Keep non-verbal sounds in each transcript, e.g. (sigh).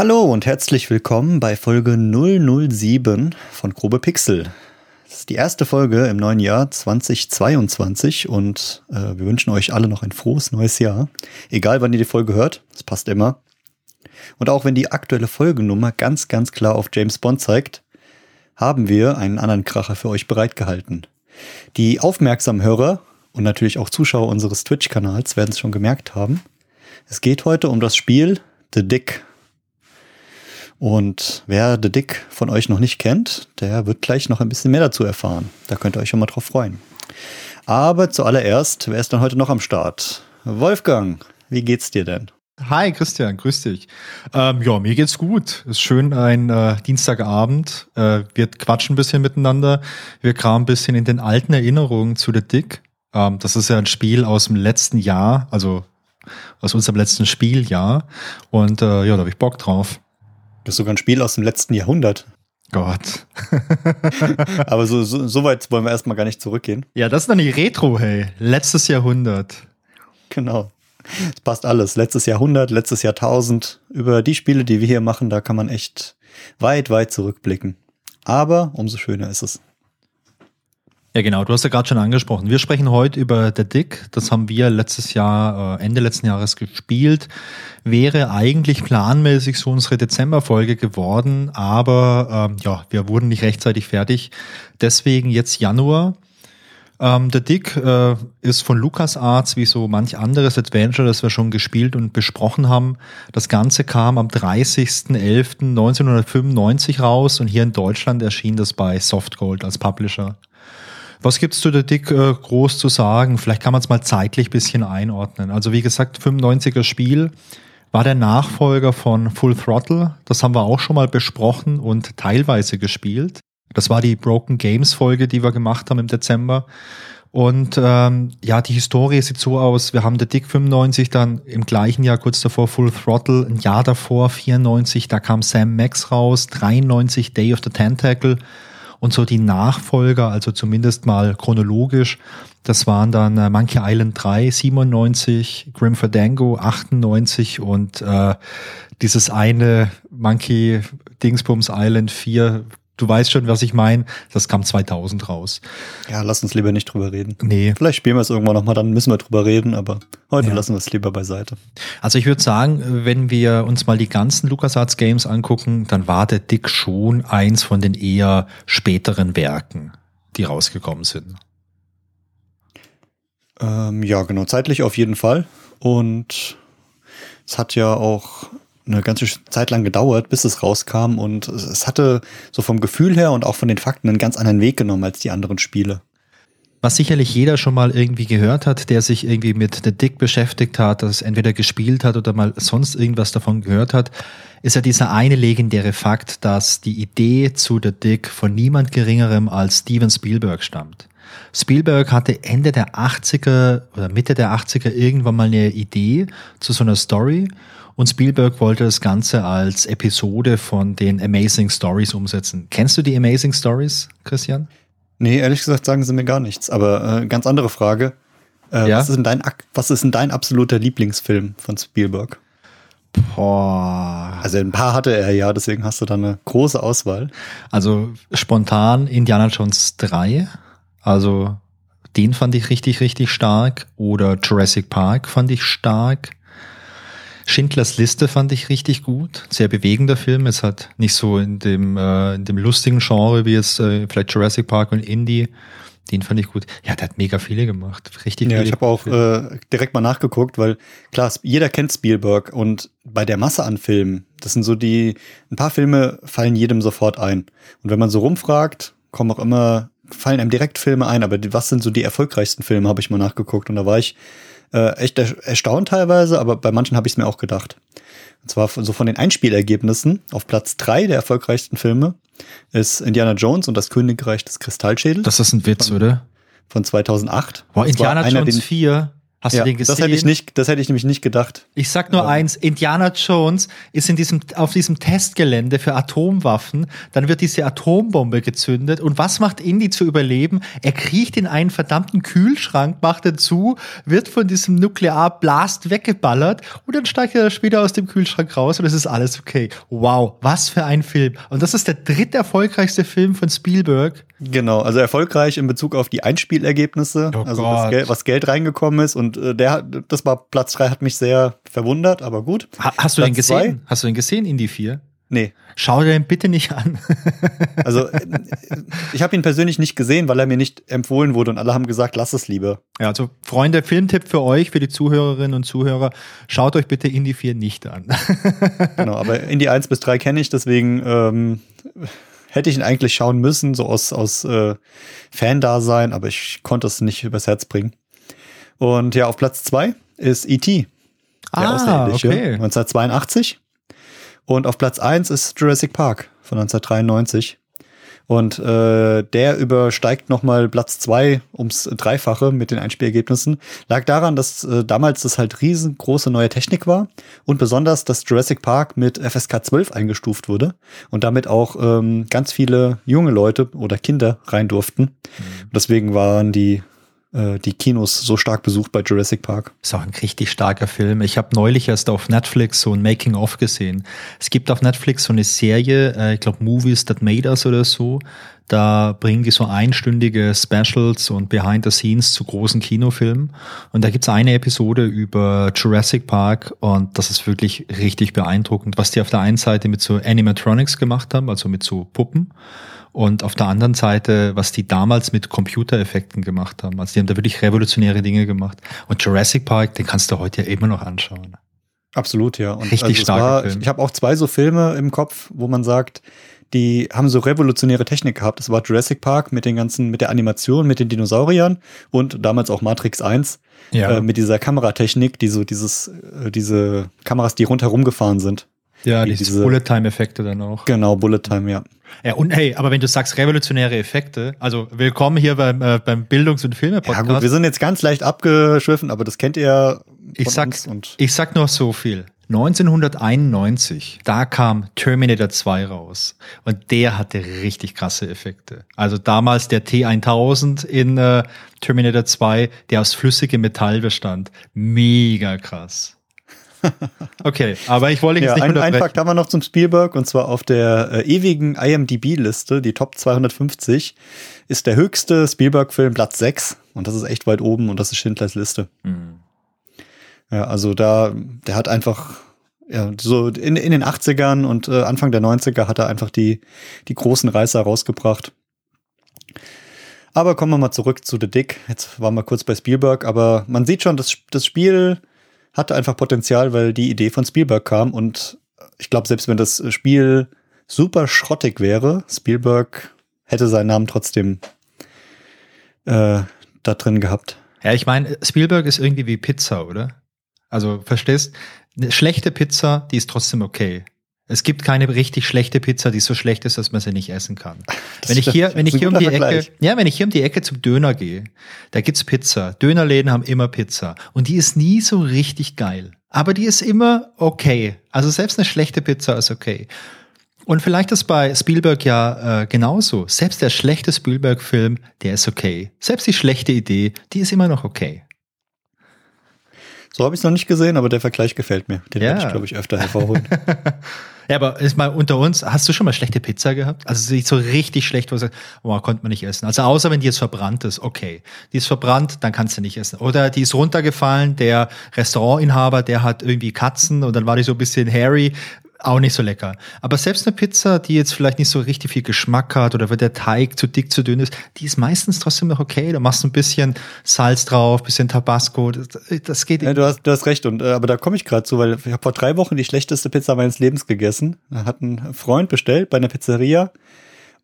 Hallo und herzlich willkommen bei Folge 007 von Grobe Pixel. Das ist die erste Folge im neuen Jahr 2022 und äh, wir wünschen euch alle noch ein frohes neues Jahr. Egal wann ihr die Folge hört, es passt immer. Und auch wenn die aktuelle Folgennummer ganz, ganz klar auf James Bond zeigt, haben wir einen anderen Kracher für euch bereitgehalten. Die aufmerksamen Hörer und natürlich auch Zuschauer unseres Twitch-Kanals werden es schon gemerkt haben. Es geht heute um das Spiel The Dick und wer The Dick von euch noch nicht kennt, der wird gleich noch ein bisschen mehr dazu erfahren. Da könnt ihr euch schon mal drauf freuen. Aber zuallererst, wer ist dann heute noch am Start? Wolfgang, wie geht's dir denn? Hi Christian, grüß dich. Ähm, ja, mir geht's gut. Ist schön ein äh, Dienstagabend. Äh, wir quatschen ein bisschen miteinander. Wir kramen ein bisschen in den alten Erinnerungen zu The Dick. Ähm, das ist ja ein Spiel aus dem letzten Jahr, also aus unserem letzten Spieljahr. Und äh, ja, da habe ich Bock drauf. Das ist sogar ein Spiel aus dem letzten Jahrhundert. Gott. (laughs) (laughs) Aber so, so, so weit wollen wir erstmal gar nicht zurückgehen. Ja, das ist dann die Retro, hey. Letztes Jahrhundert. Genau. Es passt alles. Letztes Jahrhundert, letztes Jahrtausend. Über die Spiele, die wir hier machen, da kann man echt weit, weit zurückblicken. Aber umso schöner ist es. Ja, genau. Du hast ja gerade schon angesprochen. Wir sprechen heute über The Dick. Das haben wir letztes Jahr, äh, Ende letzten Jahres gespielt. Wäre eigentlich planmäßig so unsere Dezemberfolge geworden, aber ähm, ja, wir wurden nicht rechtzeitig fertig. Deswegen jetzt Januar. Ähm, The Dick äh, ist von LucasArts wie so manch anderes Adventure, das wir schon gespielt und besprochen haben. Das Ganze kam am 30.11.1995 raus und hier in Deutschland erschien das bei Softgold als Publisher. Was gibt's zu der Dick äh, groß zu sagen? Vielleicht kann man es mal zeitlich bisschen einordnen. Also wie gesagt, 95er Spiel war der Nachfolger von Full Throttle. Das haben wir auch schon mal besprochen und teilweise gespielt. Das war die Broken Games Folge, die wir gemacht haben im Dezember. Und ähm, ja, die Historie sieht so aus, wir haben der Dick 95 dann im gleichen Jahr kurz davor Full Throttle, ein Jahr davor 94, da kam Sam Max raus, 93 Day of the Tentacle und so die Nachfolger, also zumindest mal chronologisch, das waren dann äh, Monkey Island 3, 97, Grim Fandango 98 und äh, dieses eine Monkey Dingsbums Island 4 du weißt schon, was ich meine. Das kam 2000 raus. Ja, lass uns lieber nicht drüber reden. Nee. Vielleicht spielen wir es irgendwann nochmal, dann müssen wir drüber reden, aber heute ja. lassen wir es lieber beiseite. Also ich würde sagen, wenn wir uns mal die ganzen LucasArts Games angucken, dann war der Dick schon eins von den eher späteren Werken, die rausgekommen sind. Ähm, ja, genau, zeitlich auf jeden Fall. Und es hat ja auch eine ganze Zeit lang gedauert, bis es rauskam und es hatte so vom Gefühl her und auch von den Fakten einen ganz anderen Weg genommen als die anderen Spiele. Was sicherlich jeder schon mal irgendwie gehört hat, der sich irgendwie mit The Dick beschäftigt hat, das entweder gespielt hat oder mal sonst irgendwas davon gehört hat, ist ja dieser eine legendäre Fakt, dass die Idee zu The Dick von niemand geringerem als Steven Spielberg stammt. Spielberg hatte Ende der 80er oder Mitte der 80er irgendwann mal eine Idee zu so einer Story und Spielberg wollte das Ganze als Episode von den Amazing Stories umsetzen. Kennst du die Amazing Stories, Christian? Nee, ehrlich gesagt sagen sie mir gar nichts. Aber äh, ganz andere Frage. Äh, ja? was, ist denn dein, was ist denn dein absoluter Lieblingsfilm von Spielberg? Boah. Also ein paar hatte er ja, deswegen hast du da eine große Auswahl. Also spontan Indiana Jones 3. Also den fand ich richtig, richtig stark. Oder Jurassic Park fand ich stark. Schindlers Liste fand ich richtig gut. Sehr bewegender Film. Es hat nicht so in dem, äh, in dem lustigen Genre wie jetzt äh, vielleicht Jurassic Park und Indie. Den fand ich gut. Ja, der hat mega viele gemacht. Richtig Ja, ich habe auch äh, direkt mal nachgeguckt, weil klar, jeder kennt Spielberg und bei der Masse an Filmen, das sind so die, ein paar Filme fallen jedem sofort ein. Und wenn man so rumfragt, kommen auch immer, fallen einem direkt Filme ein, aber was sind so die erfolgreichsten Filme, habe ich mal nachgeguckt. Und da war ich äh, echt erstaunt teilweise, aber bei manchen habe ich es mir auch gedacht. Und zwar so von den Einspielergebnissen auf Platz drei der erfolgreichsten Filme ist Indiana Jones und das Königreich des Kristallschädels. Das ist ein Witz, von, oder? Von 2008. Boah, Indiana Jones 4. Hast ja, du den gesehen? Das hätte ich nicht, das hätte ich nämlich nicht gedacht. Ich sag nur Ähm. eins, Indiana Jones ist in diesem, auf diesem Testgelände für Atomwaffen, dann wird diese Atombombe gezündet und was macht Indy zu überleben? Er kriecht in einen verdammten Kühlschrank, macht er zu, wird von diesem Nuklearblast weggeballert und dann steigt er später aus dem Kühlschrank raus und es ist alles okay. Wow, was für ein Film. Und das ist der dritt erfolgreichste Film von Spielberg. Genau, also erfolgreich in Bezug auf die Einspielergebnisse, Oh also was Geld, was Geld reingekommen ist und äh, der, hat- das war Platz drei, hat mich sehr verwundert, aber gut. Ha hast du den Platz gesehen? Hast du den gesehen, Indy 4? Nee, Schau dir den bitte nicht an. (laughs) also äh, ich habe ihn persönlich nicht gesehen, weil er mir nicht empfohlen wurde und alle haben gesagt, lass es lieber. Ja, also Freunde, Filmtipp für euch, für die Zuhörerinnen und Zuhörer, schaut euch bitte Indie 4 nicht an. (laughs) Genau, aber in die 1 bis 3 kenne ich, deswegen ähm, hätte ich ihn eigentlich schauen müssen, so aus, aus äh, Fan-Dasein, aber ich konnte es nicht übers Herz bringen. Und ja, auf Platz 2 ist E.T., der Ah, Außerirdische, okay. 1982. Und auf Platz 1 ist Jurassic Park von 1993. Und äh, der übersteigt nochmal Platz 2 ums Dreifache mit den Einspielergebnissen. Lag daran, dass äh, damals das halt riesengroße neue Technik war und besonders, dass Jurassic Park mit FSK 12 eingestuft wurde und damit auch ähm, ganz viele junge Leute oder Kinder rein durften. Deswegen waren die, die Kinos so stark besucht bei Jurassic Park. Ist auch ein richtig starker Film. Ich habe neulich erst auf Netflix so ein Making-of gesehen. Es gibt auf Netflix so eine Serie, äh, ich glaube Movies That Made Us oder so. Da bringen die so einstündige Specials und Behind the Scenes zu großen Kinofilmen. Und da gibt's eine Episode über Jurassic Park und das ist wirklich richtig beeindruckend, was die auf der einen Seite mit so Animatronics gemacht haben, also mit so Puppen. Und auf der anderen Seite, was die damals mit Computereffekten gemacht haben. Also die haben da wirklich revolutionäre Dinge gemacht. Und Jurassic Park, den kannst du heute ja immer noch anschauen. Absolut, ja. Und Richtig es starker war. Ich habe auch zwei so Filme im Kopf, wo man sagt, die haben so revolutionäre Technik gehabt. Das war Jurassic Park mit den ganzen, mit der Animation, mit den Dinosauriern und damals auch Matrix 1 Ja. äh, mit dieser Kameratechnik, die so dieses, äh, diese Kameras, die rundherum gefahren sind. Ja, die- diese, Bullet-Time-Effekte dann auch. Genau, Bullet Time, ja. Ja, und hey, aber wenn du sagst revolutionäre Effekte, also willkommen hier beim, äh, beim Bildungs- und Ja Filme-Podcast. gut, wir sind jetzt ganz leicht abgeschwiffen, aber das kennt ihr ja ich, sag, ich sag nur so viel. 1991, da kam Terminator 2 raus und der hatte richtig krasse Effekte. Also damals der T1000 in äh, Terminator 2, der aus flüssigem Metall bestand. Mega krass. (laughs) Okay, aber ich wollte Ja, jetzt nicht ein, ein unterbrechen. Fakt haben wir noch zum Spielberg und zwar auf der äh, ewigen IMDb-Liste, die Top 250, ist der höchste Spielberg-Film Platz 6 und das ist echt weit oben und das ist Schindlers Liste. Hm. Ja, also da, der hat einfach, ja, so in, in den 80ern und äh, Anfang der 90er hat er einfach die, die großen Reißer rausgebracht. Aber kommen wir mal zurück zu The Dick. Jetzt waren wir kurz bei Spielberg, aber man sieht schon, das, das Spiel hatte einfach Potenzial, weil die Idee von Spielberg kam und ich glaube, selbst wenn das Spiel super schrottig wäre, Spielberg hätte seinen Namen trotzdem äh, da drin gehabt. Ja, ich meine, Spielberg ist irgendwie wie Pizza, oder? Also, verstehst? Eine schlechte Pizza, die ist trotzdem okay. Es gibt keine richtig schlechte Pizza, die so schlecht ist, dass man sie nicht essen kann. (laughs) wenn ich hier, wenn ich hier um die Ecke, ja, wenn ich hier um die Ecke zum Döner gehe, da gibt's Pizza. Dönerläden haben immer Pizza. Und die ist nie so richtig geil. Aber die ist immer okay. Also selbst eine schlechte Pizza ist okay. Und vielleicht ist bei Spielberg ja äh, genauso. Selbst der schlechte Spielberg-Film, der ist okay. Selbst die schlechte Idee, die ist immer noch okay. So habe ich es noch nicht gesehen, aber der Vergleich gefällt mir. Den Ja. werde ich, glaube ich, öfter hervorholen. (laughs) Ja, aber ist mal unter uns, hast du schon mal schlechte Pizza gehabt? Also ist so richtig schlecht, wo du sagst, oh, konnte man nicht essen. Also außer wenn die jetzt verbrannt ist, okay. Die ist verbrannt, dann kannst du nicht essen. Oder die ist runtergefallen, der Restaurantinhaber, der hat irgendwie Katzen und dann war die so ein bisschen hairy. Auch nicht so lecker. Aber selbst eine Pizza, die jetzt vielleicht nicht so richtig viel Geschmack hat oder weil der Teig zu dick, zu dünn ist, die ist meistens trotzdem noch okay. Da machst du ein bisschen Salz drauf, bisschen Tabasco. Das, das geht. ja, du, hast, du hast recht, und, äh, aber da komme ich gerade zu, weil ich habe vor drei Wochen die schlechteste Pizza meines Lebens gegessen. Da hat ein Freund bestellt bei einer Pizzeria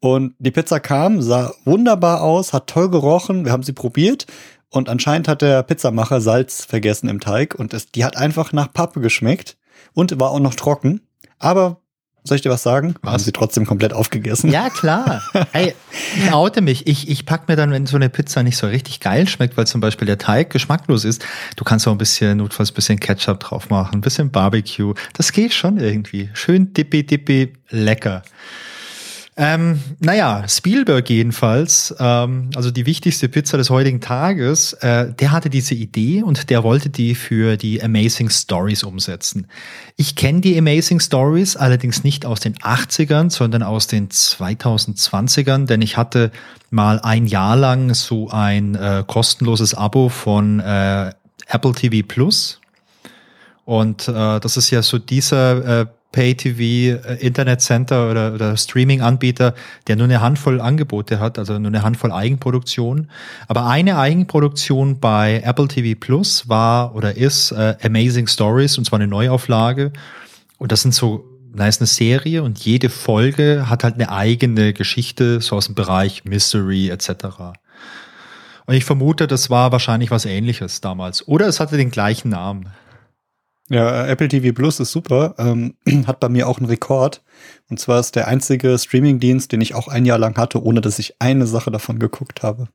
und die Pizza kam, sah wunderbar aus, hat toll gerochen, wir haben sie probiert und anscheinend hat der Pizzamacher Salz vergessen im Teig und es, die hat einfach nach Pappe geschmeckt und war auch noch trocken. Aber Soll ich dir was sagen? Was? Haben sie trotzdem komplett aufgegessen. Ja, klar. (laughs) Hey, ich oute mich. Ich, ich pack mir dann, wenn so eine Pizza nicht so richtig geil schmeckt, weil zum Beispiel der Teig geschmacklos ist, du kannst auch ein bisschen, notfalls ein bisschen Ketchup drauf machen, ein bisschen Barbecue. Das geht schon irgendwie. Schön dippi, dippi, lecker. Ähm, naja, Spielberg jedenfalls, ähm, also die wichtigste Pizza des heutigen Tages, äh, der hatte diese Idee und der wollte die für die Amazing Stories umsetzen. Ich kenne die Amazing Stories allerdings nicht aus den 80ern, sondern aus den 2020ern, denn ich hatte mal ein Jahr lang so ein äh, kostenloses Abo von äh, Apple TV Plus. Und äh, das ist ja so dieser äh, Pay-TV, äh, Internet Center oder, oder Streaming-Anbieter, der nur eine Handvoll Angebote hat, also nur eine Handvoll Eigenproduktion. Aber eine Eigenproduktion bei Apple TV Plus war oder ist äh, Amazing Stories, und zwar eine Neuauflage. Und das sind so, da ist eine Serie und jede Folge hat halt eine eigene Geschichte, so aus dem Bereich Mystery etc. Und ich vermute, das war wahrscheinlich was ähnliches damals. Oder es hatte den gleichen Namen. Ja, Apple TV Plus ist super, ähm, (clears throat) hat bei mir auch einen Rekord. Und zwar ist der einzige Streamingdienst, den ich auch ein Jahr lang hatte, ohne dass ich eine Sache davon geguckt habe.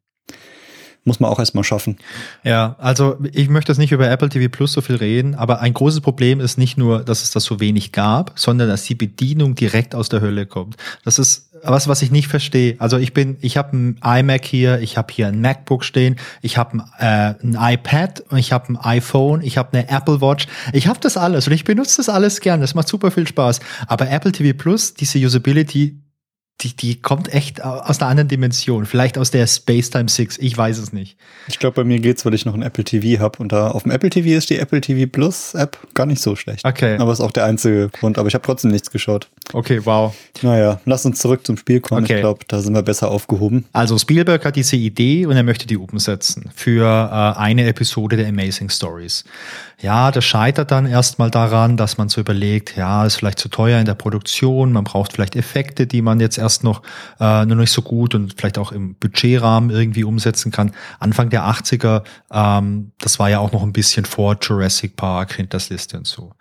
Muss man auch erstmal schaffen. Ja, also ich möchte jetzt nicht über Apple TV Plus so viel reden, aber ein großes Problem ist nicht nur, dass es das so wenig gab, sondern dass die Bedienung direkt aus der Hölle kommt. Das ist was, was ich nicht verstehe. Also ich bin, ich habe ein iMac hier, ich habe hier ein MacBook stehen, ich habe äh, ein iPad, ich habe ein iPhone, ich habe eine Apple Watch. Ich habe das alles und ich benutze das alles gern. Das macht super viel Spaß. Aber Apple TV Plus, diese Usability, die, die kommt echt aus einer anderen Dimension. Vielleicht aus der Spacetime 6, ich weiß es nicht. Ich glaube, bei mir geht's, weil ich noch ein Apple TV habe und da auf dem Apple TV ist die Apple TV Plus App gar nicht so schlecht. Okay. Aber ist auch der einzige Grund, aber ich habe trotzdem nichts geschaut. Okay, wow. Naja, lass uns zurück zum Spiel kommen. Okay. Ich glaube, da sind wir besser aufgehoben. Also Spielberg hat diese Idee und er möchte die umsetzen für äh, eine Episode der Amazing Stories. Ja, das scheitert dann erstmal daran, dass man so überlegt, ja, ist vielleicht zu teuer in der Produktion, man braucht vielleicht Effekte, die man jetzt erst noch äh, nur nicht so gut und vielleicht auch im Budgetrahmen irgendwie umsetzen kann. Anfang der 80er, ähm, das war ja auch noch ein bisschen vor Jurassic Park, Hintersliste und so.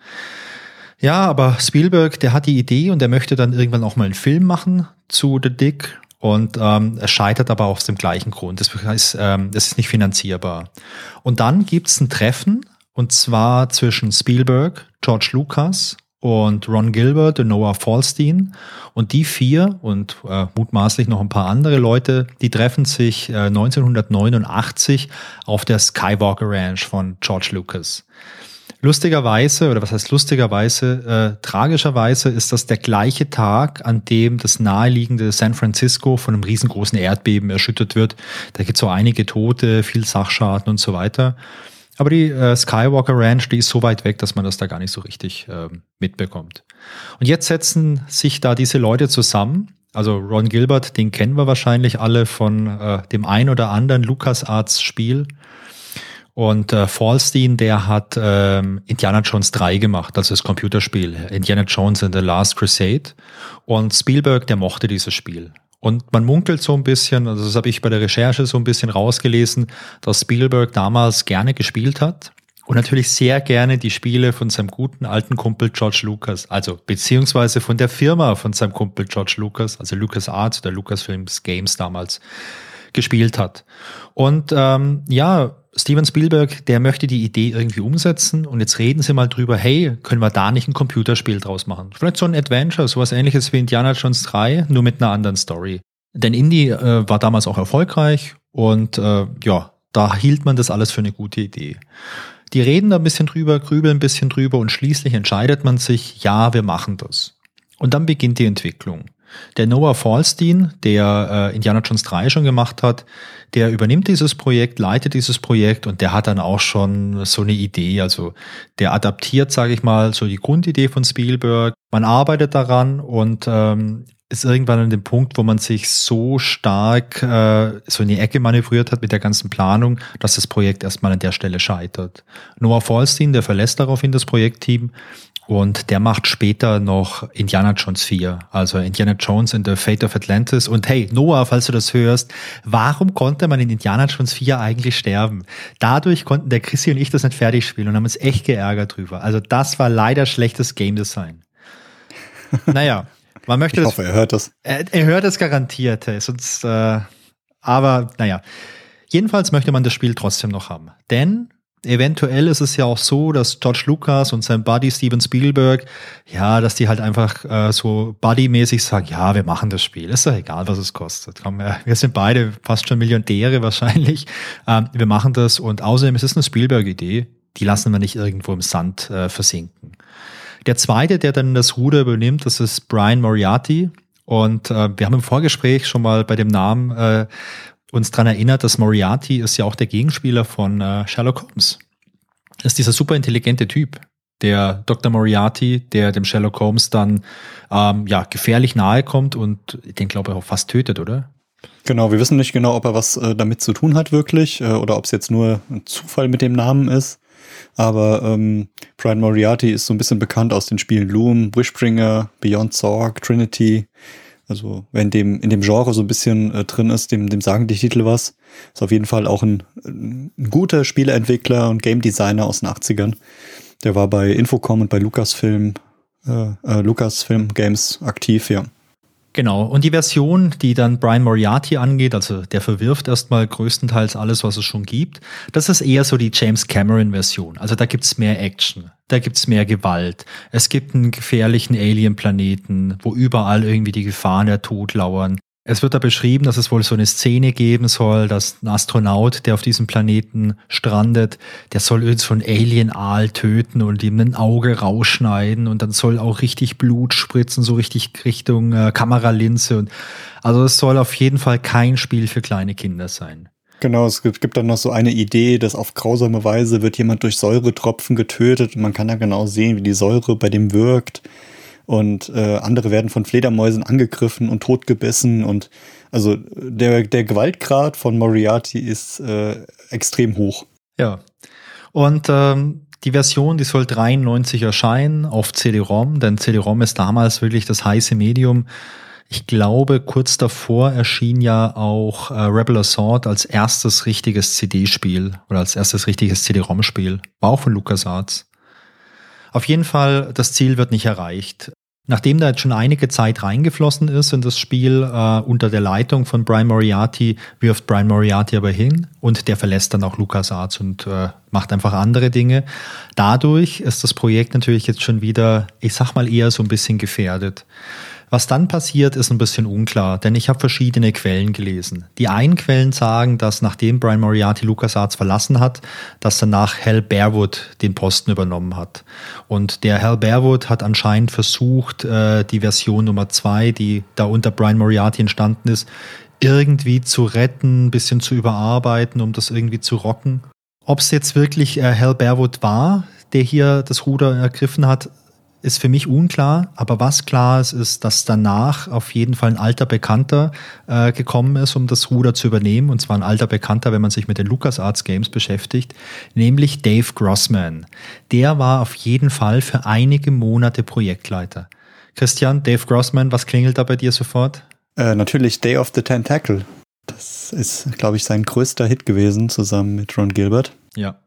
Ja, aber Spielberg, der hat die Idee und er möchte dann irgendwann auch mal einen Film machen zu The Dick. Und ähm, es scheitert aber aus dem gleichen Grund. Das heißt, ähm, das ist nicht finanzierbar. Und dann gibt's ein Treffen, und zwar zwischen Spielberg, George Lucas und Ron Gilbert und Noah Falstein. Und die vier und äh, mutmaßlich noch ein paar andere Leute, die treffen sich äh, 1989 auf der Skywalker Ranch von George Lucas. Lustigerweise, oder was heißt lustigerweise, äh, tragischerweise ist das der gleiche Tag, an dem das naheliegende San Francisco von einem riesengroßen Erdbeben erschüttert wird. Da gibt es so einige Tote, viel Sachschaden und so weiter. Aber die äh, Skywalker Ranch, die ist so weit weg, dass man das da gar nicht so richtig äh, mitbekommt. Und jetzt setzen sich da diese Leute zusammen. Also Ron Gilbert, den kennen wir wahrscheinlich alle von äh, dem ein oder anderen LucasArts Spiel. Und äh, Falstein, der hat ähm, Indiana Jones 3 gemacht, also das Computerspiel. Indiana Jones and the Last Crusade. Und Spielberg, der mochte dieses Spiel. Und man munkelt so ein bisschen, also das habe ich bei der Recherche so ein bisschen rausgelesen, dass Spielberg damals gerne gespielt hat und natürlich sehr gerne die Spiele von seinem guten alten Kumpel George Lucas, also beziehungsweise von der Firma von seinem Kumpel George Lucas, also LucasArts oder Lucasfilms Games damals gespielt hat. Und ähm, ja, Steven Spielberg, der möchte die Idee irgendwie umsetzen und jetzt reden sie mal drüber, hey, können wir da nicht ein Computerspiel draus machen? Vielleicht so ein Adventure, sowas ähnliches wie Indiana Jones 3, nur mit einer anderen Story. Denn Indie äh, war damals auch erfolgreich und äh, ja, da hielt man das alles für eine gute Idee. Die reden da ein bisschen drüber, grübeln ein bisschen drüber und schließlich entscheidet man sich, ja, wir machen das. Und dann beginnt die Entwicklung. Der Noah Falstein, der äh, Indiana Jones 3 schon gemacht hat, der übernimmt dieses Projekt, leitet dieses Projekt und der hat dann auch schon so eine Idee. Also der adaptiert, sage ich mal, so die Grundidee von Spielberg. Man arbeitet daran und ähm, ist irgendwann an dem Punkt, wo man sich so stark äh, so in die Ecke manövriert hat mit der ganzen Planung, dass das Projekt erstmal an der Stelle scheitert. Noah Falstein, der verlässt daraufhin das Projektteam und der macht später noch Indiana Jones 4, also Indiana Jones in the Fate of Atlantis. Und hey, Noah, falls du das hörst, warum konnte man in Indiana Jones 4 eigentlich sterben? Dadurch konnten der Chrissy und ich das nicht fertig spielen und haben uns echt geärgert drüber. Also das war leider schlechtes Game Design. (laughs) Naja, man möchte ich hoffe, er hört das. Er, er hört es garantiert, hey, sonst, äh, aber naja. Jedenfalls möchte man das Spiel trotzdem noch haben. Denn eventuell ist es ja auch so, dass George Lucas und sein Buddy Steven Spielberg, ja, dass die halt einfach äh, so Buddy-mäßig sagen, ja, wir machen das Spiel. Ist doch egal, was es kostet. Komm, wir sind beide fast schon Milliardäre wahrscheinlich. Ähm, wir machen das und außerdem ist es eine Spielberg-Idee. Die lassen wir nicht irgendwo im Sand äh, versinken. Der zweite, der dann das Ruder übernimmt, das ist Brian Moriarty. Und äh, wir haben im Vorgespräch schon mal bei dem Namen äh, uns dran erinnert, dass Moriarty ist ja auch der Gegenspieler von äh, Sherlock Holmes. ist dieser super intelligente Typ, der Dr. Moriarty, der dem Sherlock Holmes dann ähm, ja gefährlich nahe kommt und den glaube ich auch fast tötet, oder? Genau, wir wissen nicht genau, ob er was äh, damit zu tun hat wirklich äh, oder ob es jetzt nur ein Zufall mit dem Namen ist. Aber ähm, Brian Moriarty ist so ein bisschen bekannt aus den Spielen Loom, Wishbringer, Beyond Zorg, Trinity. Also wenn dem in dem Genre so ein bisschen äh, drin ist, dem, dem sagen die Titel was. Ist auf jeden Fall auch ein, ein guter Spieleentwickler und Game Designer aus den 80ern. Der war bei Infocom und bei Lucasfilm, äh, äh, Lucasfilm Games aktiv, ja. Genau, und die Version, die dann Brian Moriarty angeht, also der verwirft erstmal größtenteils alles, was es schon gibt, das ist eher so die James Cameron-Version. Also da gibt's mehr Action, da gibt's mehr Gewalt, es gibt einen gefährlichen Alien-Planeten, wo überall irgendwie die Gefahren der Tod lauern. Es wird da beschrieben, dass es wohl so eine Szene geben soll, dass ein Astronaut, der auf diesem Planeten strandet, der soll irgend so ein Alien-Aal töten und ihm ein Auge rausschneiden und dann soll auch richtig Blut spritzen, so richtig Richtung äh, Kameralinse. Und also es soll auf jeden Fall kein Spiel für kleine Kinder sein. Genau, es gibt, gibt dann noch so eine Idee, dass auf grausame Weise wird jemand durch Säuretropfen getötet und man kann da genau sehen, wie die Säure bei dem wirkt und äh, andere werden von Fledermäusen angegriffen und totgebissen und also der, der Gewaltgrad von Moriarty ist äh, extrem hoch. Ja. Und ähm, die Version, die soll 93 erscheinen auf CD-ROM, denn CD-ROM ist damals wirklich das heiße Medium. Ich glaube, kurz davor erschien ja auch äh, Rebel Assault als erstes richtiges CD-Spiel oder als erstes richtiges CD-ROM-Spiel. War auch von LucasArts. Auf jeden Fall, das Ziel wird nicht erreicht. Nachdem da jetzt schon einige Zeit reingeflossen ist in das Spiel äh, unter der Leitung von Brian Moriarty, wirft Brian Moriarty aber hin und der verlässt dann auch LucasArts und äh, macht einfach andere Dinge. Dadurch ist das Projekt natürlich jetzt schon wieder, ich sag mal eher so ein bisschen gefährdet. Was dann passiert, ist ein bisschen unklar, denn ich habe verschiedene Quellen gelesen. Die einen Quellen sagen, dass nachdem Brian Moriarty LucasArts verlassen hat, dass danach Hal Bearwood den Posten übernommen hat. Und der Hal Bearwood hat anscheinend versucht, äh, die Version Nummer zwei, die da unter Brian Moriarty entstanden ist, irgendwie zu retten, ein bisschen zu überarbeiten, um das irgendwie zu rocken. Ob es jetzt wirklich äh, Hal Bearwood war, der hier das Ruder ergriffen hat, ist für mich unklar, aber was klar ist, ist, dass danach auf jeden Fall ein alter Bekannter äh, gekommen ist, um das Ruder zu übernehmen. Und zwar ein alter Bekannter, wenn man sich mit den LucasArts Games beschäftigt, nämlich Dave Grossman. Der war auf jeden Fall für einige Monate Projektleiter. Christian, Dave Grossman, was klingelt da bei dir sofort? Äh, natürlich Day of the Tentacle. Das ist, glaube ich, sein größter Hit gewesen, zusammen mit Ron Gilbert. Ja.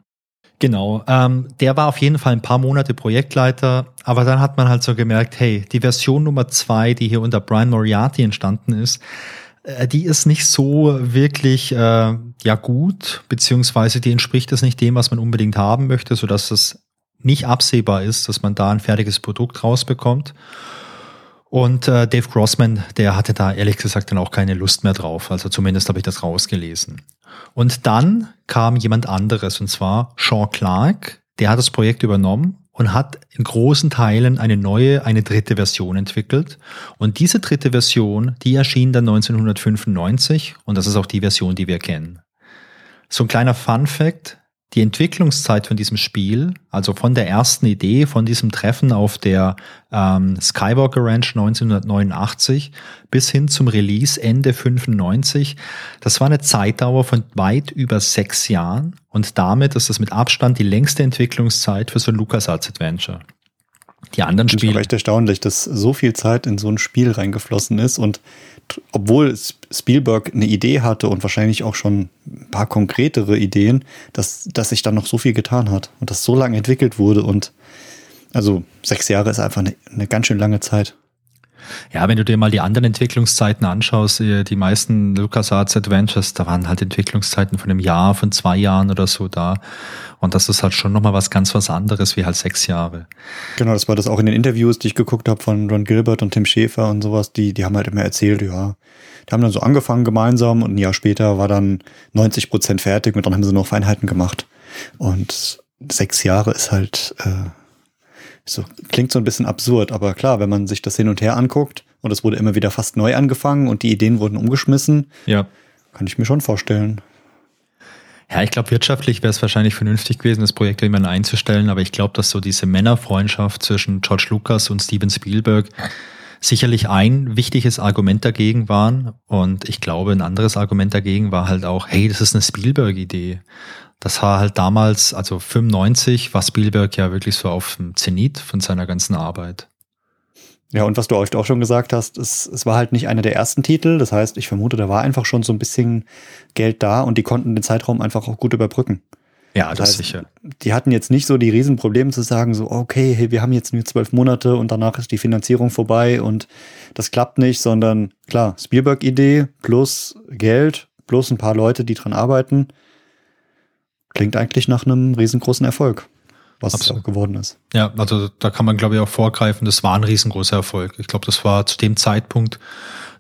Genau, ähm, der war auf jeden Fall ein paar Monate Projektleiter, aber dann hat man halt so gemerkt, hey, die Version Nummer zwei, die hier unter Brian Moriarty entstanden ist, äh, die ist nicht so wirklich äh, ja gut, beziehungsweise die entspricht es nicht dem, was man unbedingt haben möchte, sodass es nicht absehbar ist, dass man da ein fertiges Produkt rausbekommt. Und äh, Dave Grossman, der hatte da ehrlich gesagt dann auch keine Lust mehr drauf. Also zumindest habe ich das rausgelesen. Und dann kam jemand anderes, und zwar Sean Clark. Der hat das Projekt übernommen und hat in großen Teilen eine neue, eine dritte Version entwickelt. Und diese dritte Version, die erschien dann 1995 und das ist auch die Version, die wir kennen. So ein kleiner Fun Fact, die Entwicklungszeit von diesem Spiel, also von der ersten Idee, von diesem Treffen auf der ähm, Skywalker Ranch 1989 bis hin zum Release Ende 95, das war eine Zeitdauer von weit über sechs Jahren und damit ist das mit Abstand die längste Entwicklungszeit für so ein LucasArts Adventure. Die anderen Spiele. Das ist echt erstaunlich, dass so viel Zeit in so ein Spiel reingeflossen ist und obwohl Spielberg eine Idee hatte und wahrscheinlich auch schon ein paar konkretere Ideen, dass, dass sich dann noch so viel getan hat und das so lange entwickelt wurde und also sechs Jahre ist einfach eine, eine ganz schön lange Zeit. Ja, wenn du dir mal die anderen Entwicklungszeiten anschaust, äh, die meisten LucasArts Adventures, da waren halt Entwicklungszeiten von einem Jahr, von zwei Jahren oder so da. Und das ist halt schon nochmal was ganz was anderes wie halt sechs Jahre. Genau, das war das auch in den Interviews, die ich geguckt habe von Ron Gilbert und Tim Schäfer und sowas, die, die haben halt immer erzählt, ja, die haben dann so angefangen gemeinsam und ein Jahr später war dann 90 Prozent fertig und dann haben sie noch Feinheiten gemacht. Und sechs Jahre ist halt, äh, so, klingt so ein bisschen absurd, aber klar, wenn man sich das hin und her anguckt und es wurde immer wieder fast neu angefangen und die Ideen wurden umgeschmissen, ja. kann ich mir schon vorstellen. Ja, ich glaube, wirtschaftlich wäre es wahrscheinlich vernünftig gewesen, das Projekt irgendwann einzustellen, aber ich glaube, dass so diese Männerfreundschaft zwischen George Lucas und Steven Spielberg sicherlich ein wichtiges Argument dagegen waren. Und ich glaube, ein anderes Argument dagegen war halt auch, hey, das ist eine Spielberg-Idee. Das war halt damals, also 95, war Spielberg ja wirklich so auf dem Zenit von seiner ganzen Arbeit. Ja, und was du auch schon gesagt hast, es, es war halt nicht einer der ersten Titel. Das heißt, ich vermute, da war einfach schon so ein bisschen Geld da und die konnten den Zeitraum einfach auch gut überbrücken. Ja, das, das heißt, sicher. Die hatten jetzt nicht so die Riesenprobleme zu sagen, so, okay, hey, wir haben jetzt nur zwölf Monate und danach ist die Finanzierung vorbei und das klappt nicht, sondern klar, Spielberg-Idee plus Geld plus ein paar Leute, die dran arbeiten klingt eigentlich nach einem riesengroßen Erfolg, was Absolut. es auch geworden ist. Ja, also da kann man, glaube ich, auch vorgreifen, das war ein riesengroßer Erfolg. Ich glaube, das war zu dem Zeitpunkt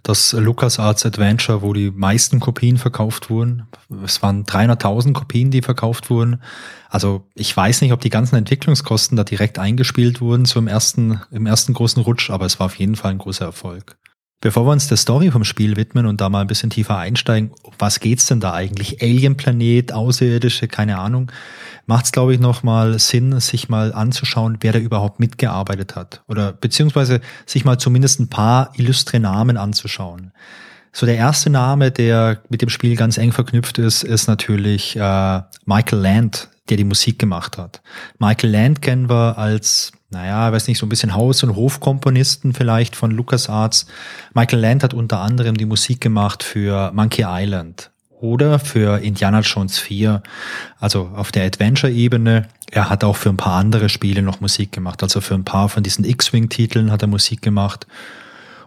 das LucasArts Adventure, wo die meisten Kopien verkauft wurden. Es waren 300.000 Kopien, die verkauft wurden. Also ich weiß nicht, ob die ganzen Entwicklungskosten da direkt eingespielt wurden, so im ersten, im ersten großen Rutsch, aber es war auf jeden Fall ein großer Erfolg. Bevor wir uns der Story vom Spiel widmen und da mal ein bisschen tiefer einsteigen, was geht's denn da eigentlich? Alienplanet, Außerirdische, keine Ahnung. Macht es, glaube ich, nochmal Sinn, sich mal anzuschauen, wer da überhaupt mitgearbeitet hat. Oder beziehungsweise sich mal zumindest ein paar illustre Namen anzuschauen. So der erste Name, der mit dem Spiel ganz eng verknüpft ist, ist natürlich äh, Michael Land, der die Musik gemacht hat. Michael Land kennen wir als naja, weiß nicht, so ein bisschen Haus- und Hofkomponisten vielleicht von LucasArts. Michael Land hat unter anderem die Musik gemacht für Monkey Island oder für Indiana Jones 4, also auf der Adventure-Ebene. Er hat auch für ein paar andere Spiele noch Musik gemacht, also für ein paar von diesen X-Wing-Titeln hat er Musik gemacht.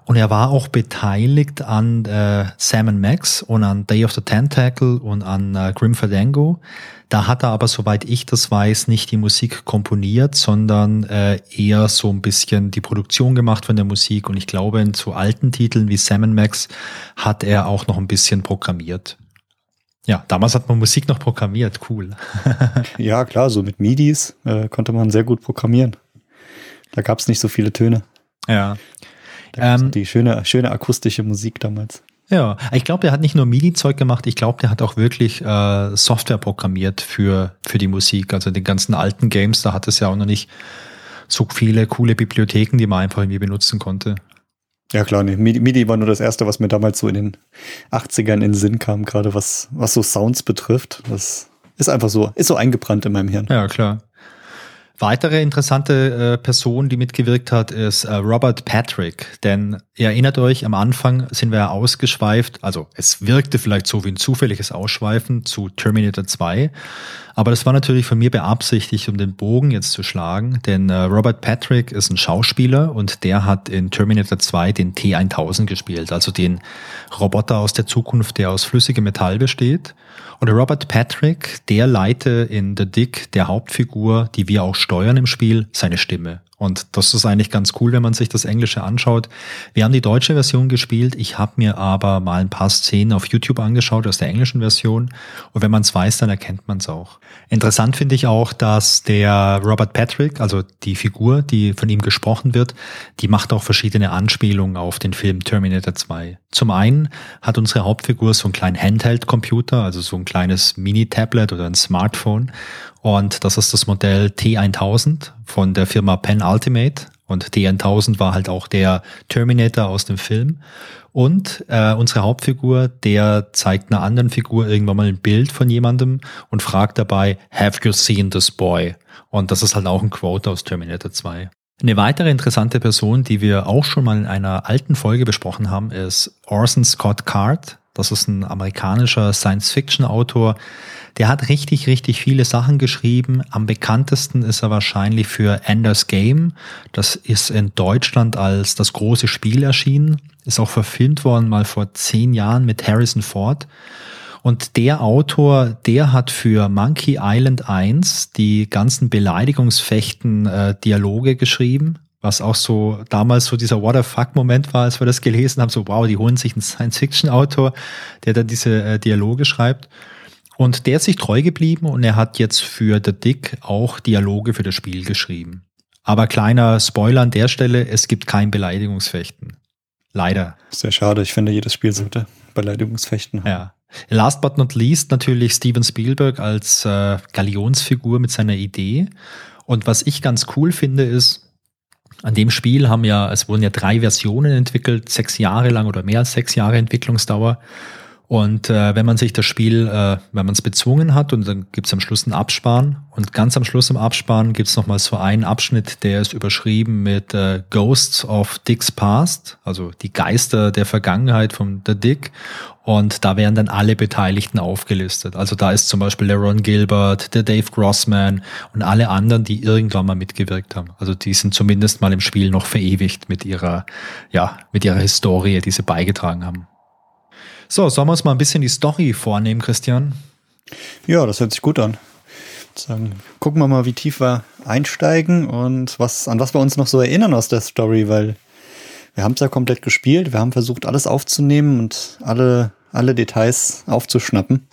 Und er war auch beteiligt an äh, Sam Max und an Day of the Tentacle und an äh, Grim Fandango. Da hat er aber, soweit ich das weiß, nicht die Musik komponiert, sondern äh, eher so ein bisschen die Produktion gemacht von der Musik. Und ich glaube, in zu alten Titeln wie Sam Max hat er auch noch ein bisschen programmiert. Ja, damals hat man Musik noch programmiert, cool. (laughs) ja, klar, so mit MIDIs äh, konnte man sehr gut programmieren. Da gab es nicht so viele Töne. Ja. Ähm, die schöne, schöne akustische Musik damals. Ja, ich glaube, der hat nicht nur MIDI-Zeug gemacht, ich glaube, der hat auch wirklich äh, Software programmiert für, für die Musik. Also den ganzen alten Games, da hat es ja auch noch nicht so viele coole Bibliotheken, die man einfach irgendwie benutzen konnte. Ja klar, nee, MIDI war nur das erste, was mir damals so in den 80ern in den Sinn kam, gerade was, was so Sounds betrifft. Das ist einfach so, ist so eingebrannt in meinem Hirn. Ja, klar. Weitere interessante äh, Person, die mitgewirkt hat, ist äh, Robert Patrick. Denn ihr erinnert euch, am Anfang sind wir ja ausgeschweift, also es wirkte vielleicht so wie ein zufälliges Ausschweifen zu Terminator 2. Aber das war natürlich von mir beabsichtigt, um den Bogen jetzt zu schlagen. Denn äh, Robert Patrick ist ein Schauspieler und der hat in Terminator 2 den T1000 gespielt, also den Roboter aus der Zukunft, der aus flüssigem Metall besteht. Und Robert Patrick, der leite in The Dick der Hauptfigur, die wir auch steuern im Spiel, seine Stimme. Und das ist eigentlich ganz cool, wenn man sich das Englische anschaut. Wir haben die deutsche Version gespielt. Ich habe mir aber mal ein paar Szenen auf YouTube angeschaut aus der englischen Version. Und wenn man es weiß, dann erkennt man es auch. Interessant finde ich auch, dass der Robert Patrick, also die Figur, die von ihm gesprochen wird, die macht auch verschiedene Anspielungen auf den Film Terminator 2. Zum einen hat unsere Hauptfigur so einen kleinen Handheld-Computer, also so ein kleines Mini-Tablet oder ein Smartphone. Und das ist das Modell T1000 von der Firma Pen Ultimate. Und T1000 war halt auch der Terminator aus dem Film. Und äh, unsere Hauptfigur, der zeigt einer anderen Figur irgendwann mal ein Bild von jemandem und fragt dabei, Have you seen this boy? Und das ist halt auch ein Quote aus Terminator 2. Eine weitere interessante Person, die wir auch schon mal in einer alten Folge besprochen haben, ist Orson Scott Card. Das ist ein amerikanischer Science-Fiction-Autor. Der hat richtig, richtig viele Sachen geschrieben. Am bekanntesten ist er wahrscheinlich für Ender's Game. Das ist in Deutschland als das große Spiel erschienen. Ist auch verfilmt worden mal vor zehn Jahren mit Harrison Ford. Und der Autor, der hat für Monkey Island 1 die ganzen Beleidigungsfechten äh, Dialoge geschrieben, was auch so damals so dieser What the fuck Moment war, als wir das gelesen haben, so wow, die holen sich einen Science-Fiction-Autor, der dann diese äh, Dialoge schreibt. Und der ist sich treu geblieben und er hat jetzt für The Dick auch Dialoge für das Spiel geschrieben. Aber kleiner Spoiler an der Stelle, es gibt kein Beleidigungsfechten. Leider. Sehr schade, ich finde, jedes Spiel sollte Beleidigungsfechten haben. Ja. Last but not least natürlich Steven Spielberg als äh, Galionsfigur mit seiner Idee. Und was ich ganz cool finde, ist, an dem Spiel haben ja, es wurden ja drei Versionen entwickelt, sechs Jahre lang oder mehr als sechs Jahre Entwicklungsdauer. Und äh, wenn man sich das Spiel, äh, wenn man es bezwungen hat und dann gibt es am Schluss einen Abspann und ganz am Schluss im Abspann gibt es nochmal so einen Abschnitt, der ist überschrieben mit äh, Ghosts of Dick's Past, also die Geister der Vergangenheit von The Dick. Und da werden dann alle Beteiligten aufgelistet. Also da ist zum Beispiel der Ron Gilbert, der Dave Grossman und alle anderen, die irgendwann mal mitgewirkt haben. Also die sind zumindest mal im Spiel noch verewigt mit ihrer, ja, mit ihrer Historie, die sie beigetragen haben. So, sollen wir uns mal ein bisschen die Story vornehmen, Christian? Ja, das hört sich gut an. Sagen, gucken wir mal, wie tief wir einsteigen und was, an was wir uns noch so erinnern aus der Story, weil wir haben es ja komplett gespielt, wir haben versucht, alles aufzunehmen und alle, alle Details aufzuschnappen.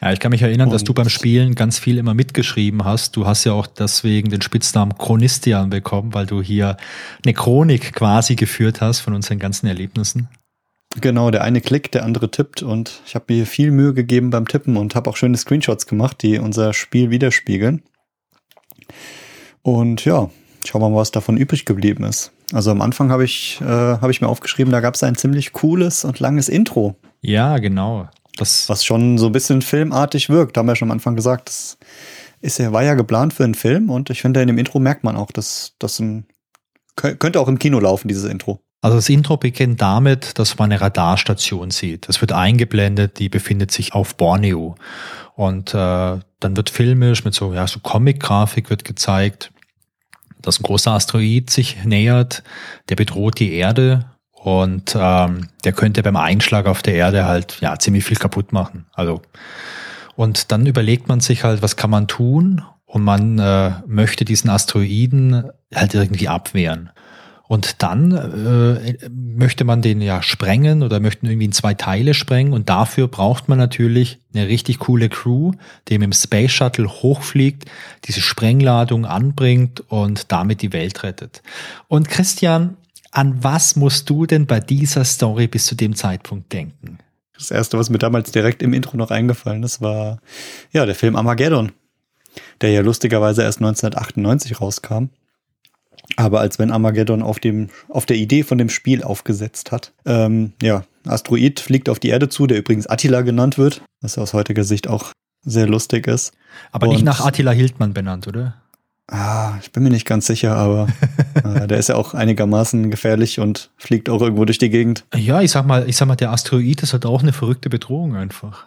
Ja, ich kann mich erinnern, und dass du beim Spielen ganz viel immer mitgeschrieben hast. Du hast ja auch deswegen den Spitznamen Chronistian bekommen, weil du hier eine Chronik quasi geführt hast von unseren ganzen Erlebnissen. Genau, der eine klickt, der andere tippt und ich habe mir viel Mühe gegeben beim Tippen und habe auch schöne Screenshots gemacht, die unser Spiel widerspiegeln. Und ja, schauen wir mal, was davon übrig geblieben ist. Also am Anfang habe ich, äh, hab ich mir aufgeschrieben, da gab es ein ziemlich cooles und langes Intro. Ja, genau. Das was schon so ein bisschen filmartig wirkt, haben wir schon am Anfang gesagt. Das ist ja, war ja geplant für einen Film und ich finde, in dem Intro merkt man auch, dass das ein könnte auch im Kino laufen, dieses Intro. Also das Intro beginnt damit, dass man eine Radarstation sieht. Es wird eingeblendet, die befindet sich auf Borneo. Und äh, dann wird filmisch mit so, ja, so Comic-Grafik wird gezeigt, dass ein großer Asteroid sich nähert, der bedroht die Erde und ähm, der könnte beim Einschlag auf der Erde halt ja ziemlich viel kaputt machen. Also und dann überlegt man sich halt, was kann man tun? Und man äh, möchte diesen Asteroiden halt irgendwie abwehren. Und dann äh, möchte man den ja sprengen oder möchten irgendwie in zwei Teile sprengen. Und dafür braucht man natürlich eine richtig coole Crew, die mit dem Space Shuttle hochfliegt, diese Sprengladung anbringt und damit die Welt rettet. Und Christian, an was musst du denn bei dieser Story bis zu dem Zeitpunkt denken? Das erste, was mir damals direkt im Intro noch eingefallen ist, war ja der Film Armageddon, der ja lustigerweise erst 1998 rauskam aber als wenn Armageddon auf, dem, auf der Idee von dem Spiel aufgesetzt hat. Ähm, ja, Asteroid fliegt auf die Erde zu, der übrigens Attila genannt wird, was aus heutiger Sicht auch sehr lustig ist. Aber Und, nicht nach Attila Hildmann benannt, oder? Ah, ich bin mir nicht ganz sicher, aber (laughs) äh, der ist ja auch einigermaßen gefährlich und fliegt auch irgendwo durch die Gegend. Ja, ich sag mal, ich sag mal, der Asteroid ist halt auch eine verrückte Bedrohung einfach.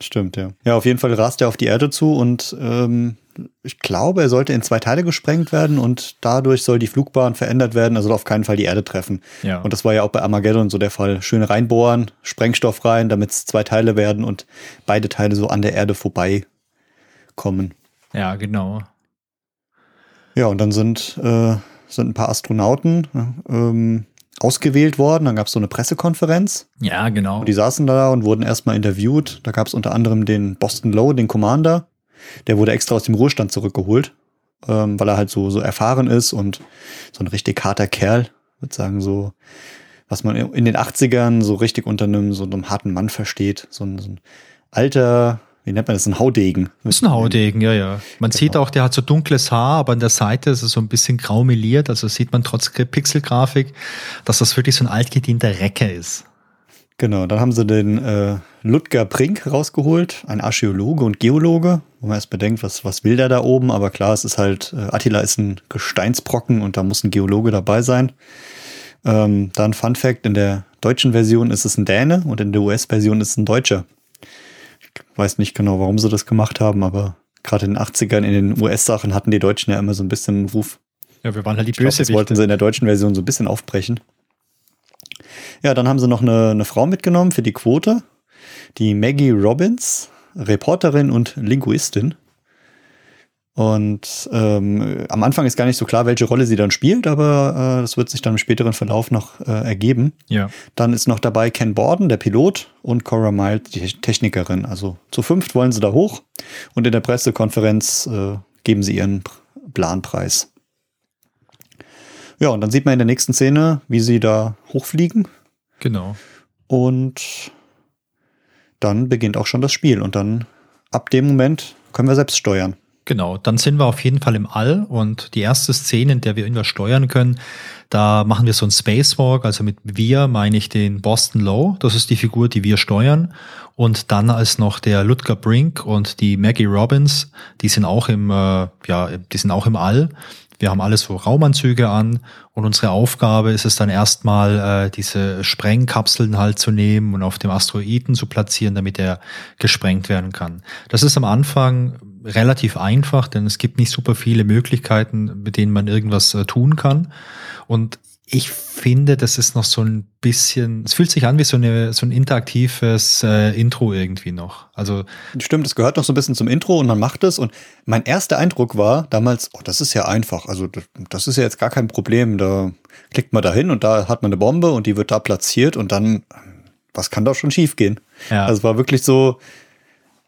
Stimmt, ja. Ja, auf jeden Fall rast er auf die Erde zu und ähm, ich glaube, er sollte in zwei Teile gesprengt werden und dadurch soll die Flugbahn verändert werden, also auf keinen Fall die Erde treffen. Ja. Und das war ja auch bei Armageddon so der Fall. Schön reinbohren, Sprengstoff rein, damit es zwei Teile werden und beide Teile so an der Erde vorbei kommen. Ja, genau. Ja, und dann sind, äh, sind ein paar Astronauten ähm, ausgewählt worden. Dann gab es so eine Pressekonferenz. Ja, genau. Und die saßen da und wurden erstmal interviewt. Da gab es unter anderem den Boston Lowe, den Commander. Der wurde extra aus dem Ruhestand zurückgeholt, ähm, weil er halt so, so erfahren ist und so ein richtig harter Kerl, würde sagen, so, was man in den 80ern so richtig unter einem, so einem harten Mann versteht. So ein, so ein alter, wie nennt man das, ein Haudegen. Das ist ein Haudegen, ja, ja. Man genau. sieht auch, der hat so dunkles Haar, aber an der Seite ist es so ein bisschen graumeliert, also sieht man trotz Pixelgrafik, dass das wirklich so ein altgedienter Recke ist. Genau, dann haben sie den äh, Ludger Prink rausgeholt, ein Archäologe und Geologe, wo man erst bedenkt, was, was will der da oben, aber klar, es ist halt, äh, Attila ist ein Gesteinsbrocken und da muss ein Geologe dabei sein. Ähm, dann Fun Fact, in der deutschen Version ist es ein Däne und in der US-Version ist es ein Deutscher. Ich weiß nicht genau, warum sie das gemacht haben, aber gerade in den 80ern in den US-Sachen hatten die Deutschen ja immer so ein bisschen einen Ruf. Ja, wir waren halt die Böse. Das wollten sie in der deutschen Version so ein bisschen aufbrechen. Ja, dann haben sie noch eine, eine Frau mitgenommen für die Quote. Die Maggie Robbins, Reporterin und Linguistin. Und ähm, am Anfang ist gar nicht so klar, welche Rolle sie dann spielt, aber äh, das wird sich dann im späteren Verlauf noch äh, ergeben. Ja. Dann ist noch dabei Ken Borden, der Pilot, und Cora Miles, die Technikerin. Also zu fünft wollen sie da hoch und in der Pressekonferenz äh, geben sie ihren Planpreis. Ja, und dann sieht man in der nächsten Szene, wie sie da hochfliegen. Genau. Und dann beginnt auch schon das Spiel. Und dann ab dem Moment können wir selbst steuern. Genau, dann sind wir auf jeden Fall im All und die erste Szene, in der wir irgendwas steuern können, da machen wir so einen Spacewalk, also mit wir meine ich den Boston Low, das ist die Figur, die wir steuern und dann als noch der Ludger Brink und die Maggie Robbins, die sind auch im, äh, ja, die sind auch im All. Wir haben alles so Raumanzüge an und unsere Aufgabe ist es dann erstmal, äh, diese Sprengkapseln halt zu nehmen und auf dem Asteroiden zu platzieren, damit er gesprengt werden kann. Das ist am Anfang relativ einfach, denn es gibt nicht super viele Möglichkeiten, mit denen man irgendwas äh, tun kann. Und ich finde, das ist noch so ein bisschen, es fühlt sich an wie so, eine, so ein interaktives äh, Intro irgendwie noch. Also Stimmt, es gehört noch so ein bisschen zum Intro und man macht es. Und mein erster Eindruck war damals, oh, das ist ja einfach. Also das ist ja jetzt gar kein Problem. Da klickt man da hin und da hat man eine Bombe und die wird da platziert und dann, was kann da schon schiefgehen? Ja. Also es war wirklich so,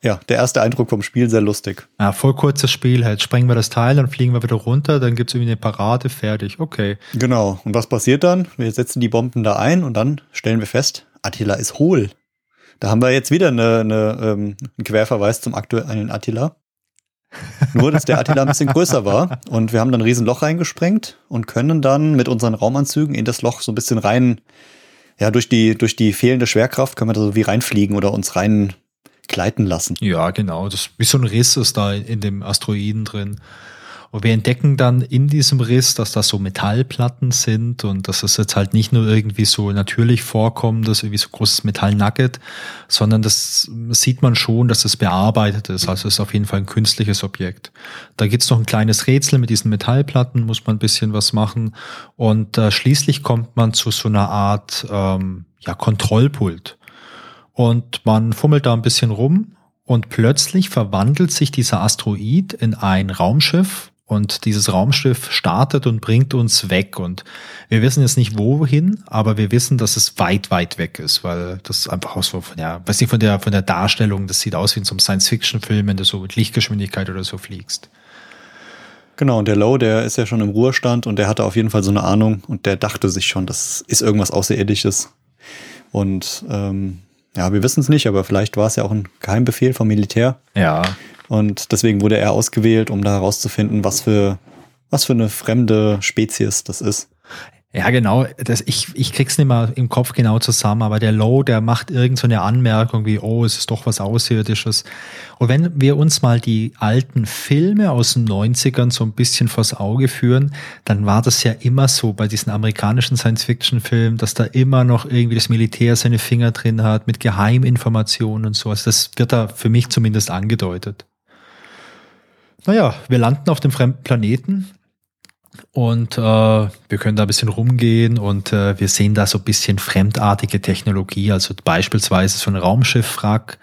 ja, der erste Eindruck vom Spiel sehr lustig. Ja, voll kurzes Spiel halt. Sprengen wir das Teil, dann fliegen wir wieder runter, dann gibt es irgendwie eine Parade, fertig, okay. Genau. Und was passiert dann? Wir setzen die Bomben da ein und dann stellen wir fest, Attila ist hohl. Da haben wir jetzt wieder eine, eine, ähm, einen Querverweis zum aktuellen Attila. Nur, dass der Attila ein bisschen größer war. Und wir haben dann ein Riesenloch reingesprengt und können dann mit unseren Raumanzügen in das Loch so ein bisschen rein, ja, durch die, durch die fehlende Schwerkraft können wir da so wie reinfliegen oder uns rein gleiten lassen. Ja, genau. Das wie so ein Riss ist da in dem Asteroiden drin. Und wir entdecken dann in diesem Riss, dass das so Metallplatten sind und dass es jetzt halt nicht nur irgendwie so natürlich vorkommt, dass irgendwie so großes Metallnugget, sondern das sieht man schon, dass es bearbeitet ist. Also es ist auf jeden Fall ein künstliches Objekt. Da gibt's noch ein kleines Rätsel mit diesen Metallplatten, muss man ein bisschen was machen. Und äh, schließlich kommt man zu so einer Art ähm, ja, Kontrollpult. Und man fummelt da ein bisschen rum und plötzlich verwandelt sich dieser Asteroid in ein Raumschiff und dieses Raumschiff startet und bringt uns weg. Und wir wissen jetzt nicht wohin, aber wir wissen, dass es weit, weit weg ist, weil das einfach aus, von, ja, weiß nicht, von der, von der Darstellung, das sieht aus wie in so einem Science-Fiction-Film, wenn du so mit Lichtgeschwindigkeit oder so fliegst. Genau, und der Low, der ist ja schon im Ruhestand und der hatte auf jeden Fall so eine Ahnung und der dachte sich schon, das ist irgendwas Außerirdisches. Und ähm, ja, wir wissen es nicht, aber vielleicht war es ja auch ein Geheimbefehl vom Militär. Ja. Und deswegen wurde er ausgewählt, um da herauszufinden, was für, was für eine fremde Spezies das ist. Ja, genau. Das, ich, ich krieg's nicht mal im Kopf genau zusammen, aber der Low, der macht irgend so eine Anmerkung wie, oh, es ist doch was Außerirdisches. Und wenn wir uns mal die alten Filme aus den 90ern so ein bisschen vors Auge führen, dann war das ja immer so bei diesen amerikanischen Science-Fiction-Filmen, dass da immer noch irgendwie das Militär seine Finger drin hat mit Geheiminformationen und so. Also das wird da für mich zumindest angedeutet. Naja, wir landen auf dem fremden Planeten und äh, wir können da ein bisschen rumgehen und äh, wir sehen da so ein bisschen fremdartige Technologie, also beispielsweise so ein Raumschiffwrack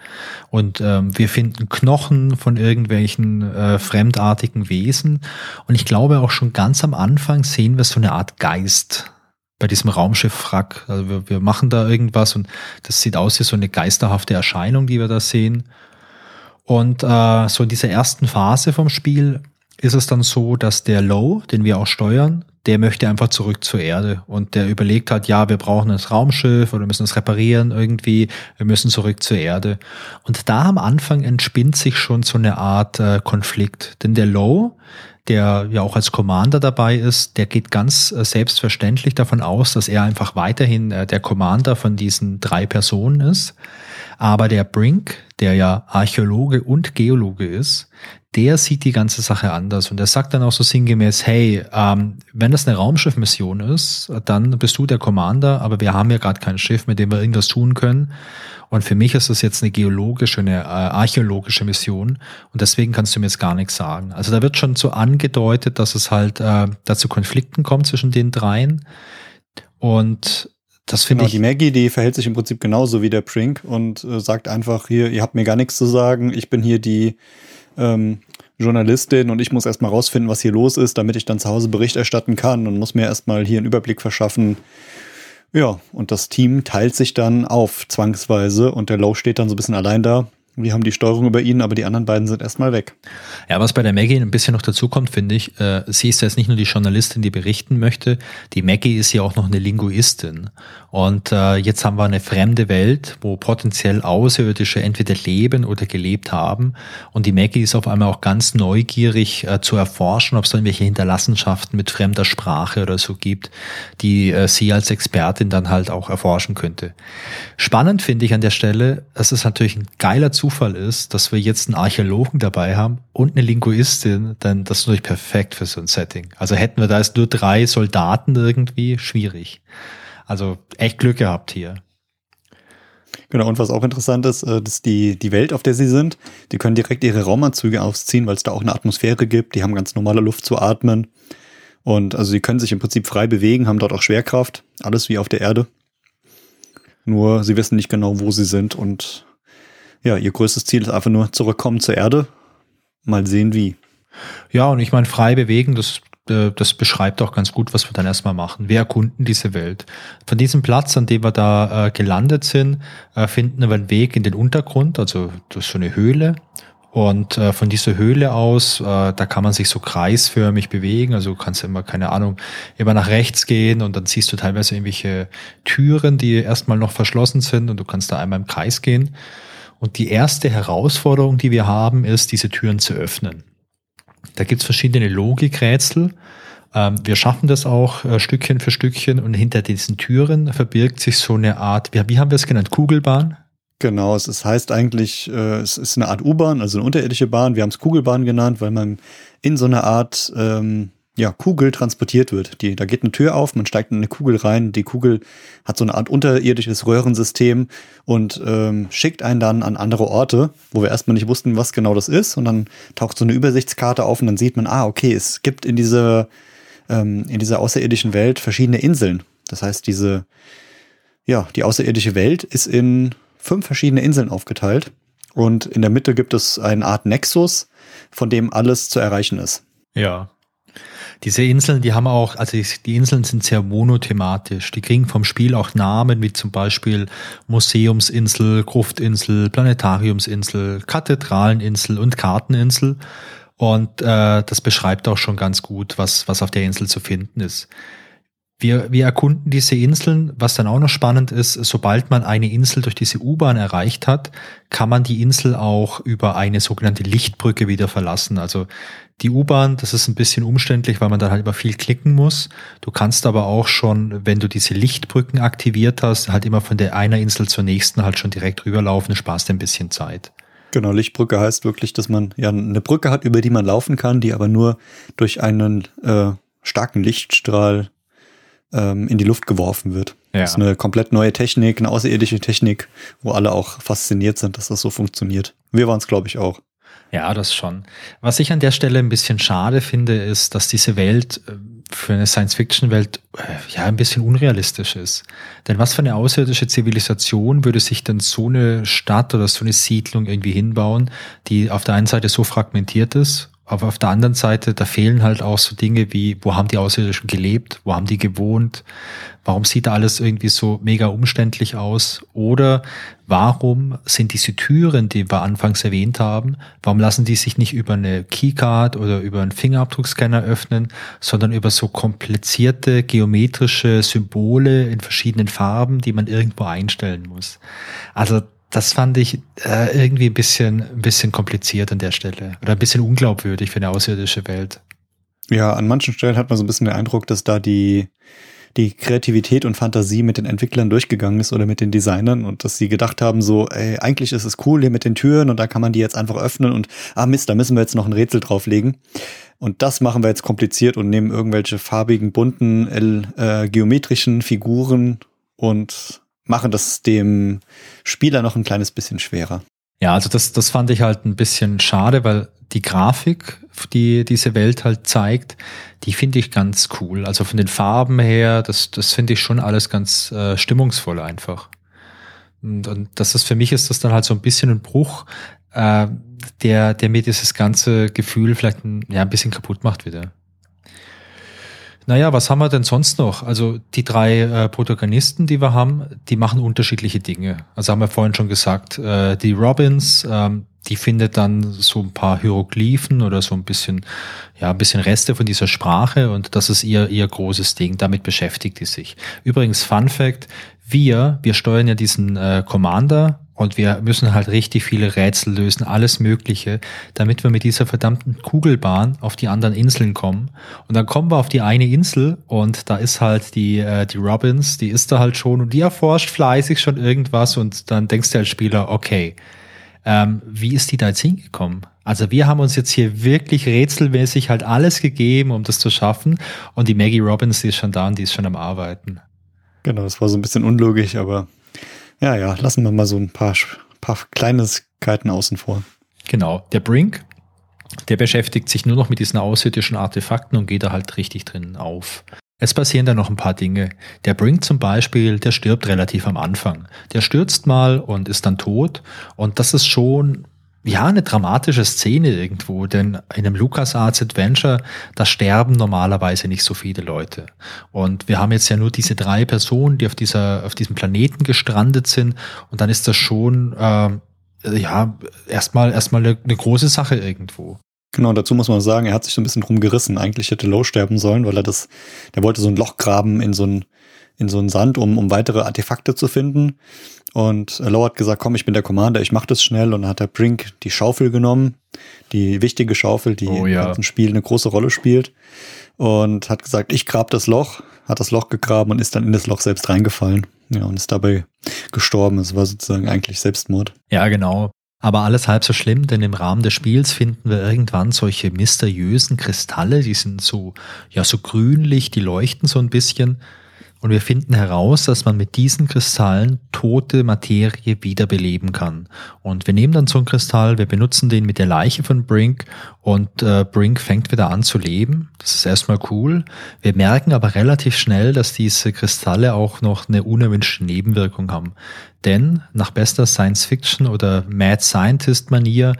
und ähm, wir finden Knochen von irgendwelchen äh, fremdartigen Wesen. Und ich glaube auch schon ganz am Anfang sehen wir so eine Art Geist bei diesem Raumschiffwrack. Also wir, wir machen da irgendwas und das sieht aus wie so eine geisterhafte Erscheinung, die wir da sehen. Und äh, so in dieser ersten Phase vom Spiel ist es dann so, dass der Low, den wir auch steuern, der möchte einfach zurück zur Erde und der überlegt halt, ja, wir brauchen ein Raumschiff oder müssen es reparieren irgendwie, wir müssen zurück zur Erde. Und da am Anfang entspinnt sich schon so eine Art äh, Konflikt, denn der Low, der ja auch als Commander dabei ist, der geht ganz äh, selbstverständlich davon aus, dass er einfach weiterhin äh, der Commander von diesen drei Personen ist. Aber der Brink, der ja Archäologe und Geologe ist, der sieht die ganze Sache anders und er sagt dann auch so sinngemäß, hey, ähm, wenn das eine Raumschiffmission ist, dann bist du der Commander, aber wir haben ja gerade kein Schiff, mit dem wir irgendwas tun können. Und für mich ist das jetzt eine geologische, eine äh, archäologische Mission und deswegen kannst du mir jetzt gar nichts sagen. Also da wird schon so angedeutet, dass es halt äh, dazu Konflikten kommt zwischen den dreien und das finde genau, ich. Die Maggie, die verhält sich im Prinzip genauso wie der Prink und äh, sagt einfach hier, ihr habt mir gar nichts zu sagen, ich bin hier die ähm, Journalistin und ich muss erstmal rausfinden, was hier los ist, damit ich dann zu Hause Bericht erstatten kann und muss mir erstmal hier einen Überblick verschaffen. Ja, und das Team teilt sich dann auf, zwangsweise, und der Low steht dann so ein bisschen allein da wir haben die Steuerung über ihn, aber die anderen beiden sind erstmal weg. Ja, was bei der Maggie ein bisschen noch dazu kommt, finde ich, äh, sie ist jetzt nicht nur die Journalistin, die berichten möchte, die Maggie ist ja auch noch eine Linguistin. Und äh, jetzt haben wir eine fremde Welt, wo potenziell Außerirdische entweder leben oder gelebt haben. Und die Maggie ist auf einmal auch ganz neugierig äh, zu erforschen, ob es da irgendwelche Hinterlassenschaften mit fremder Sprache oder so gibt, die äh, sie als Expertin dann halt auch erforschen könnte. Spannend finde ich an der Stelle, es ist natürlich ein geiler Zufall ist, dass wir jetzt einen Archäologen dabei haben und eine Linguistin, dann das ist natürlich perfekt für so ein Setting. Also hätten wir da jetzt nur drei Soldaten irgendwie, schwierig. Also echt Glück gehabt hier. Genau, und was auch interessant ist, äh, dass die, die Welt, auf der sie sind, die können direkt ihre Raumanzüge ausziehen, weil es da auch eine Atmosphäre gibt. Die haben ganz normale Luft zu atmen. Und also sie können sich im Prinzip frei bewegen, haben dort auch Schwerkraft. Alles wie auf der Erde. Nur sie wissen nicht genau, wo sie sind und ja, ihr größtes Ziel ist einfach nur zurückkommen zur Erde. Mal sehen wie. Ja, und ich meine, frei bewegen, das, äh, das beschreibt auch ganz gut, was wir dann erstmal machen. Wir erkunden diese Welt. Von diesem Platz, an dem wir da äh, gelandet sind, äh, finden wir einen Weg in den Untergrund, also das ist so eine Höhle. Und äh, von dieser Höhle aus, äh, da kann man sich so kreisförmig bewegen. Also du kannst immer, keine Ahnung, immer nach rechts gehen und dann siehst du teilweise irgendwelche Türen, die erstmal noch verschlossen sind und du kannst da einmal im Kreis gehen. Und die erste Herausforderung, die wir haben, ist, diese Türen zu öffnen. Da gibt's verschiedene Logikrätsel. Ähm, wir schaffen das auch äh, Stückchen für Stückchen und hinter diesen Türen verbirgt sich so eine Art, wie, haben wir es genannt, Kugelbahn? Genau, es, es heißt eigentlich, äh, es ist eine Art U-Bahn, also eine unterirdische Bahn. Wir haben es Kugelbahn genannt, weil man in so eine Art ähm, ja, Kugel transportiert wird. Die, da geht eine Tür auf, man steigt in eine Kugel rein. Die Kugel hat so eine Art unterirdisches Röhrensystem und ähm, schickt einen dann an andere Orte, wo wir erstmal nicht wussten, was genau das ist. Und dann taucht so eine Übersichtskarte auf und dann sieht man, ah, okay, es gibt in dieser, ähm, in dieser außerirdischen Welt verschiedene Inseln. Das heißt, diese, ja, die außerirdische Welt ist in fünf verschiedene Inseln aufgeteilt. Und in der Mitte gibt es eine Art Nexus, von dem alles zu erreichen ist. Ja, diese Inseln, die haben auch, also die Inseln sind sehr monothematisch. Die kriegen vom Spiel auch Namen wie zum Beispiel Museumsinsel, Gruftinsel, Planetariumsinsel, Kathedraleninsel und Karteninsel. Und äh, das beschreibt auch schon ganz gut, was, was auf der Insel zu finden ist. Wir, wir erkunden diese Inseln. Was dann auch noch spannend ist, sobald man eine Insel durch diese U-Bahn erreicht hat, kann man die Insel auch über eine sogenannte Lichtbrücke wieder verlassen. Also die U-Bahn, das ist ein bisschen umständlich, weil man dann halt immer viel klicken muss. Du kannst aber auch schon, wenn du diese Lichtbrücken aktiviert hast, halt immer von der einer Insel zur nächsten halt schon direkt rüberlaufen, sparst dir ein bisschen Zeit. Genau, Lichtbrücke heißt wirklich, dass man ja eine Brücke hat, über die man laufen kann, die aber nur durch einen äh, starken Lichtstrahl ähm, in die Luft geworfen wird. Ja. Das ist eine komplett neue Technik, eine außerirdische Technik, wo alle auch fasziniert sind, dass das so funktioniert. Wir waren es, glaube ich, auch. Ja, das schon. Was ich an der Stelle ein bisschen schade finde, ist, dass diese Welt äh, für eine Science-Fiction-Welt äh, ja ein bisschen unrealistisch ist. Denn was für eine außerirdische Zivilisation würde sich denn so eine Stadt oder so eine Siedlung irgendwie hinbauen, die auf der einen Seite so fragmentiert ist aber auf der anderen Seite, da fehlen halt auch so Dinge wie, wo haben die Außerirdischen gelebt? Wo haben die gewohnt? Warum sieht da alles irgendwie so mega umständlich aus? Oder warum sind diese Türen, die wir anfangs erwähnt haben, warum lassen die sich nicht über eine Keycard oder über einen Fingerabdruckscanner öffnen, sondern über so komplizierte geometrische Symbole in verschiedenen Farben, die man irgendwo einstellen muss? Also das fand ich äh, irgendwie ein bisschen, ein bisschen kompliziert an der Stelle oder ein bisschen unglaubwürdig für eine außerirdische Welt. Ja, an manchen Stellen hat man so ein bisschen den Eindruck, dass da die, die Kreativität und Fantasie mit den Entwicklern durchgegangen ist oder mit den Designern und dass sie gedacht haben, so, ey, eigentlich ist es cool hier mit den Türen und da kann man die jetzt einfach öffnen und, ah Mist, da müssen wir jetzt noch ein Rätsel drauflegen. Und das machen wir jetzt kompliziert und nehmen irgendwelche farbigen, bunten, äh, geometrischen Figuren und machen das dem Spieler noch ein kleines bisschen schwerer. Ja, also das, das fand ich halt ein bisschen schade, weil die Grafik, die diese Welt halt zeigt, die finde ich ganz cool. Also von den Farben her, das, das finde ich schon alles ganz äh, stimmungsvoll einfach. Und, und das ist für mich ist das dann halt so ein bisschen ein Bruch, äh, der, der mir dieses ganze Gefühl vielleicht ein, ja, ein bisschen kaputt macht wieder. Naja, was haben wir denn sonst noch? Also die drei äh, Protagonisten, die wir haben, die machen unterschiedliche Dinge. Also haben wir vorhin schon gesagt, äh, die Robins, ähm, die findet dann so ein paar Hieroglyphen oder so ein bisschen, ja, ein bisschen Reste von dieser Sprache und das ist ihr, ihr großes Ding. Damit beschäftigt sie sich. Übrigens, Fun Fact, wir, wir steuern ja diesen äh, Commander und wir müssen halt richtig viele Rätsel lösen, alles Mögliche, damit wir mit dieser verdammten Kugelbahn auf die anderen Inseln kommen. Und dann kommen wir auf die eine Insel und da ist halt die, äh, die Robins, die ist da halt schon und die erforscht fleißig schon irgendwas und dann denkst du als Spieler, okay, ähm, wie ist die da jetzt hingekommen? Also wir haben uns jetzt hier wirklich rätselmäßig halt alles gegeben, um das zu schaffen. Und die Maggie Robbins, die ist schon da und die ist schon am Arbeiten. Genau, das war so ein bisschen unlogisch, aber ja, ja, lassen wir mal so ein paar, paar Kleinigkeiten außen vor. Genau, der Brink, der beschäftigt sich nur noch mit diesen außerirdischen Artefakten und geht da halt richtig drin auf. Es passieren da noch ein paar Dinge. Der Brink zum Beispiel, der stirbt relativ am Anfang. Der stürzt mal und ist dann tot. Und das ist schon, ja, eine dramatische Szene irgendwo. Denn in einem LucasArts Adventure, da sterben normalerweise nicht so viele Leute. Und wir haben jetzt ja nur diese drei Personen, die auf dieser, auf diesem Planeten gestrandet sind. Und dann ist das schon, äh, ja, erstmal, erstmal eine, eine große Sache irgendwo. Genau, dazu muss man sagen, er hat sich so ein bisschen drum gerissen. Eigentlich hätte Low sterben sollen, weil er das, der wollte so ein Loch graben in so ein, in so einen Sand, um, um weitere Artefakte zu finden. Und Low hat gesagt, komm, ich bin der Commander, ich mach das schnell. Und dann hat der Brink die Schaufel genommen, die wichtige Schaufel, die oh, ja. im ganzen Spiel eine große Rolle spielt. Und hat gesagt, ich grab das Loch, hat das Loch gegraben und ist dann in das Loch selbst reingefallen. Ja, und ist dabei gestorben. Es war sozusagen eigentlich Selbstmord. Ja, genau. Aber alles halb so schlimm, denn im Rahmen des Spiels finden wir irgendwann solche mysteriösen Kristalle, die sind so, ja, so grünlich, die leuchten so ein bisschen. Und wir finden heraus, dass man mit diesen Kristallen tote Materie wiederbeleben kann. Und wir nehmen dann so einen Kristall, wir benutzen den mit der Leiche von Brink und äh, Brink fängt wieder an zu leben. Das ist erstmal cool. Wir merken aber relativ schnell, dass diese Kristalle auch noch eine unerwünschte Nebenwirkung haben. Denn nach bester Science-Fiction oder Mad Scientist-Manier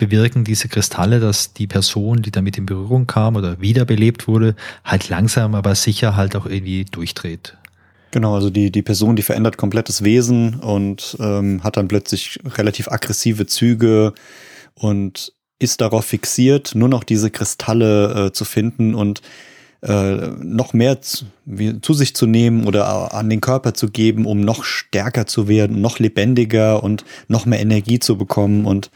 bewirken diese Kristalle, dass die Person, die damit in Berührung kam oder wiederbelebt wurde, halt langsam, aber sicher halt auch irgendwie durchdreht. Genau, also die, die Person, die verändert komplettes Wesen und ähm, hat dann plötzlich relativ aggressive Züge und ist darauf fixiert, nur noch diese Kristalle äh, zu finden und äh, noch mehr zu, zu sich zu nehmen oder an den Körper zu geben, um noch stärker zu werden, noch lebendiger und noch mehr Energie zu bekommen und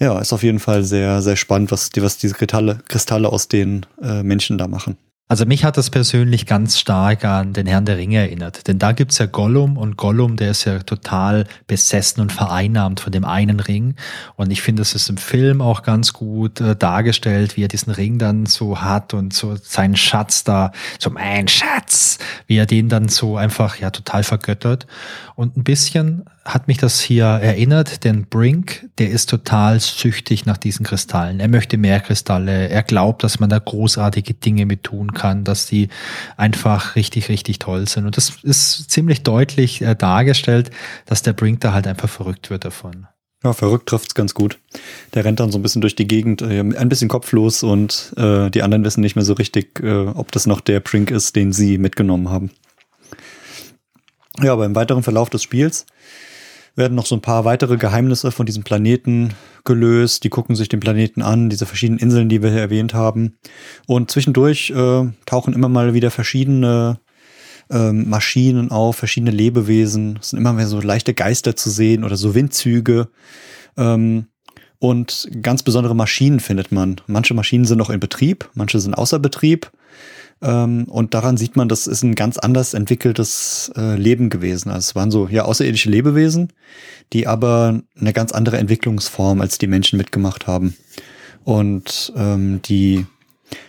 ja, ist auf jeden Fall sehr, sehr spannend, was, die, was diese Kristalle, Kristalle aus den äh, Menschen da machen. Also mich hat das persönlich ganz stark an den Herrn der Ringe erinnert. Denn da gibt's ja Gollum und Gollum, der ist ja total besessen und vereinnahmt von dem einen Ring. Und ich finde, das ist im Film auch ganz gut äh, dargestellt, wie er diesen Ring dann so hat und so seinen Schatz da, so mein Schatz, wie er den dann so einfach ja total vergöttert. Und ein bisschen hat mich das hier erinnert, denn Brink, der ist total süchtig nach diesen Kristallen. Er möchte mehr Kristalle. Er glaubt, dass man da großartige Dinge mit tun kann, dass die einfach richtig, richtig toll sind. Und das ist ziemlich deutlich äh, dargestellt, dass der Brink da halt einfach verrückt wird davon. Ja, verrückt trifft's ganz gut. Der rennt dann so ein bisschen durch die Gegend, äh, ein bisschen kopflos und äh, die anderen wissen nicht mehr so richtig, äh, ob das noch der Brink ist, den sie mitgenommen haben. Ja, aber im weiteren Verlauf des Spiels werden noch so ein paar weitere Geheimnisse von diesem Planeten gelöst. Die gucken sich den Planeten an, diese verschiedenen Inseln, die wir hier erwähnt haben. Und zwischendurch äh, tauchen immer mal wieder verschiedene äh, Maschinen auf, verschiedene Lebewesen. Es sind immer mehr so leichte Geister zu sehen oder so Windzüge. Ähm, und ganz besondere Maschinen findet man. Manche Maschinen sind noch in Betrieb, manche sind außer Betrieb. Ähm, und daran sieht man, das ist ein ganz anders entwickeltes äh, Leben gewesen. Also es waren so ja außerirdische Lebewesen, die aber eine ganz andere Entwicklungsform als die Menschen mitgemacht haben. Und ähm, die,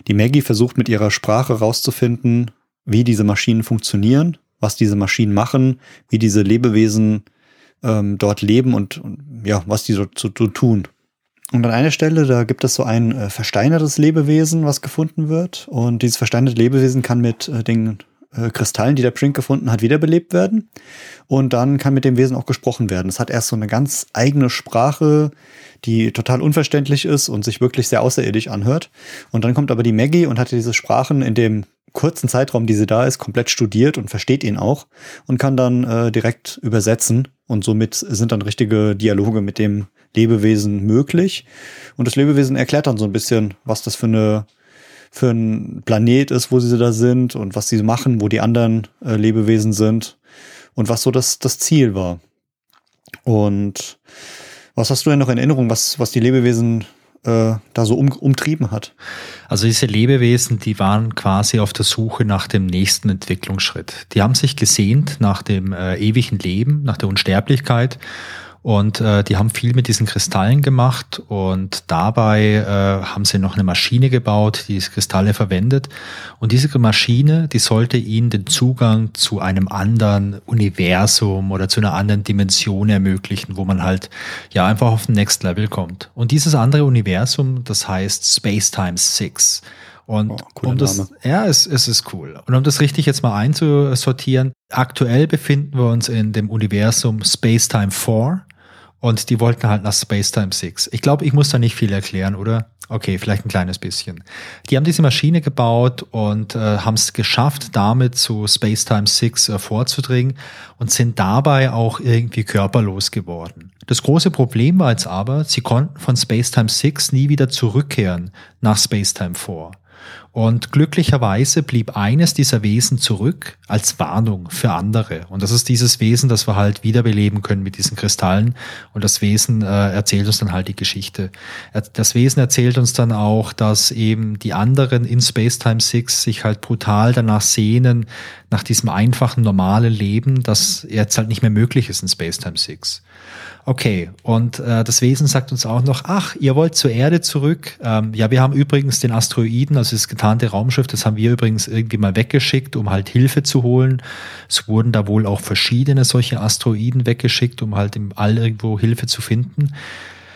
die Maggie versucht mit ihrer Sprache rauszufinden, wie diese Maschinen funktionieren, was diese Maschinen machen, wie diese Lebewesen ähm, dort leben und, und ja, was die so, so, so tun. Und an einer Stelle, da gibt es so ein äh, versteinertes Lebewesen, was gefunden wird. Und dieses versteinerte Lebewesen kann mit äh, den äh, Kristallen, die der Brink gefunden hat, wiederbelebt werden. Und dann kann mit dem Wesen auch gesprochen werden. Es hat erst so eine ganz eigene Sprache, die total unverständlich ist und sich wirklich sehr außerirdisch anhört. Und dann kommt aber die Maggie und hat diese Sprachen in dem kurzen Zeitraum, die sie da ist, komplett studiert und versteht ihn auch und kann dann äh, direkt übersetzen. Und somit sind dann richtige Dialoge mit dem Lebewesen möglich. Und das Lebewesen erklärt dann so ein bisschen, was das für eine für ein Planet ist, wo sie da sind und was sie machen, wo die anderen äh, Lebewesen sind und was so das, das Ziel war. Und was hast du denn noch in Erinnerung, was, was die Lebewesen äh, da so um, umtrieben hat? Also diese Lebewesen, die waren quasi auf der Suche nach dem nächsten Entwicklungsschritt. Die haben sich gesehnt nach dem äh, ewigen Leben, nach der Unsterblichkeit und äh, die haben viel mit diesen Kristallen gemacht und dabei äh, haben sie noch eine Maschine gebaut, die diese Kristalle verwendet. Und diese Maschine, die sollte ihnen den Zugang zu einem anderen Universum oder zu einer anderen Dimension ermöglichen, wo man halt ja einfach auf den Next Level kommt. Und dieses andere Universum, das heißt Space Time 6. Und oh, um das, Name. ja, es, es ist cool. Und um das richtig jetzt mal einzusortieren, aktuell befinden wir uns in dem Universum Space Time 4. Und die wollten halt nach Space Time 6. Ich glaube, ich muss da nicht viel erklären, oder? Okay, vielleicht ein kleines bisschen. Die haben diese Maschine gebaut und äh, haben es geschafft, damit zu Space Time 6 äh, vorzudringen und sind dabei auch irgendwie körperlos geworden. Das große Problem war jetzt aber, sie konnten von Space Time 6 nie wieder zurückkehren nach Space Time 4. Und glücklicherweise blieb eines dieser Wesen zurück als Warnung für andere. Und das ist dieses Wesen, das wir halt wiederbeleben können mit diesen Kristallen. Und das Wesen äh, erzählt uns dann halt die Geschichte. Das Wesen erzählt uns dann auch, dass eben die anderen in Space Time 6 sich halt brutal danach sehnen, nach diesem einfachen, normalen Leben, das jetzt halt nicht mehr möglich ist in Space Time 6. Okay, und äh, das Wesen sagt uns auch noch, ach, ihr wollt zur Erde zurück. Ähm, ja, wir haben übrigens den Asteroiden, also das getarnte Raumschiff, das haben wir übrigens irgendwie mal weggeschickt, um halt Hilfe zu holen. Es wurden da wohl auch verschiedene solche Asteroiden weggeschickt, um halt im All irgendwo Hilfe zu finden.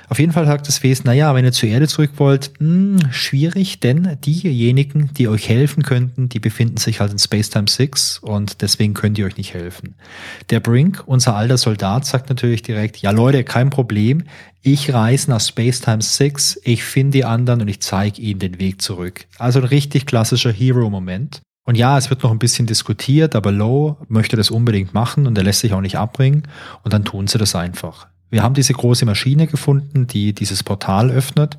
Auf jeden Fall sagt das Wesen, naja, wenn ihr zur Erde zurück wollt, mh, hm, schwierig, denn diejenigen, die euch helfen könnten, die befinden sich halt in Spacetime 6 und deswegen könnt ihr euch nicht helfen. Der Brink, unser alter Soldat, sagt natürlich direkt, ja Leute, kein Problem, ich reise nach Spacetime 6, ich finde die anderen und ich zeige ihnen den Weg zurück. Also ein richtig klassischer Hero-Moment. Und ja, es wird noch ein bisschen diskutiert, aber Low möchte das unbedingt machen und er lässt sich auch nicht abbringen und dann tun sie das einfach. Wir haben diese große Maschine gefunden, die dieses Portal öffnet.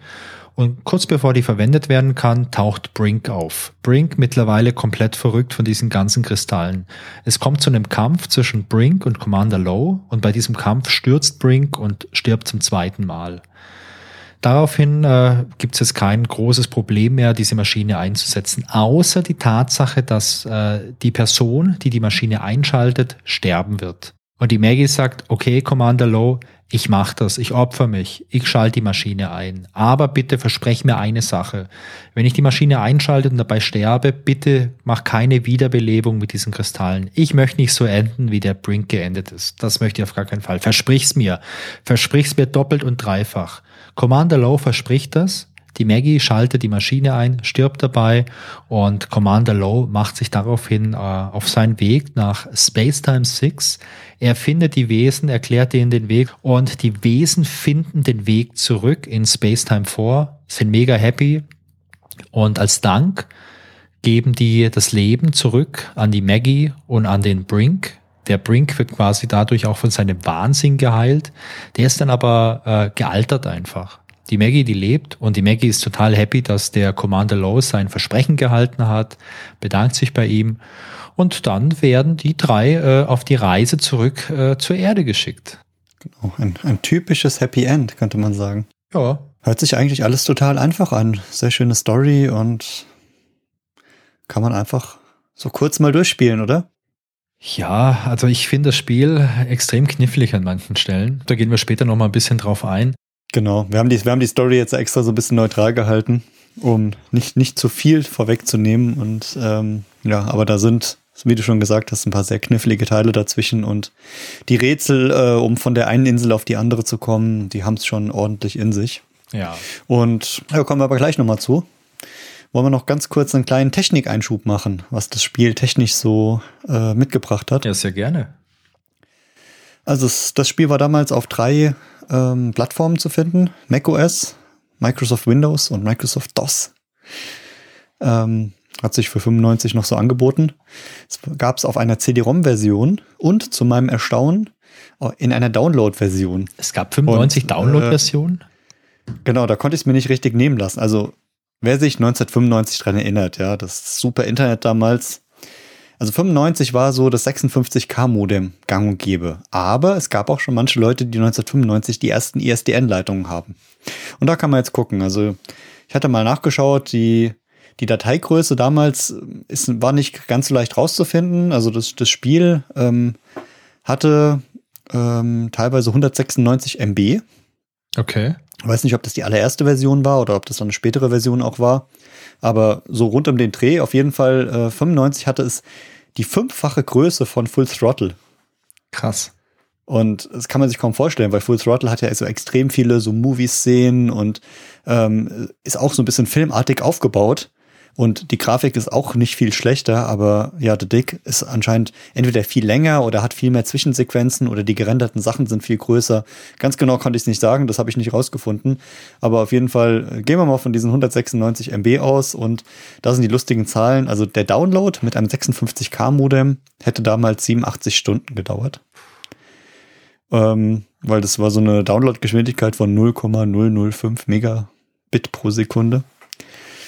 Und kurz bevor die verwendet werden kann, taucht Brink auf. Brink mittlerweile komplett verrückt von diesen ganzen Kristallen. Es kommt zu einem Kampf zwischen Brink und Commander Low und bei diesem Kampf stürzt Brink und stirbt zum zweiten Mal. Daraufhin äh, gibt es jetzt kein großes Problem mehr, diese Maschine einzusetzen, außer die Tatsache, dass äh, die Person, die die Maschine einschaltet, sterben wird. Und die Maggie sagt, okay, Commander Low, ich mache das, ich opfer mich, ich schalte die Maschine ein. Aber bitte versprech mir eine Sache. Wenn ich die Maschine einschalte und dabei sterbe, bitte mach keine Wiederbelebung mit diesen Kristallen. Ich möchte nicht so enden, wie der Brink geendet ist. Das möchte ich auf gar keinen Fall. Versprich's mir. Versprich's mir doppelt und dreifach. Commander Low verspricht das. Die Maggie schaltet die Maschine ein, stirbt dabei und Commander Low macht sich daraufhin äh, auf seinen Weg nach Spacetime 6. Er findet die Wesen, erklärt ihnen den Weg und die Wesen finden den Weg zurück in Spacetime 4, sind mega happy und als Dank geben die das Leben zurück an die Maggie und an den Brink. Der Brink wird quasi dadurch auch von seinem Wahnsinn geheilt. Der ist dann aber äh, gealtert einfach. Die Maggie, die lebt und die Maggie ist total happy, dass der Commander Lowe sein Versprechen gehalten hat, bedankt sich bei ihm und dann werden die drei äh, auf die Reise zurück äh, zur Erde geschickt. Genau, ein, ein typisches Happy End, könnte man sagen. Ja. Hört sich eigentlich alles total einfach an. Sehr schöne Story und kann man einfach so kurz mal durchspielen, oder? Ja, also ich finde das Spiel extrem knifflig an manchen Stellen. Da gehen wir später noch mal ein bisschen drauf ein. Genau, wir haben die, wir haben die Story jetzt extra so ein bisschen neutral gehalten, um nicht, nicht zu viel vorwegzunehmen. Und ähm, ja, aber da sind, wie du schon gesagt hast, ein paar sehr knifflige Teile dazwischen. Und die Rätsel, äh, um von der einen Insel auf die andere zu kommen, die haben es schon ordentlich in sich. Ja. Und da kommen wir aber gleich nochmal zu. Wollen wir noch ganz kurz einen kleinen Technikeinschub machen, was das Spiel technisch so äh, mitgebracht hat? Ja, sehr gerne. Also es, das Spiel war damals auf drei ähm, Plattformen zu finden. macOS, Microsoft Windows und Microsoft DOS. Ähm, hat sich für 95 noch so angeboten. Es gab es auf einer CD-ROM-Version und zu meinem Erstaunen oh, in einer Download-Version. Es gab 95 Download-Versionen? Äh, genau, da konnte ich es mir nicht richtig nehmen lassen. Also wer sich 1995 dran erinnert, ja, das super Internet damals. Also 95 war so das 56K-Modem gang und gäbe. Aber es gab auch schon manche Leute, die 1995 die ersten ISDN-Leitungen haben. Und da kann man jetzt gucken. Also ich hatte mal nachgeschaut, die, die Dateigröße damals ist, war nicht ganz so leicht rauszufinden. Also das, das Spiel ähm, hatte ähm, teilweise 196 MB. Okay. Ich weiß nicht, ob das die allererste Version war oder ob das dann eine spätere Version auch war. Aber so rund um den Dreh, auf jeden Fall äh, 95 hatte es die fünffache Größe von Full Throttle. Krass. Und das kann man sich kaum vorstellen, weil Full Throttle hat ja so extrem viele so Movie-Szenen und ähm, ist auch so ein bisschen filmartig aufgebaut. Und die Grafik ist auch nicht viel schlechter, aber ja, The Dick ist anscheinend entweder viel länger oder hat viel mehr Zwischensequenzen oder die gerenderten Sachen sind viel größer. Ganz genau konnte ich es nicht sagen, das habe ich nicht rausgefunden. Aber auf jeden Fall äh, gehen wir mal von diesen 196 MB aus und da sind die lustigen Zahlen. Also der Download mit einem 56K Modem hätte damals 87 Stunden gedauert. Ähm, weil das war so eine Downloadgeschwindigkeit von 0,005 Megabit pro Sekunde.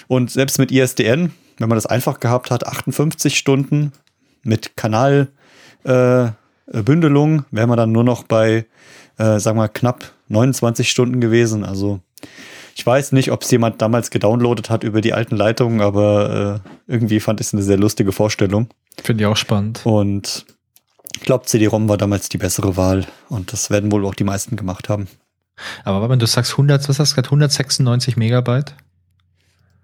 Und selbst mit ISDN, wenn man das einfach gehabt hat, 58 Stunden mit Kanalbündelung, äh, wäre man dann nur noch bei, äh, sagen wir, knapp 29 Stunden gewesen. Also ich weiß nicht, ob es jemand damals gedownloadet hat über die alten Leitungen, aber äh, irgendwie fand ich es eine sehr lustige Vorstellung. Finde ich auch spannend. Und ich glaube, CD-ROM war damals die bessere Wahl und das werden wohl auch die meisten gemacht haben. Aber wenn du sagst 100, was hast du gerade, 196 Megabyte?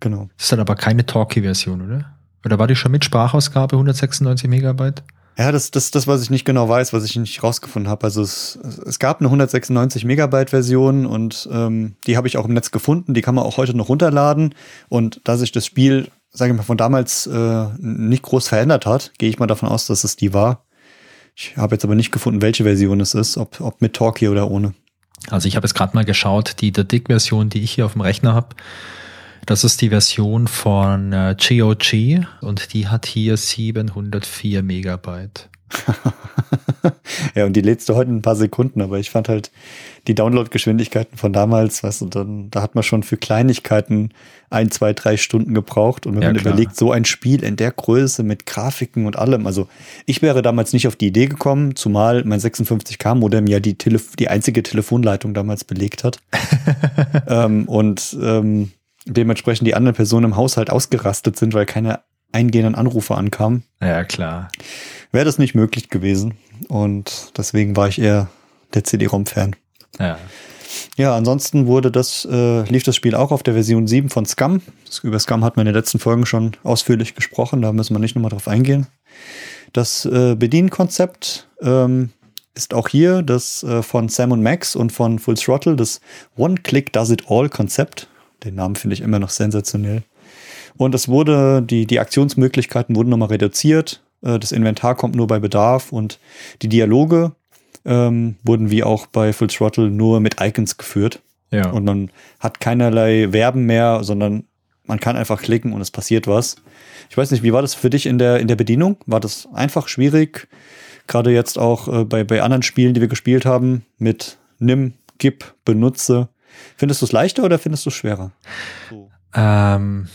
Genau. Das ist dann aber keine Talkie-Version, oder? Oder war die schon mit Sprachausgabe 196 Megabyte? Ja, das, das, das, was ich nicht genau weiß, was ich nicht rausgefunden habe. Also es, es gab eine 196 Megabyte Version und ähm, die habe ich auch im Netz gefunden. Die kann man auch heute noch runterladen. Und da sich das Spiel, sage ich mal, von damals äh, nicht groß verändert hat, gehe ich mal davon aus, dass es die war. Ich habe jetzt aber nicht gefunden, welche Version es ist, ob, ob mit Talkie oder ohne. Also ich habe jetzt gerade mal geschaut, die der Dick-Version, die ich hier auf dem Rechner habe, das ist die Version von äh, GOG und die hat hier 704 Megabyte. (laughs) ja, und die lädst du heute in ein paar Sekunden, aber ich fand halt die Downloadgeschwindigkeiten von damals, weißt du, dann, da hat man schon für Kleinigkeiten ein, zwei, drei Stunden gebraucht. Und wenn ja, man klar. überlegt, so ein Spiel in der Größe mit Grafiken und allem, also ich wäre damals nicht auf die Idee gekommen, zumal mein 56K-Modem ja die, Telef die einzige Telefonleitung damals belegt hat. (laughs) ähm, und ähm, dementsprechend die anderen Personen im Haushalt ausgerastet sind, weil keine eingehenden Anrufe ankamen. Ja, klar. Wäre das nicht möglich gewesen. Und deswegen war ich eher der CD-ROM-Fan. Ja. Ja, ansonsten wurde das, äh, lief das Spiel auch auf der Version 7 von Scum. Über Scum hat man in den letzten Folgen schon ausführlich gesprochen, da müssen wir nicht nochmal drauf eingehen. Das äh, Bedienkonzept ähm, ist auch hier das äh, von Sam und Max und von Full Throttle, das One-Click-Does-It-All-Konzept. Den Namen finde ich immer noch sensationell. Und es wurde, die, die Aktionsmöglichkeiten wurden nochmal reduziert. Äh, das Inventar kommt nur bei Bedarf und die Dialoge ähm, wurden wie auch bei Full Throttle nur mit Icons geführt. Ja. Und man hat keinerlei Verben mehr, sondern man kann einfach klicken und es passiert was. Ich weiß nicht, wie war das für dich in der, in der Bedienung? War das einfach schwierig? Gerade jetzt auch äh, bei, bei anderen Spielen, die wir gespielt haben, mit Nimm, Gib, Benutze. Findest du es leichter oder findest du es schwerer? So. Ähm,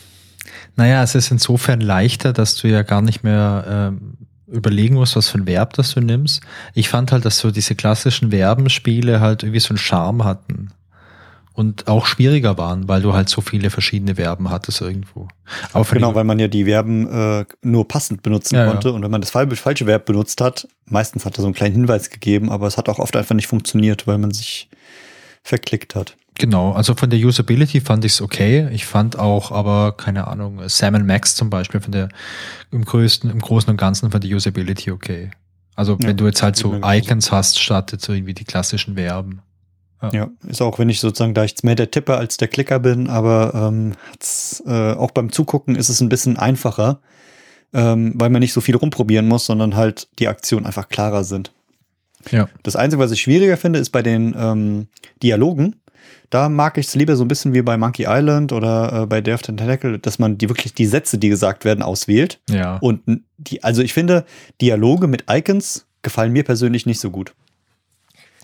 naja, es ist insofern leichter, dass du ja gar nicht mehr ähm, überlegen musst, was für ein Verb das du nimmst. Ich fand halt, dass so diese klassischen Verbenspiele halt irgendwie so einen Charme hatten. und auch schwieriger waren, weil du halt so viele verschiedene Verben hattest irgendwo. Aber genau, weil man ja die Verben äh, nur passend benutzen ja, konnte. Ja. Und wenn man das falsche Verb benutzt hat, meistens hat er so einen kleinen Hinweis gegeben, aber es hat auch oft einfach nicht funktioniert, weil man sich verklickt hat. Genau, also von der Usability fand ich es okay. Ich fand auch, aber keine Ahnung, Sam Max zum Beispiel von der im größten, im Großen und Ganzen von der Usability okay. Also ja, wenn du jetzt halt so Icons hast, statt jetzt so irgendwie die klassischen Verben. Ja. ja. ist auch, wenn ich sozusagen, da ich mehr der Tipper als der Klicker bin, aber ähm, äh, auch beim Zugucken ist es ein bisschen einfacher, ähm, weil man nicht so viel rumprobieren muss, sondern halt die Aktionen einfach klarer sind. Ja. Das Einzige, was ich schwieriger finde, ist bei den ähm, Dialogen. Da mag ich es lieber so ein bisschen wie bei Monkey Island oder äh, bei Day of the Tentacle, dass man die wirklich die Sätze, die gesagt werden, auswählt. Ja. Und die, also ich finde, Dialoge mit Icons gefallen mir persönlich nicht so gut.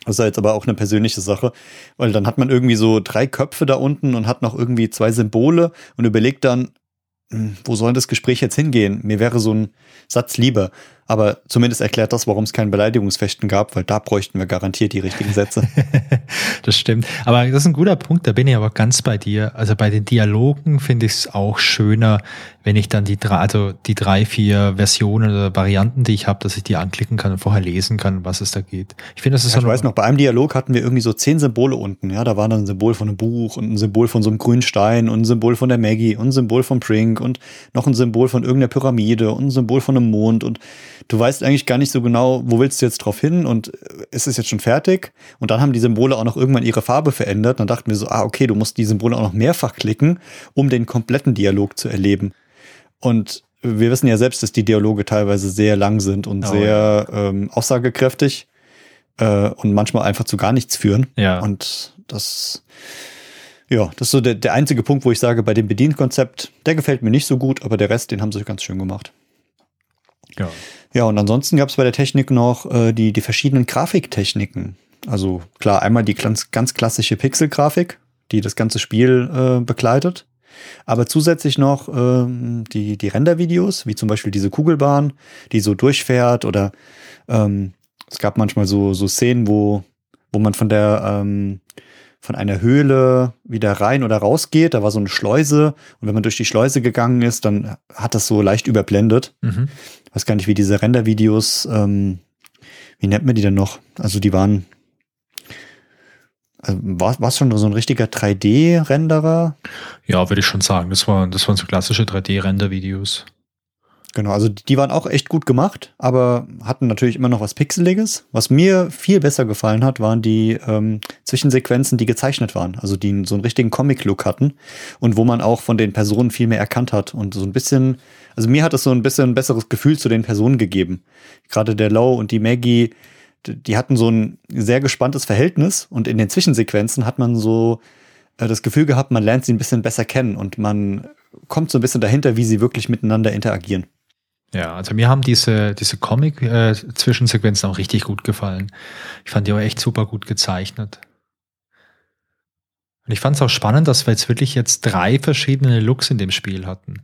Das ist jetzt aber auch eine persönliche Sache, weil dann hat man irgendwie so drei Köpfe da unten und hat noch irgendwie zwei Symbole und überlegt dann, hm, wo soll das Gespräch jetzt hingehen? Mir wäre so ein Satz lieber. Aber zumindest erklärt das, warum es kein Beleidigungsfechten gab, weil da bräuchten wir garantiert die richtigen Sätze. (laughs) das stimmt. Aber das ist ein guter Punkt, da bin ich aber ganz bei dir. Also bei den Dialogen finde ich es auch schöner, wenn ich dann die drei, also die drei, vier Versionen oder Varianten, die ich habe, dass ich die anklicken kann und vorher lesen kann, was es da geht. Ich finde, das ist ja, Ich weiß noch, bei einem Dialog hatten wir irgendwie so zehn Symbole unten. Ja, da war dann ein Symbol von einem Buch und ein Symbol von so einem grünen Stein und ein Symbol von der Maggie und ein Symbol von Prink und noch ein Symbol von irgendeiner Pyramide und ein Symbol von einem Mond und du weißt eigentlich gar nicht so genau, wo willst du jetzt drauf hin und ist es jetzt schon fertig? Und dann haben die Symbole auch noch irgendwann ihre Farbe verändert. Dann dachten wir so, ah, okay, du musst die Symbole auch noch mehrfach klicken, um den kompletten Dialog zu erleben. Und wir wissen ja selbst, dass die Dialoge teilweise sehr lang sind und oh, sehr ja. ähm, aussagekräftig äh, und manchmal einfach zu gar nichts führen. Ja. Und das, ja, das ist so der, der einzige Punkt, wo ich sage, bei dem Bedienkonzept, der gefällt mir nicht so gut, aber der Rest, den haben sie ganz schön gemacht. Ja. Ja, und ansonsten gab es bei der Technik noch äh, die, die verschiedenen Grafiktechniken. Also klar, einmal die ganz, ganz klassische Pixel-Grafik, die das ganze Spiel äh, begleitet. Aber zusätzlich noch ähm, die, die Rendervideos, wie zum Beispiel diese Kugelbahn, die so durchfährt oder ähm, es gab manchmal so, so Szenen, wo, wo man von der ähm, von einer Höhle wieder rein oder raus geht. Da war so eine Schleuse und wenn man durch die Schleuse gegangen ist, dann hat das so leicht überblendet. Mhm. Ich weiß gar nicht, wie diese Rendervideos, ähm, wie nennt man die denn noch? Also die waren, also war es schon so ein richtiger 3D-Renderer? Ja, würde ich schon sagen. Das, war, das waren so klassische 3D-Render-Videos. Genau, also die waren auch echt gut gemacht, aber hatten natürlich immer noch was Pixeliges. Was mir viel besser gefallen hat, waren die ähm, Zwischensequenzen, die gezeichnet waren, also die so einen richtigen Comic-Look hatten und wo man auch von den Personen viel mehr erkannt hat und so ein bisschen, also mir hat es so ein bisschen ein besseres Gefühl zu den Personen gegeben. Gerade der Low und die Maggie, die hatten so ein sehr gespanntes Verhältnis und in den Zwischensequenzen hat man so äh, das Gefühl gehabt, man lernt sie ein bisschen besser kennen und man kommt so ein bisschen dahinter, wie sie wirklich miteinander interagieren. Ja, also mir haben diese, diese Comic-Zwischensequenzen auch richtig gut gefallen. Ich fand die auch echt super gut gezeichnet. Und ich fand es auch spannend, dass wir jetzt wirklich jetzt drei verschiedene Looks in dem Spiel hatten.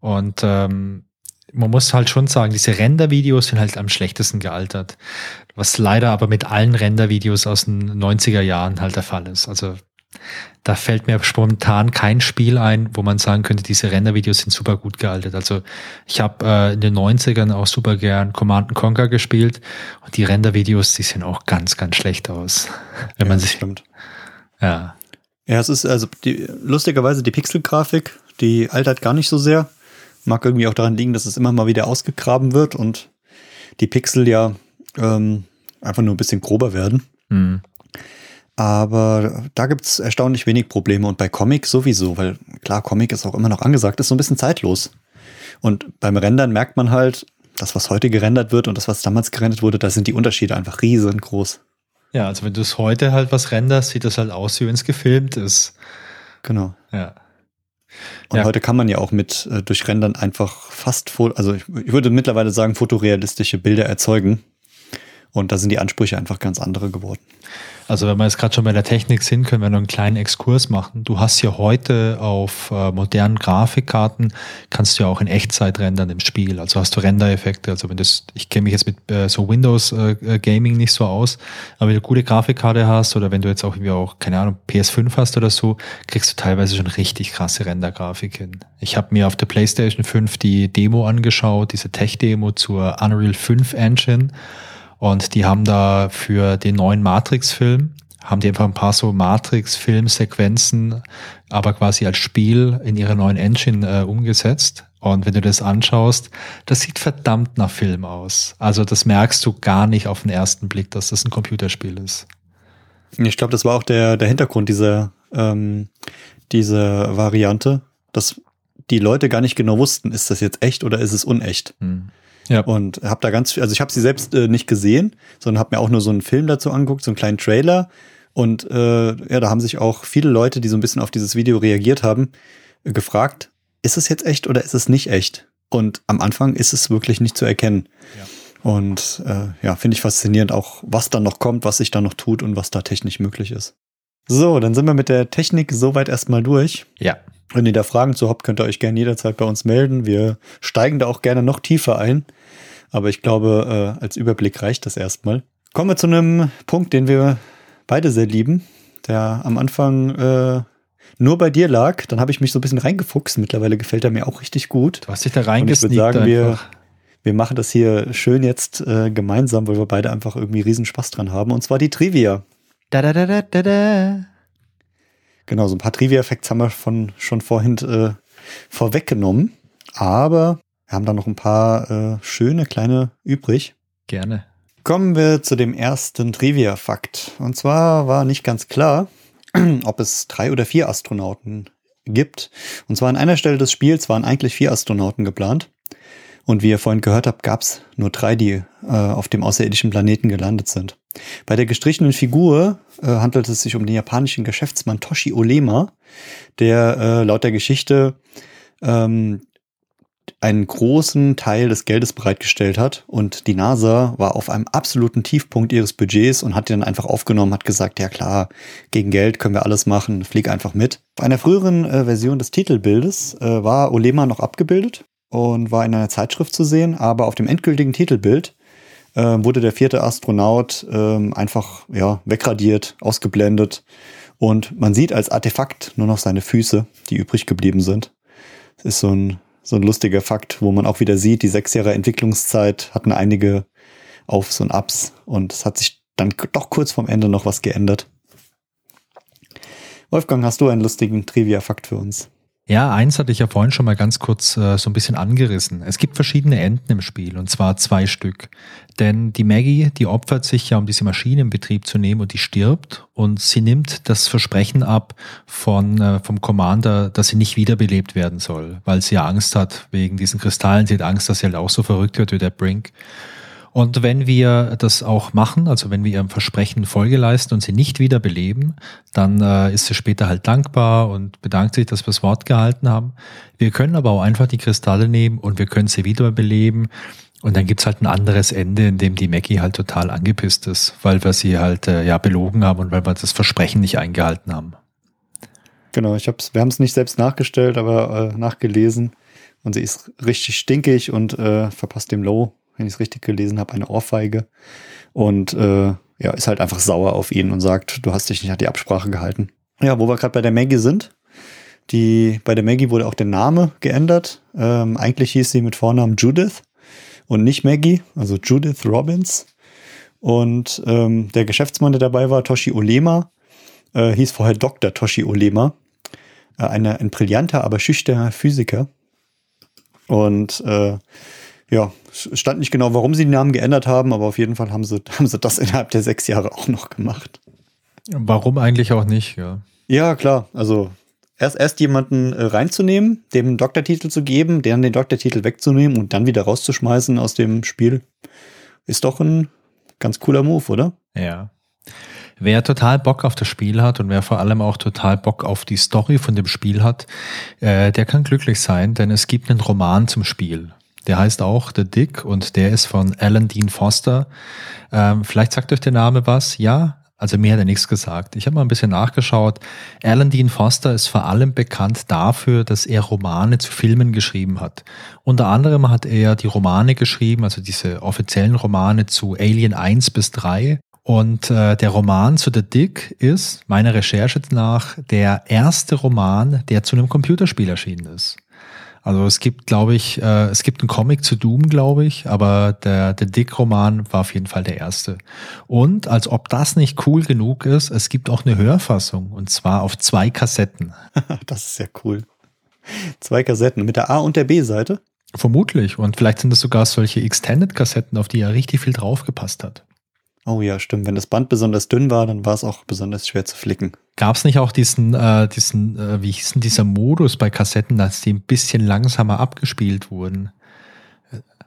Und ähm, man muss halt schon sagen, diese Render-Videos sind halt am schlechtesten gealtert. Was leider aber mit allen Render-Videos aus den 90er Jahren halt der Fall ist. Also da fällt mir spontan kein Spiel ein, wo man sagen könnte, diese Rendervideos sind super gut gealtert. Also ich habe äh, in den 90ern auch super gern Command Conquer gespielt und die Rendervideos, die sehen auch ganz, ganz schlecht aus. (laughs) Wenn ja, man sich. Stimmt. Ja. Ja, es ist also die, lustigerweise die Pixelgrafik, die altert gar nicht so sehr. Mag irgendwie auch daran liegen, dass es immer mal wieder ausgegraben wird und die Pixel ja ähm, einfach nur ein bisschen grober werden. Mhm. Aber da gibt's erstaunlich wenig Probleme und bei Comic sowieso, weil klar, Comic ist auch immer noch angesagt, ist so ein bisschen zeitlos. Und beim Rendern merkt man halt, das, was heute gerendert wird und das, was damals gerendert wurde, da sind die Unterschiede einfach riesengroß. Ja, also wenn du es heute halt was renderst, sieht das halt aus, wie wenn es gefilmt ist. Genau. Ja. Und ja. heute kann man ja auch mit äh, durch Rendern einfach fast, also ich, ich würde mittlerweile sagen, fotorealistische Bilder erzeugen. Und da sind die Ansprüche einfach ganz andere geworden. Also wenn wir jetzt gerade schon bei der Technik sind, können wir noch einen kleinen Exkurs machen. Du hast ja heute auf äh, modernen Grafikkarten, kannst du ja auch in Echtzeit rendern im Spiel. Also hast du Rendereffekte. Also wenn das, ich kenne mich jetzt mit äh, so Windows äh, äh Gaming nicht so aus, aber wenn du gute Grafikkarte hast oder wenn du jetzt auch irgendwie auch, keine Ahnung, PS5 hast oder so, kriegst du teilweise schon richtig krasse Rendergrafik hin. Ich habe mir auf der PlayStation 5 die Demo angeschaut, diese Tech-Demo zur Unreal 5 Engine. Und die haben da für den neuen Matrix-Film, haben die einfach ein paar so Matrix-Filmsequenzen, aber quasi als Spiel in ihrer neuen Engine äh, umgesetzt. Und wenn du das anschaust, das sieht verdammt nach Film aus. Also das merkst du gar nicht auf den ersten Blick, dass das ein Computerspiel ist. Ich glaube, das war auch der, der Hintergrund dieser, ähm, dieser Variante, dass die Leute gar nicht genau wussten, ist das jetzt echt oder ist es unecht. Hm. Ja. Und habe da ganz, also ich habe sie selbst äh, nicht gesehen, sondern habe mir auch nur so einen Film dazu angeguckt, so einen kleinen Trailer. Und äh, ja, da haben sich auch viele Leute, die so ein bisschen auf dieses Video reagiert haben, äh, gefragt, ist es jetzt echt oder ist es nicht echt? Und am Anfang ist es wirklich nicht zu erkennen. Ja. Und äh, ja, finde ich faszinierend auch, was dann noch kommt, was sich da noch tut und was da technisch möglich ist. So, dann sind wir mit der Technik soweit erstmal durch. Ja. Wenn ihr da Fragen zu habt, könnt ihr euch gerne jederzeit bei uns melden. Wir steigen da auch gerne noch tiefer ein. Aber ich glaube, äh, als Überblick reicht das erstmal. Kommen wir zu einem Punkt, den wir beide sehr lieben, der am Anfang äh, nur bei dir lag. Dann habe ich mich so ein bisschen reingefuchst. Mittlerweile gefällt er mir auch richtig gut. Du hast dich da reingesneakt. Ich würde sagen, wir, wir machen das hier schön jetzt äh, gemeinsam, weil wir beide einfach irgendwie riesen Spaß dran haben. Und zwar die Trivia. Da, da, da, da, da, da. Genau, so ein paar Trivia-Facts haben wir von, schon vorhin äh, vorweggenommen. Aber wir haben da noch ein paar äh, schöne kleine übrig. Gerne. Kommen wir zu dem ersten Trivia-Fakt. Und zwar war nicht ganz klar, (clears throat) ob es drei oder vier Astronauten gibt. Und zwar an einer Stelle des Spiels waren eigentlich vier Astronauten geplant. Und wie ihr vorhin gehört habt, gab es nur drei, die äh, auf dem außerirdischen Planeten gelandet sind. Bei der gestrichenen Figur äh, handelt es sich um den japanischen Geschäftsmann Toshi Olema, der äh, laut der Geschichte ähm, einen großen Teil des Geldes bereitgestellt hat und die NASA war auf einem absoluten Tiefpunkt ihres Budgets und hat die dann einfach aufgenommen, hat gesagt, ja klar, gegen Geld können wir alles machen, flieg einfach mit. Bei einer früheren äh, Version des Titelbildes äh, war Olema noch abgebildet und war in einer Zeitschrift zu sehen, aber auf dem endgültigen Titelbild äh, wurde der vierte Astronaut ähm, einfach ja, wegradiert, ausgeblendet und man sieht als Artefakt nur noch seine Füße, die übrig geblieben sind. Es ist so ein so ein lustiger Fakt, wo man auch wieder sieht, die sechs Jahre Entwicklungszeit hatten einige Aufs und Ups und es hat sich dann doch kurz vorm Ende noch was geändert. Wolfgang, hast du einen lustigen Trivia-Fakt für uns? Ja, eins hatte ich ja vorhin schon mal ganz kurz äh, so ein bisschen angerissen. Es gibt verschiedene Enden im Spiel und zwar zwei Stück. Denn die Maggie, die opfert sich ja, um diese Maschine in Betrieb zu nehmen und die stirbt und sie nimmt das Versprechen ab von, äh, vom Commander, dass sie nicht wiederbelebt werden soll, weil sie ja Angst hat wegen diesen Kristallen. Sie hat Angst, dass sie halt auch so verrückt wird wie der Brink. Und wenn wir das auch machen, also wenn wir ihrem Versprechen Folge leisten und sie nicht wieder beleben, dann äh, ist sie später halt dankbar und bedankt sich, dass wir das Wort gehalten haben. Wir können aber auch einfach die Kristalle nehmen und wir können sie wiederbeleben. Und dann gibt's halt ein anderes Ende, in dem die Maggie halt total angepisst ist, weil wir sie halt äh, ja belogen haben und weil wir das Versprechen nicht eingehalten haben. Genau, ich hab's, wir haben es nicht selbst nachgestellt, aber äh, nachgelesen. Und sie ist richtig stinkig und äh, verpasst dem Low wenn ich es richtig gelesen habe, eine Ohrfeige. Und äh, ja, ist halt einfach sauer auf ihn und sagt, du hast dich nicht an die Absprache gehalten. Ja, wo wir gerade bei der Maggie sind. Die, bei der Maggie wurde auch der Name geändert. Ähm, eigentlich hieß sie mit Vornamen Judith und nicht Maggie, also Judith Robbins. Und ähm, der Geschäftsmann, der dabei war, Toshi Olema, äh, hieß vorher Dr. Toshi Olema. Äh, eine, ein brillanter, aber schüchterner Physiker. Und äh, ja, stand nicht genau, warum sie den Namen geändert haben, aber auf jeden Fall haben sie, (laughs) haben sie das innerhalb der sechs Jahre auch noch gemacht. Warum eigentlich auch nicht, ja. Ja, klar. Also erst, erst jemanden äh, reinzunehmen, dem einen Doktortitel zu geben, deren den Doktortitel wegzunehmen und dann wieder rauszuschmeißen aus dem Spiel, ist doch ein ganz cooler Move, oder? Ja. Wer total Bock auf das Spiel hat und wer vor allem auch total Bock auf die Story von dem Spiel hat, äh, der kann glücklich sein, denn es gibt einen Roman zum Spiel. Der heißt auch The Dick und der ist von Alan Dean Foster. Ähm, vielleicht sagt euch der Name was. Ja, also mir hat er nichts gesagt. Ich habe mal ein bisschen nachgeschaut. Alan Dean Foster ist vor allem bekannt dafür, dass er Romane zu Filmen geschrieben hat. Unter anderem hat er die Romane geschrieben, also diese offiziellen Romane zu Alien 1 bis 3 und äh, der Roman zu The Dick ist, meiner Recherche nach, der erste Roman, der zu einem Computerspiel erschienen ist. Also es gibt, glaube ich, äh, es gibt einen Comic zu Doom, glaube ich, aber der, der Dick-Roman war auf jeden Fall der erste. Und als ob das nicht cool genug ist, es gibt auch eine Hörfassung und zwar auf zwei Kassetten. (laughs) das ist ja cool. Zwei Kassetten mit der A- und der B-Seite? Vermutlich. Und vielleicht sind es sogar solche Extended-Kassetten, auf die ja richtig viel draufgepasst hat. Oh ja, stimmt. Wenn das Band besonders dünn war, dann war es auch besonders schwer zu flicken. Gab es nicht auch diesen, äh, diesen, äh, wie hieß denn dieser Modus bei Kassetten, dass die ein bisschen langsamer abgespielt wurden?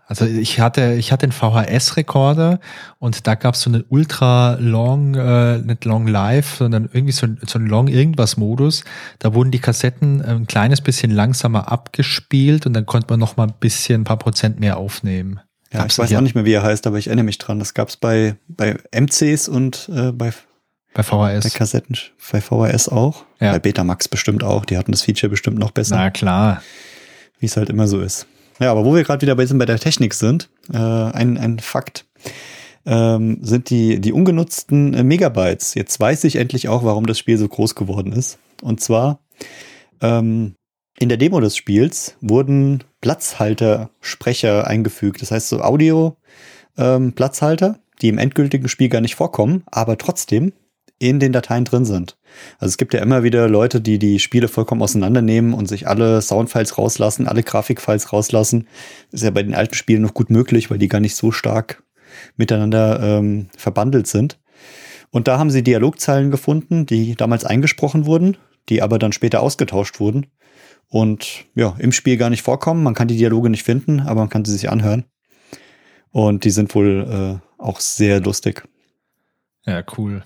Also ich hatte, ich hatte einen VHS-Rekorder und da gab es so einen ultra long, äh, nicht long live, sondern irgendwie so, so ein long irgendwas Modus. Da wurden die Kassetten ein kleines bisschen langsamer abgespielt und dann konnte man noch mal ein bisschen, ein paar Prozent mehr aufnehmen. Ja, ich weiß auch nicht mehr, wie er heißt, aber ich erinnere mich dran. Das gab es bei, bei MCs und äh, bei, bei VHS. Bei Kassetten, bei VHS auch. Ja. Bei Betamax bestimmt auch. Die hatten das Feature bestimmt noch besser. Na klar. Wie es halt immer so ist. Ja, aber wo wir gerade wieder bei, bei der Technik sind, äh, ein, ein Fakt. Ähm, sind die, die ungenutzten äh, Megabytes. Jetzt weiß ich endlich auch, warum das Spiel so groß geworden ist. Und zwar ähm, in der Demo des Spiels wurden Platzhalter-Sprecher eingefügt. Das heißt so Audio-Platzhalter, ähm, die im endgültigen Spiel gar nicht vorkommen, aber trotzdem in den Dateien drin sind. Also es gibt ja immer wieder Leute, die die Spiele vollkommen auseinandernehmen und sich alle Soundfiles rauslassen, alle Grafikfiles rauslassen. Ist ja bei den alten Spielen noch gut möglich, weil die gar nicht so stark miteinander ähm, verbandelt sind. Und da haben sie Dialogzeilen gefunden, die damals eingesprochen wurden, die aber dann später ausgetauscht wurden und ja, im Spiel gar nicht vorkommen. Man kann die Dialoge nicht finden, aber man kann sie sich anhören. Und die sind wohl äh, auch sehr lustig. Ja, cool.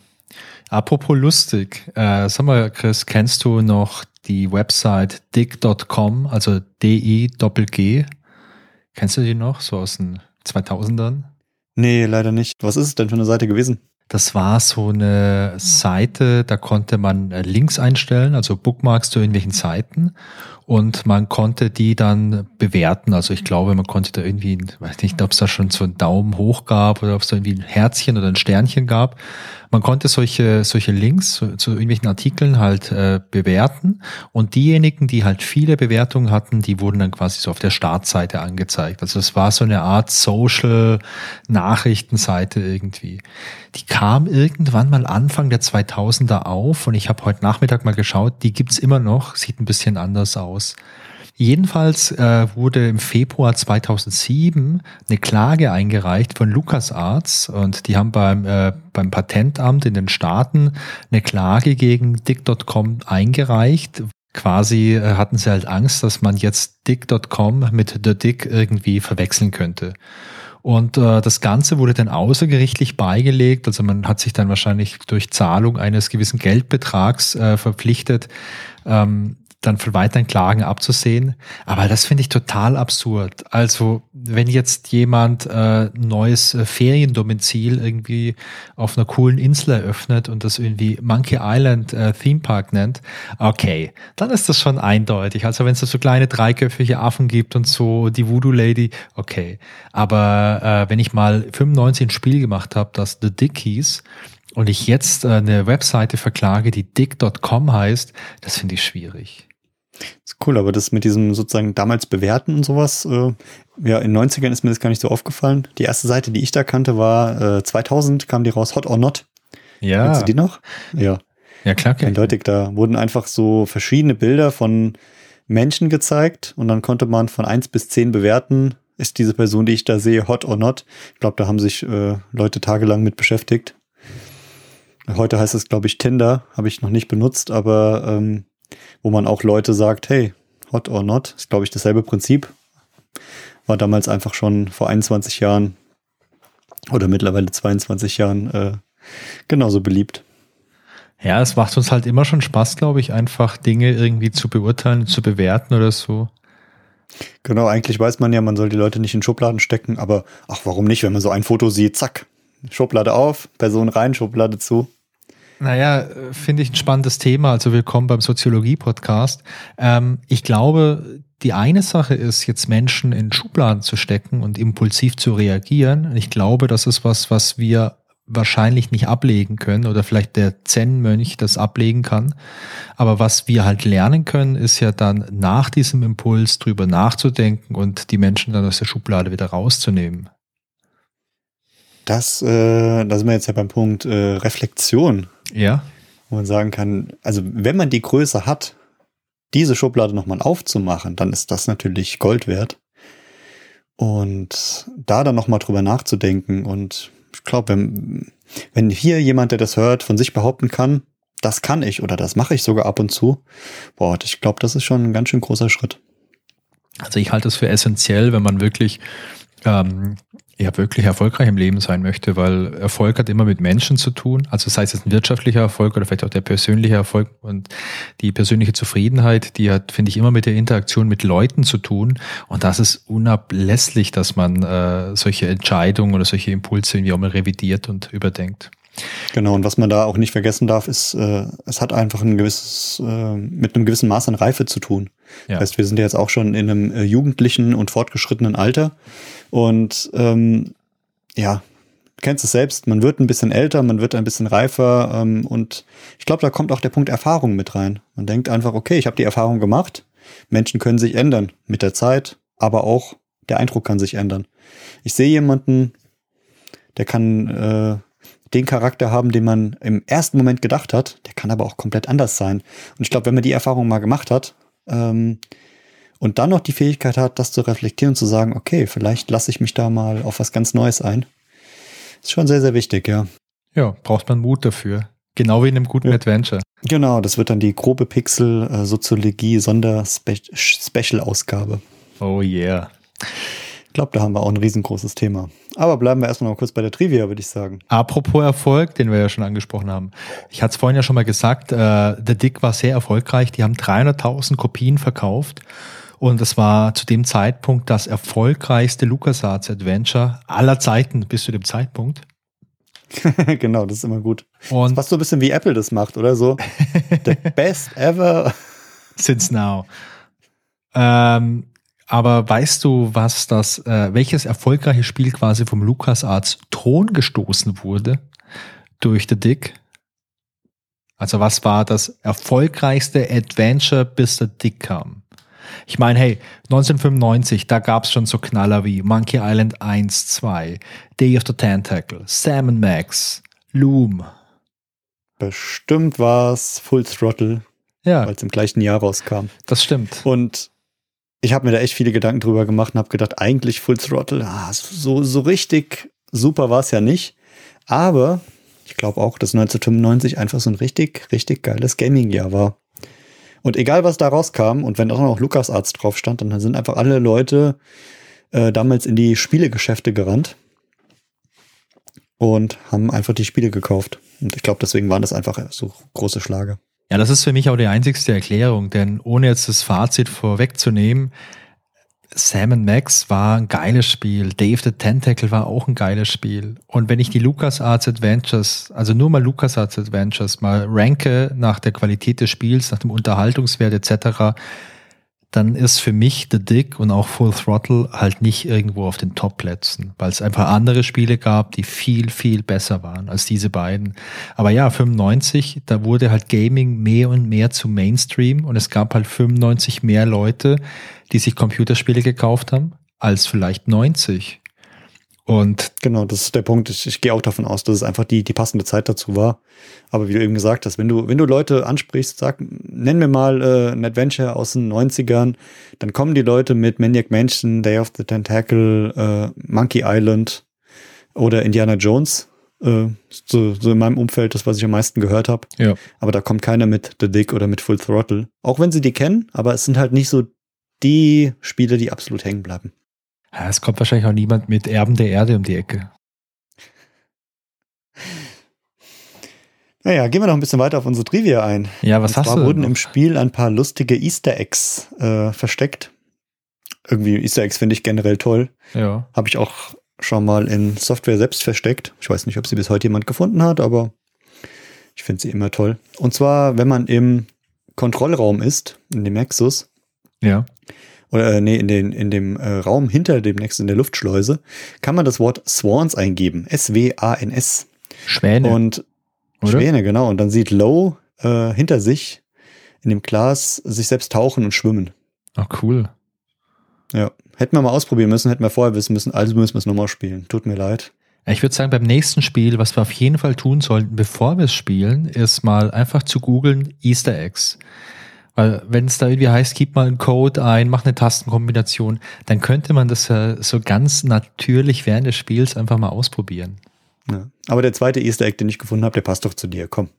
Apropos lustig, äh, sag mal, Chris, kennst du noch die Website dig.com, also D-I-G? Kennst du die noch, so aus den 2000ern? Nee, leider nicht. Was ist es denn für eine Seite gewesen? Das war so eine Seite, da konnte man äh, Links einstellen, also Bookmarks zu irgendwelchen Seiten und man konnte die dann bewerten. Also ich glaube, man konnte da irgendwie, weiß nicht, ob es da schon so einen Daumen hoch gab oder ob es da irgendwie ein Herzchen oder ein Sternchen gab. Man konnte solche, solche Links zu, zu irgendwelchen Artikeln halt äh, bewerten und diejenigen, die halt viele Bewertungen hatten, die wurden dann quasi so auf der Startseite angezeigt. Also es war so eine Art Social Nachrichtenseite irgendwie. Die kam irgendwann mal Anfang der 2000er auf und ich habe heute Nachmittag mal geschaut, die gibt's immer noch, sieht ein bisschen anders aus aus. Jedenfalls äh, wurde im Februar 2007 eine Klage eingereicht von LucasArts und die haben beim, äh, beim Patentamt in den Staaten eine Klage gegen Dick.com eingereicht. Quasi äh, hatten sie halt Angst, dass man jetzt Dick.com mit The Dick irgendwie verwechseln könnte. Und äh, das Ganze wurde dann außergerichtlich beigelegt. Also man hat sich dann wahrscheinlich durch Zahlung eines gewissen Geldbetrags äh, verpflichtet, ähm, dann für weiteren Klagen abzusehen. Aber das finde ich total absurd. Also wenn jetzt jemand äh, neues äh, Feriendomizil irgendwie auf einer coolen Insel eröffnet und das irgendwie Monkey Island äh, Theme Park nennt, okay, dann ist das schon eindeutig. Also wenn es so kleine dreiköpfige Affen gibt und so die Voodoo Lady, okay. Aber äh, wenn ich mal 95 ein Spiel gemacht habe, das The Dickies, und ich jetzt äh, eine Webseite verklage, die dick.com heißt, das finde ich schwierig. Ist cool, aber das mit diesem sozusagen damals bewerten und sowas, äh, ja, in den 90ern ist mir das gar nicht so aufgefallen. Die erste Seite, die ich da kannte, war äh, 2000, kam die raus, Hot or Not. Ja. Kennst du die noch? Ja. Ja, klar. Eindeutig, da wurden einfach so verschiedene Bilder von Menschen gezeigt und dann konnte man von eins bis zehn bewerten, ist diese Person, die ich da sehe, hot or not. Ich glaube, da haben sich äh, Leute tagelang mit beschäftigt. Heute heißt es, glaube ich, Tinder, habe ich noch nicht benutzt, aber ähm, wo man auch Leute sagt, hey, hot or not, ist, glaube ich, dasselbe Prinzip. War damals einfach schon vor 21 Jahren oder mittlerweile 22 Jahren äh, genauso beliebt. Ja, es macht uns halt immer schon Spaß, glaube ich, einfach Dinge irgendwie zu beurteilen, zu bewerten oder so. Genau, eigentlich weiß man ja, man soll die Leute nicht in Schubladen stecken, aber ach, warum nicht, wenn man so ein Foto sieht, zack, Schublade auf, Person rein, Schublade zu. Naja, finde ich ein spannendes Thema. Also willkommen beim Soziologie-Podcast. Ähm, ich glaube, die eine Sache ist, jetzt Menschen in Schubladen zu stecken und impulsiv zu reagieren. Ich glaube, das ist was, was wir wahrscheinlich nicht ablegen können oder vielleicht der Zen-Mönch das ablegen kann. Aber was wir halt lernen können, ist ja dann nach diesem Impuls drüber nachzudenken und die Menschen dann aus der Schublade wieder rauszunehmen. Das, äh, da sind wir jetzt ja beim Punkt äh, Reflexion. Ja. Wo man sagen kann, also wenn man die Größe hat, diese Schublade nochmal aufzumachen, dann ist das natürlich Gold wert. Und da dann nochmal drüber nachzudenken und ich glaube, wenn, wenn hier jemand, der das hört, von sich behaupten kann, das kann ich oder das mache ich sogar ab und zu, boah, ich glaube, das ist schon ein ganz schön großer Schritt. Also ich halte es für essentiell, wenn man wirklich ähm, ja wirklich erfolgreich im Leben sein möchte, weil Erfolg hat immer mit Menschen zu tun. Also sei es jetzt ein wirtschaftlicher Erfolg oder vielleicht auch der persönliche Erfolg und die persönliche Zufriedenheit, die hat, finde ich, immer mit der Interaktion mit Leuten zu tun. Und das ist unablässlich, dass man äh, solche Entscheidungen oder solche Impulse irgendwie auch mal revidiert und überdenkt. Genau, und was man da auch nicht vergessen darf, ist, äh, es hat einfach ein gewisses, äh, mit einem gewissen Maß an Reife zu tun. Ja. Das heißt, wir sind ja jetzt auch schon in einem äh, jugendlichen und fortgeschrittenen Alter. Und ähm, ja, kennst es selbst, man wird ein bisschen älter, man wird ein bisschen reifer ähm, und ich glaube, da kommt auch der Punkt Erfahrung mit rein. Man denkt einfach, okay, ich habe die Erfahrung gemacht, Menschen können sich ändern mit der Zeit, aber auch der Eindruck kann sich ändern. Ich sehe jemanden, der kann äh, den Charakter haben, den man im ersten Moment gedacht hat, der kann aber auch komplett anders sein. Und ich glaube, wenn man die Erfahrung mal gemacht hat, ähm, und dann noch die Fähigkeit hat, das zu reflektieren und zu sagen, okay, vielleicht lasse ich mich da mal auf was ganz Neues ein. Ist schon sehr, sehr wichtig, ja. Ja, braucht man Mut dafür. Genau wie in einem guten ja. Adventure. Genau, das wird dann die grobe Pixel äh. Oh yeah. Ich glaube, da haben wir auch ein riesengroßes Thema. Aber bleiben wir erstmal noch kurz bei der Trivia, würde ich sagen. Apropos Erfolg, den wir ja schon angesprochen haben. Ich hatte es vorhin ja schon mal gesagt, äh, The Dick war sehr erfolgreich. Die haben 300.000 Kopien verkauft. Und es war zu dem Zeitpunkt das erfolgreichste LucasArts Adventure aller Zeiten bis zu dem Zeitpunkt. (laughs) genau, das ist immer gut. Und das passt so ein bisschen wie Apple das macht, oder so. (laughs) The best ever. Since now. Ähm, aber weißt du, was das, äh, welches erfolgreiche Spiel quasi vom LucasArts Thron gestoßen wurde durch The Dick? Also was war das erfolgreichste Adventure, bis The Dick kam? Ich meine, hey, 1995, da gab es schon so Knaller wie Monkey Island 1, 2, Day of the Tentacle, Sam Max, Loom. Bestimmt war es Full Throttle, ja. weil es im gleichen Jahr rauskam. Das stimmt. Und ich habe mir da echt viele Gedanken drüber gemacht und habe gedacht, eigentlich Full Throttle, ah, so, so richtig super war es ja nicht. Aber ich glaube auch, dass 1995 einfach so ein richtig, richtig geiles Gaming-Jahr war. Und egal, was da rauskam, und wenn auch noch LucasArts drauf stand, dann sind einfach alle Leute äh, damals in die Spielegeschäfte gerannt und haben einfach die Spiele gekauft. Und ich glaube, deswegen waren das einfach so große Schlage. Ja, das ist für mich auch die einzigste Erklärung, denn ohne jetzt das Fazit vorwegzunehmen, Sam Max war ein geiles Spiel. Dave the Tentacle war auch ein geiles Spiel. Und wenn ich die LucasArts Adventures, also nur mal LucasArts Adventures, mal ranke nach der Qualität des Spiels, nach dem Unterhaltungswert etc., dann ist für mich The Dick und auch Full Throttle halt nicht irgendwo auf den Top-Plätzen, weil es einfach andere Spiele gab, die viel, viel besser waren als diese beiden. Aber ja, 95, da wurde halt Gaming mehr und mehr zu Mainstream und es gab halt 95 mehr Leute, die sich Computerspiele gekauft haben, als vielleicht 90. Und genau, das ist der Punkt. Ich, ich gehe auch davon aus, dass es einfach die, die passende Zeit dazu war. Aber wie du eben gesagt hast, wenn du, wenn du Leute ansprichst, sag, nenn mir mal äh, ein Adventure aus den 90ern, dann kommen die Leute mit Maniac Mansion, Day of the Tentacle, äh, Monkey Island oder Indiana Jones. Äh, so, so in meinem Umfeld das, was ich am meisten gehört habe. Ja. Aber da kommt keiner mit The Dick oder mit Full Throttle. Auch wenn sie die kennen, aber es sind halt nicht so die Spiele, die absolut hängen bleiben. Ja, es kommt wahrscheinlich auch niemand mit Erben der Erde um die Ecke. Naja, gehen wir noch ein bisschen weiter auf unsere Trivia ein. Ja, was Und hast du? wurden im Spiel ein paar lustige Easter Eggs äh, versteckt. irgendwie Easter Eggs finde ich generell toll. Ja. Habe ich auch schon mal in Software selbst versteckt. Ich weiß nicht, ob sie bis heute jemand gefunden hat, aber ich finde sie immer toll. Und zwar, wenn man im Kontrollraum ist, in dem Nexus, Ja. Oder äh, nee, in, den, in dem äh, Raum hinter dem Nexus, in der Luftschleuse, kann man das Wort Swans eingeben. S-W-A-N-S. Schwäne. Und oder? Schwäne, genau. Und dann sieht Low äh, hinter sich in dem Glas sich selbst tauchen und schwimmen. Ah, cool. Ja. Hätten wir mal ausprobieren müssen, hätten wir vorher wissen müssen, also müssen wir es nochmal spielen. Tut mir leid. Ich würde sagen, beim nächsten Spiel, was wir auf jeden Fall tun sollten, bevor wir es spielen, ist mal einfach zu googeln Easter Eggs. Weil wenn es da irgendwie heißt, gib mal einen Code ein, mach eine Tastenkombination, dann könnte man das ja so ganz natürlich während des Spiels einfach mal ausprobieren. Ja. Aber der zweite Easter Egg, den ich gefunden habe, der passt doch zu dir. Komm,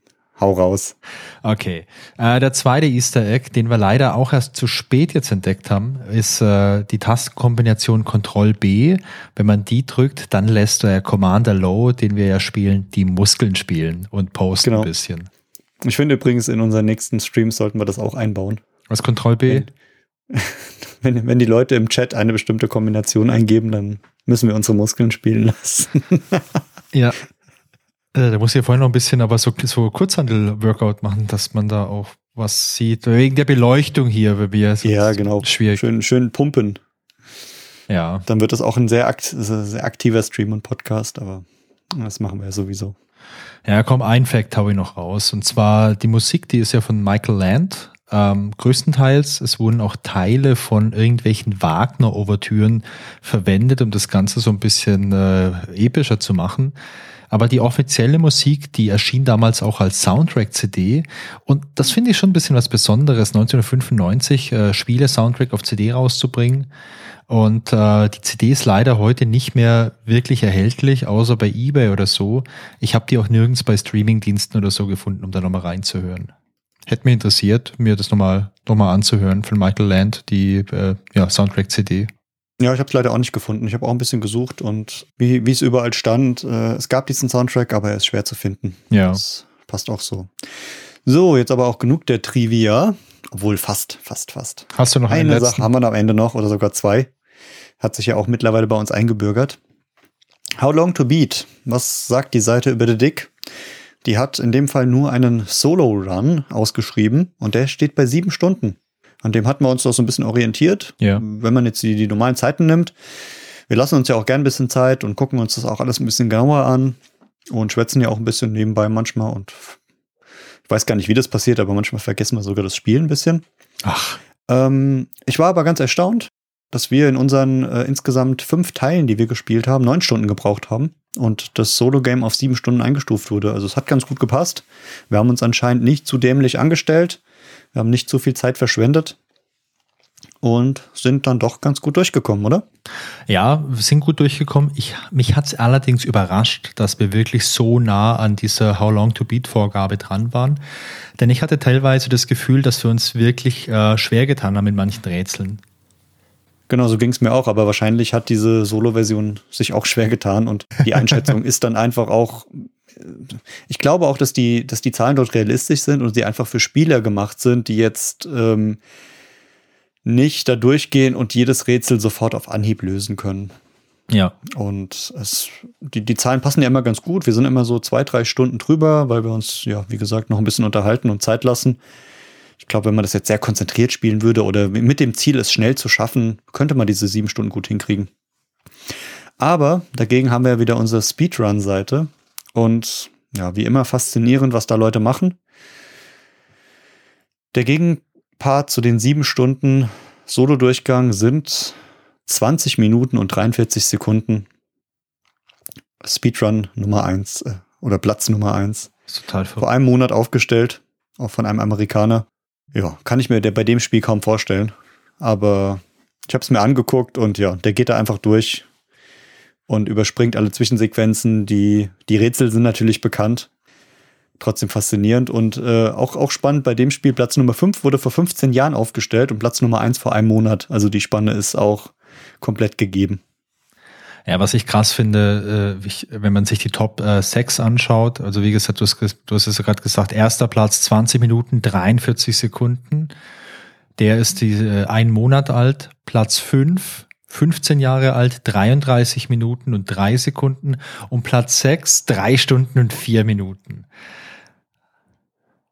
hau raus. Okay. Äh, der zweite Easter Egg, den wir leider auch erst zu spät jetzt entdeckt haben, ist äh, die Tastenkombination Ctrl B. Wenn man die drückt, dann lässt der Commander Low, den wir ja spielen, die Muskeln spielen und posten Genau. ein bisschen. Ich finde übrigens, in unseren nächsten Streams sollten wir das auch einbauen. Was Ctrl B? (laughs) Wenn, wenn die Leute im Chat eine bestimmte Kombination eingeben, dann müssen wir unsere Muskeln spielen lassen. (laughs) Ja. Äh, Da muss ich ja vorhin noch ein bisschen aber so, so Kurzhandel-Workout machen, dass man da auch was sieht. Wegen der Beleuchtung hier, weil wir ja, genau. schwierig. Schön, schön pumpen. Ja. Dann wird das auch ein sehr, akt sehr aktiver Stream und Podcast, aber das machen wir ja sowieso. Ja, komm, ein Fact hau ich noch raus. Und zwar die Musik, die ist ja von Michael Land. Ähm, größtenteils, es wurden auch Teile von irgendwelchen Wagner-Ouvertüren verwendet, um das Ganze so ein bisschen äh, epischer zu machen. Aber die offizielle Musik, die erschien damals auch als Soundtrack-CD. Und das finde ich schon ein bisschen was Besonderes, 1995 äh, Spiele-Soundtrack auf CD rauszubringen. Und äh, die CD ist leider heute nicht mehr wirklich erhältlich, außer bei eBay oder so. Ich habe die auch nirgends bei Streamingdiensten oder so gefunden, um da nochmal reinzuhören. Hätte mich interessiert, mir das nochmal noch mal anzuhören von Michael Land, die äh, ja, Soundtrack-CD. Ja, ich habe es leider auch nicht gefunden. Ich habe auch ein bisschen gesucht und wie wie es überall stand, äh, es gab diesen Soundtrack, aber er ist schwer zu finden. Ja. Das passt auch so. So, jetzt aber auch genug der Trivia. Obwohl fast, fast, fast. Hast du noch Eine letzten? Sache haben wir am Ende noch oder sogar zwei. Hat sich ja auch mittlerweile bei uns eingebürgert. How long to beat? Was sagt die Seite über The Dick? Die hat in dem Fall nur einen Solo-Run ausgeschrieben und der steht bei sieben Stunden. An dem hatten wir uns doch so ein bisschen orientiert. Ja. Wenn man jetzt die, die normalen Zeiten nimmt. Wir lassen uns ja auch gern ein bisschen Zeit und gucken uns das auch alles ein bisschen genauer an und schwätzen ja auch ein bisschen nebenbei manchmal und ich weiß gar nicht, wie das passiert, aber manchmal vergessen wir sogar das Spiel ein bisschen. Ach, Ähm, ich war aber ganz erstaunt, dass wir in unseren äh, insgesamt fünf Teilen, die wir gespielt haben, neun Stunden gebraucht haben und das Solo-Game auf sieben Stunden eingestuft wurde. Also es hat ganz gut gepasst. Wir haben uns anscheinend nicht zu dämlich angestellt. Wir haben nicht zu viel Zeit verschwendet und sind dann doch ganz gut durchgekommen, oder? Ja, wir sind gut durchgekommen. Ich, mich hat es allerdings überrascht, dass wir wirklich so nah an dieser How Long to Beat Vorgabe dran waren. Denn ich hatte teilweise das Gefühl, dass wir uns wirklich äh, schwer getan haben mit manchen Rätseln. Genau, so ging es mir auch, aber wahrscheinlich hat diese Solo-Version sich auch schwer getan und die Einschätzung (laughs) ist dann einfach auch. Ich glaube auch, dass die, dass die Zahlen dort realistisch sind und die einfach für Spieler gemacht sind, die jetzt ähm, nicht da durchgehen und jedes Rätsel sofort auf Anhieb lösen können. Ja. Und es, die, die Zahlen passen ja immer ganz gut. Wir sind immer so zwei, drei Stunden drüber, weil wir uns, ja, wie gesagt, noch ein bisschen unterhalten und Zeit lassen. Ich glaube, wenn man das jetzt sehr konzentriert spielen würde oder mit dem Ziel, es schnell zu schaffen, könnte man diese sieben Stunden gut hinkriegen. Aber dagegen haben wir ja wieder unsere Speedrun-Seite. Und ja, wie immer faszinierend, was da Leute machen. Der Gegenpart zu den sieben Stunden Solo-Durchgang sind 20 Minuten und 43 Sekunden. Speedrun Nummer eins äh, oder Platz Nummer eins. Ist total Vor verrückt. einem Monat aufgestellt, auch von einem Amerikaner. Ja, kann ich mir bei dem Spiel kaum vorstellen. Aber ich habe es mir angeguckt und ja, der geht da einfach durch und überspringt alle Zwischensequenzen. Die, die Rätsel sind natürlich bekannt. Trotzdem faszinierend und äh, auch, auch spannend bei dem Spiel. Platz Nummer 5 wurde vor 15 Jahren aufgestellt und Platz Nummer 1 vor einem Monat. Also die Spanne ist auch komplett gegeben. Ja, was ich krass finde, äh, ich, wenn man sich die Top äh, 6 anschaut, also wie gesagt, du hast, du hast es ja gerade gesagt, erster Platz 20 Minuten, 43 Sekunden. Der ist die, äh, ein Monat alt, Platz 5, 15 Jahre alt, 33 Minuten und 3 Sekunden und Platz 6, 3 Stunden und 4 Minuten.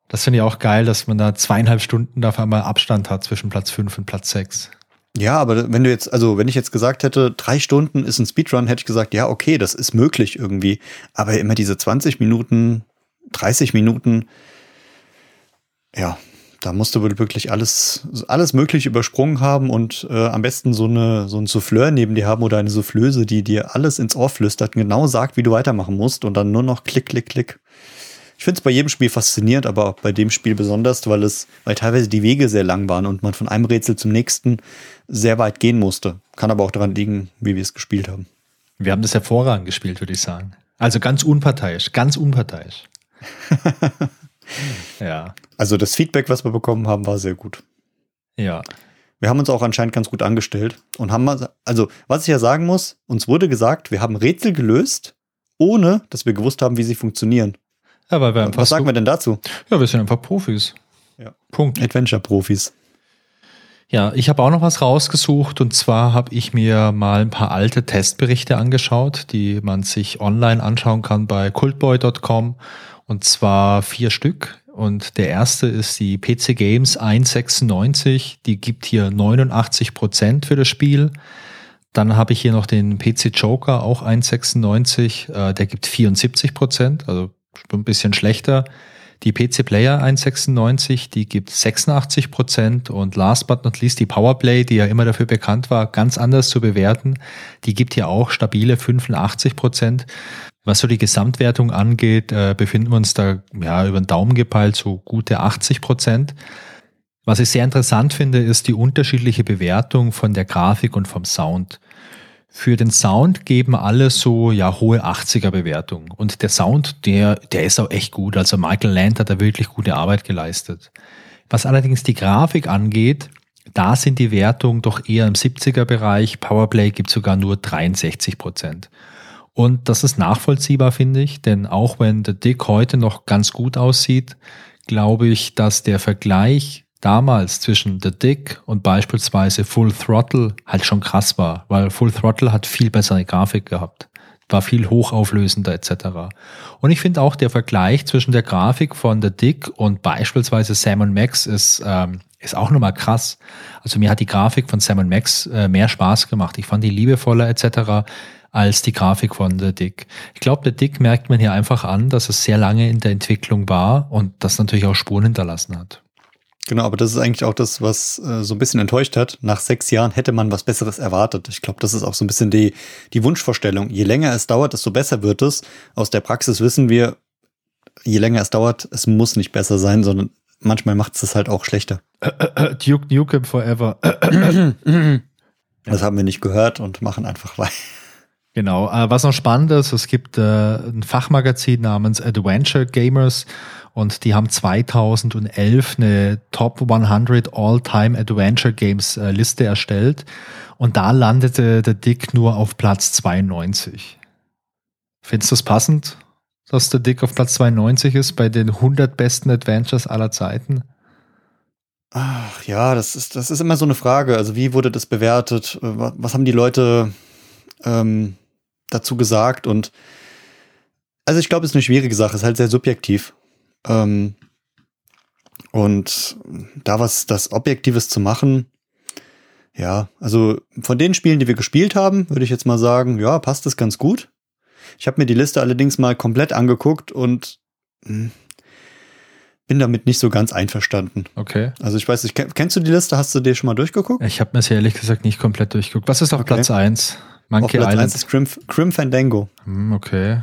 Das finde ich auch geil, dass man da zweieinhalb Stunden auf einmal Abstand hat zwischen Platz 5 und Platz 6. Ja, aber wenn du jetzt, also wenn ich jetzt gesagt hätte, drei Stunden ist ein Speedrun, hätte ich gesagt, ja, okay, das ist möglich irgendwie. Aber immer diese 20 Minuten, 30 Minuten, ja, da musst du wirklich alles, alles möglich übersprungen haben und äh, am besten so eine so ein Souffleur neben dir haben oder eine Soufflöse, die dir alles ins Ohr flüstert, genau sagt, wie du weitermachen musst und dann nur noch klick, klick, klick. Ich finde es bei jedem Spiel faszinierend, aber auch bei dem Spiel besonders, weil es, weil teilweise die Wege sehr lang waren und man von einem Rätsel zum nächsten sehr weit gehen musste. Kann aber auch daran liegen, wie wir es gespielt haben. Wir haben das hervorragend gespielt, würde ich sagen. Also ganz unparteiisch, ganz unparteiisch. (laughs) ja. Also das Feedback, was wir bekommen haben, war sehr gut. Ja. Wir haben uns auch anscheinend ganz gut angestellt und haben, also was ich ja sagen muss, uns wurde gesagt, wir haben Rätsel gelöst, ohne dass wir gewusst haben, wie sie funktionieren. Ja, weil wir was sagen wir denn dazu? Ja, wir sind einfach Profis. Ja. Punkt. Adventure-Profis. Ja, ich habe auch noch was rausgesucht und zwar habe ich mir mal ein paar alte Testberichte angeschaut, die man sich online anschauen kann bei cultboy.com und zwar vier Stück. Und der erste ist die PC Games 196, die gibt hier 89 Prozent für das Spiel. Dann habe ich hier noch den PC Joker, auch 196, äh, der gibt 74 Prozent, also ein bisschen schlechter. Die PC Player 196, die gibt 86 Prozent und last but not least die Powerplay, die ja immer dafür bekannt war, ganz anders zu bewerten, die gibt hier auch stabile 85 Prozent. Was so die Gesamtwertung angeht, äh, befinden wir uns da ja über den Daumen gepeilt so gute 80 Prozent. Was ich sehr interessant finde, ist die unterschiedliche Bewertung von der Grafik und vom Sound. Für den Sound geben alle so ja hohe 80er Bewertung und der Sound, der der ist auch echt gut. Also Michael Land hat da wirklich gute Arbeit geleistet. Was allerdings die Grafik angeht, da sind die Wertungen doch eher im 70er Bereich. Powerplay gibt sogar nur 63 Prozent. Und das ist nachvollziehbar, finde ich, denn auch wenn der Dick heute noch ganz gut aussieht, glaube ich, dass der Vergleich damals zwischen The Dick und beispielsweise Full Throttle halt schon krass war, weil Full Throttle hat viel bessere Grafik gehabt, war viel hochauflösender etc. Und ich finde auch der Vergleich zwischen der Grafik von The Dick und beispielsweise Sam Max ist ähm, ist auch nochmal krass. Also mir hat die Grafik von Sam Max äh, mehr Spaß gemacht. Ich fand die liebevoller etc als die Grafik von The Dick. Ich glaube, The Dick merkt man hier einfach an, dass es sehr lange in der Entwicklung war und das natürlich auch Spuren hinterlassen hat. Genau, aber das ist eigentlich auch das, was äh, so ein bisschen enttäuscht hat. Nach sechs Jahren hätte man was Besseres erwartet. Ich glaube, das ist auch so ein bisschen die, die Wunschvorstellung. Je länger es dauert, desto besser wird es. Aus der Praxis wissen wir, je länger es dauert, es muss nicht besser sein, sondern manchmal macht es es halt auch schlechter. (coughs) Duke Nukem Forever. (coughs) das haben wir nicht gehört und machen einfach weiter. Genau. Äh, was noch spannend ist, es gibt äh, ein Fachmagazin namens Adventure Gamers und die haben 2011 eine Top 100 All-Time Adventure Games äh, Liste erstellt und da landete der Dick nur auf Platz 92. Findest du es passend, dass der Dick auf Platz 92 ist bei den 100 besten Adventures aller Zeiten? Ach ja, das ist, das ist immer so eine Frage. Also wie wurde das bewertet? Was haben die Leute ähm, dazu gesagt und also ich glaube, es ist eine schwierige Sache, es ist halt sehr subjektiv. Ähm, und da was das Objektives zu machen, ja, also von den Spielen, die wir gespielt haben, würde ich jetzt mal sagen, ja, passt das ganz gut. Ich habe mir die Liste allerdings mal komplett angeguckt und mh, hm, bin damit nicht so ganz einverstanden. Okay. Also ich weiß nicht, kennst du die Liste? Hast du dir schon mal durchgeguckt? Ich habe mir es ehrlich gesagt nicht komplett durchgeguckt. Was ist auf okay. Platz 1? Monkey auf Platz Island. 1 ist Crim, Crim Fandango. Hm, okay.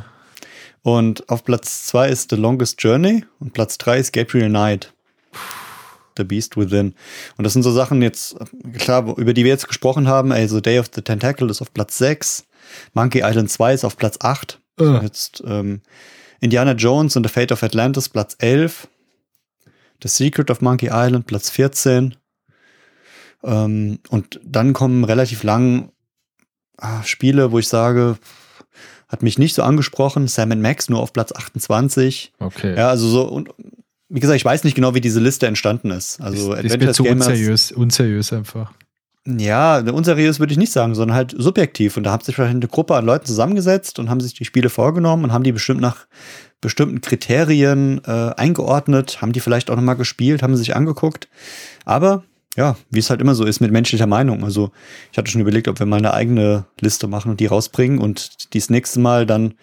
Und auf Platz 2 ist The Longest Journey und Platz 3 ist Gabriel Knight. The Beast Within. Und das sind so Sachen jetzt, klar, über die wir jetzt gesprochen haben. Also Day of the Tentacle ist auf Platz 6. Monkey Island 2 ist auf Platz 8. Uh. Jetzt ähm, Indiana Jones und The Fate of Atlantis Platz 11. The Secret of Monkey Island Platz 14. Ähm, und dann kommen relativ lang ah, Spiele, wo ich sage, hat mich nicht so angesprochen. Sam Max nur auf Platz 28. Okay. Ja, also so und wie gesagt, ich weiß nicht genau, wie diese Liste entstanden ist. Also das, das wird zu unseriös, unseriös einfach. Ja, unseriös würde ich nicht sagen, sondern halt subjektiv. Und da hat sich vielleicht eine Gruppe an Leuten zusammengesetzt und haben sich die Spiele vorgenommen und haben die bestimmt nach bestimmten Kriterien äh, eingeordnet, haben die vielleicht auch nochmal gespielt, haben sie sich angeguckt. Aber ja, wie es halt immer so ist mit menschlicher Meinung. Also ich hatte schon überlegt, ob wir mal eine eigene Liste machen und die rausbringen und dies nächste Mal dann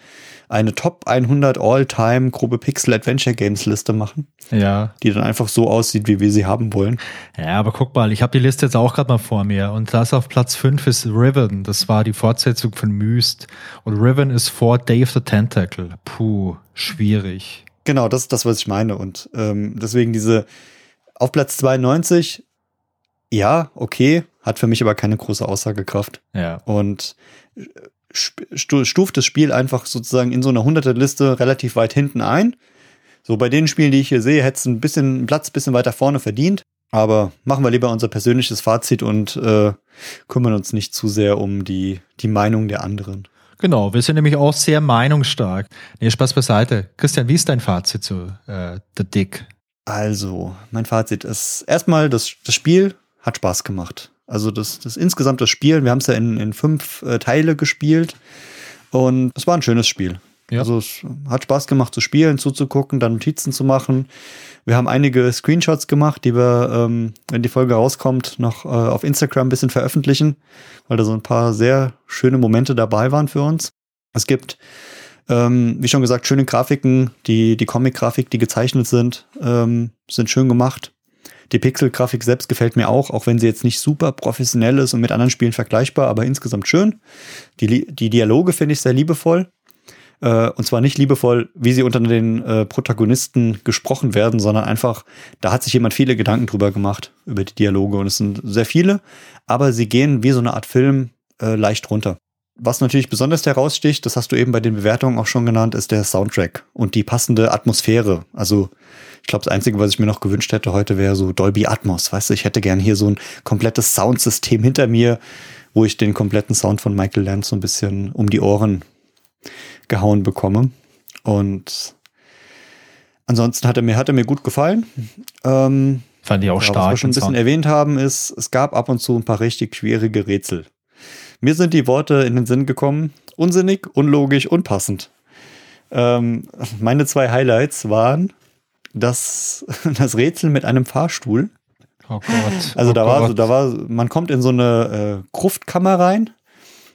eine Top 100 All-Time grobe Pixel Adventure Games Liste machen. Ja. Die dann einfach so aussieht, wie wir sie haben wollen. Ja, aber guck mal, ich habe die Liste jetzt auch gerade mal vor mir und das auf Platz 5 ist Riven. Das war die Fortsetzung von Myst. Und Riven ist vor Dave the Tentacle. Puh, schwierig. Genau, das ist das, was ich meine. Und ähm, deswegen diese auf Platz 92 ja, okay, hat für mich aber keine große Aussagekraft. Ja. Und äh, stuft das Spiel einfach sozusagen in so einer hunderte Liste relativ weit hinten ein. So bei den Spielen, die ich hier sehe, hätte es ein bisschen Platz ein bisschen weiter vorne verdient. Aber machen wir lieber unser persönliches Fazit und äh, kümmern uns nicht zu sehr um die, die Meinung der anderen. Genau, wir sind nämlich auch sehr meinungsstark. Nee, Spaß beiseite. Christian, wie ist dein Fazit zu äh, The Dick? Also, mein Fazit ist erstmal, das, das Spiel hat Spaß gemacht. Also das, das insgesamt das Spielen, wir haben es ja in, in fünf äh, Teile gespielt und es war ein schönes Spiel. Ja. Also es hat Spaß gemacht zu spielen, zuzugucken, dann Notizen zu machen. Wir haben einige Screenshots gemacht, die wir, ähm, wenn die Folge rauskommt, noch äh, auf Instagram ein bisschen veröffentlichen, weil da so ein paar sehr schöne Momente dabei waren für uns. Es gibt, ähm, wie schon gesagt, schöne Grafiken, die, die Comic-Grafik, die gezeichnet sind, ähm, sind schön gemacht. Die Pixel-Grafik selbst gefällt mir auch, auch wenn sie jetzt nicht super professionell ist und mit anderen Spielen vergleichbar, aber insgesamt schön. Die, die Dialoge finde ich sehr liebevoll. Äh, und zwar nicht liebevoll, wie sie unter den äh, Protagonisten gesprochen werden, sondern einfach, da hat sich jemand viele Gedanken drüber gemacht, über die Dialoge. Und es sind sehr viele, aber sie gehen wie so eine Art Film äh, leicht runter. Was natürlich besonders heraussticht, das hast du eben bei den Bewertungen auch schon genannt, ist der Soundtrack und die passende Atmosphäre. Also ich glaube, das Einzige, was ich mir noch gewünscht hätte heute, wäre so Dolby Atmos. Weißt du, ich hätte gern hier so ein komplettes Soundsystem hinter mir, wo ich den kompletten Sound von Michael Land so ein bisschen um die Ohren gehauen bekomme. Und ansonsten hat er mir, hat er mir gut gefallen. Ähm, Fand ich auch ja, stark. Was wir schon ein bisschen Sound. erwähnt haben, ist, es gab ab und zu ein paar richtig schwierige Rätsel. Mir sind die Worte in den Sinn gekommen. Unsinnig, unlogisch, unpassend. Ähm, meine zwei Highlights waren das, (laughs) das Rätsel mit einem Fahrstuhl. Oh Gott. Also oh da war Gott. so, da war, man kommt in so eine äh, Gruftkammer rein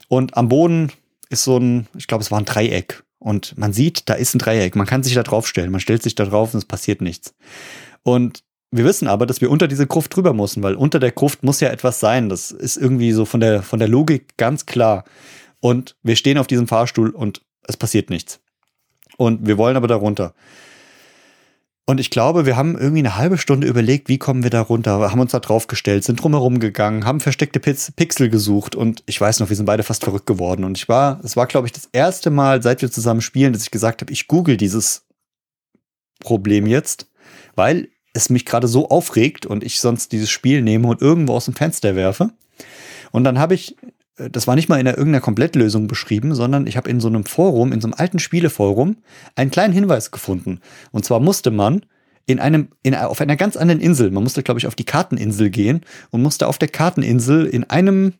und am Boden ist so ein, ich glaube, es war ein Dreieck. Und man sieht, da ist ein Dreieck. Man kann sich da draufstellen. Man stellt sich da drauf und es passiert nichts. Und wir wissen aber, dass wir unter diese Gruft drüber müssen, weil unter der Gruft muss ja etwas sein. Das ist irgendwie so von der, von der Logik ganz klar. Und wir stehen auf diesem Fahrstuhl und es passiert nichts. Und wir wollen aber da runter. Und ich glaube, wir haben irgendwie eine halbe Stunde überlegt, wie kommen wir da runter, haben uns da draufgestellt, sind drumherum gegangen, haben versteckte Pixel gesucht und ich weiß noch, wir sind beide fast verrückt geworden. Und ich war, es war, glaube ich, das erste Mal, seit wir zusammen spielen, dass ich gesagt habe, ich google dieses Problem jetzt, weil es mich gerade so aufregt und ich sonst dieses Spiel nehme und irgendwo aus dem Fenster werfe. Und dann habe ich das war nicht mal in irgendeiner Komplettlösung beschrieben, sondern ich habe in so einem Forum, in so einem alten Spieleforum, einen kleinen Hinweis gefunden. Und zwar musste man in einem, in, auf einer ganz anderen Insel, man musste, glaube ich, auf die Karteninsel gehen und musste auf der Karteninsel in einem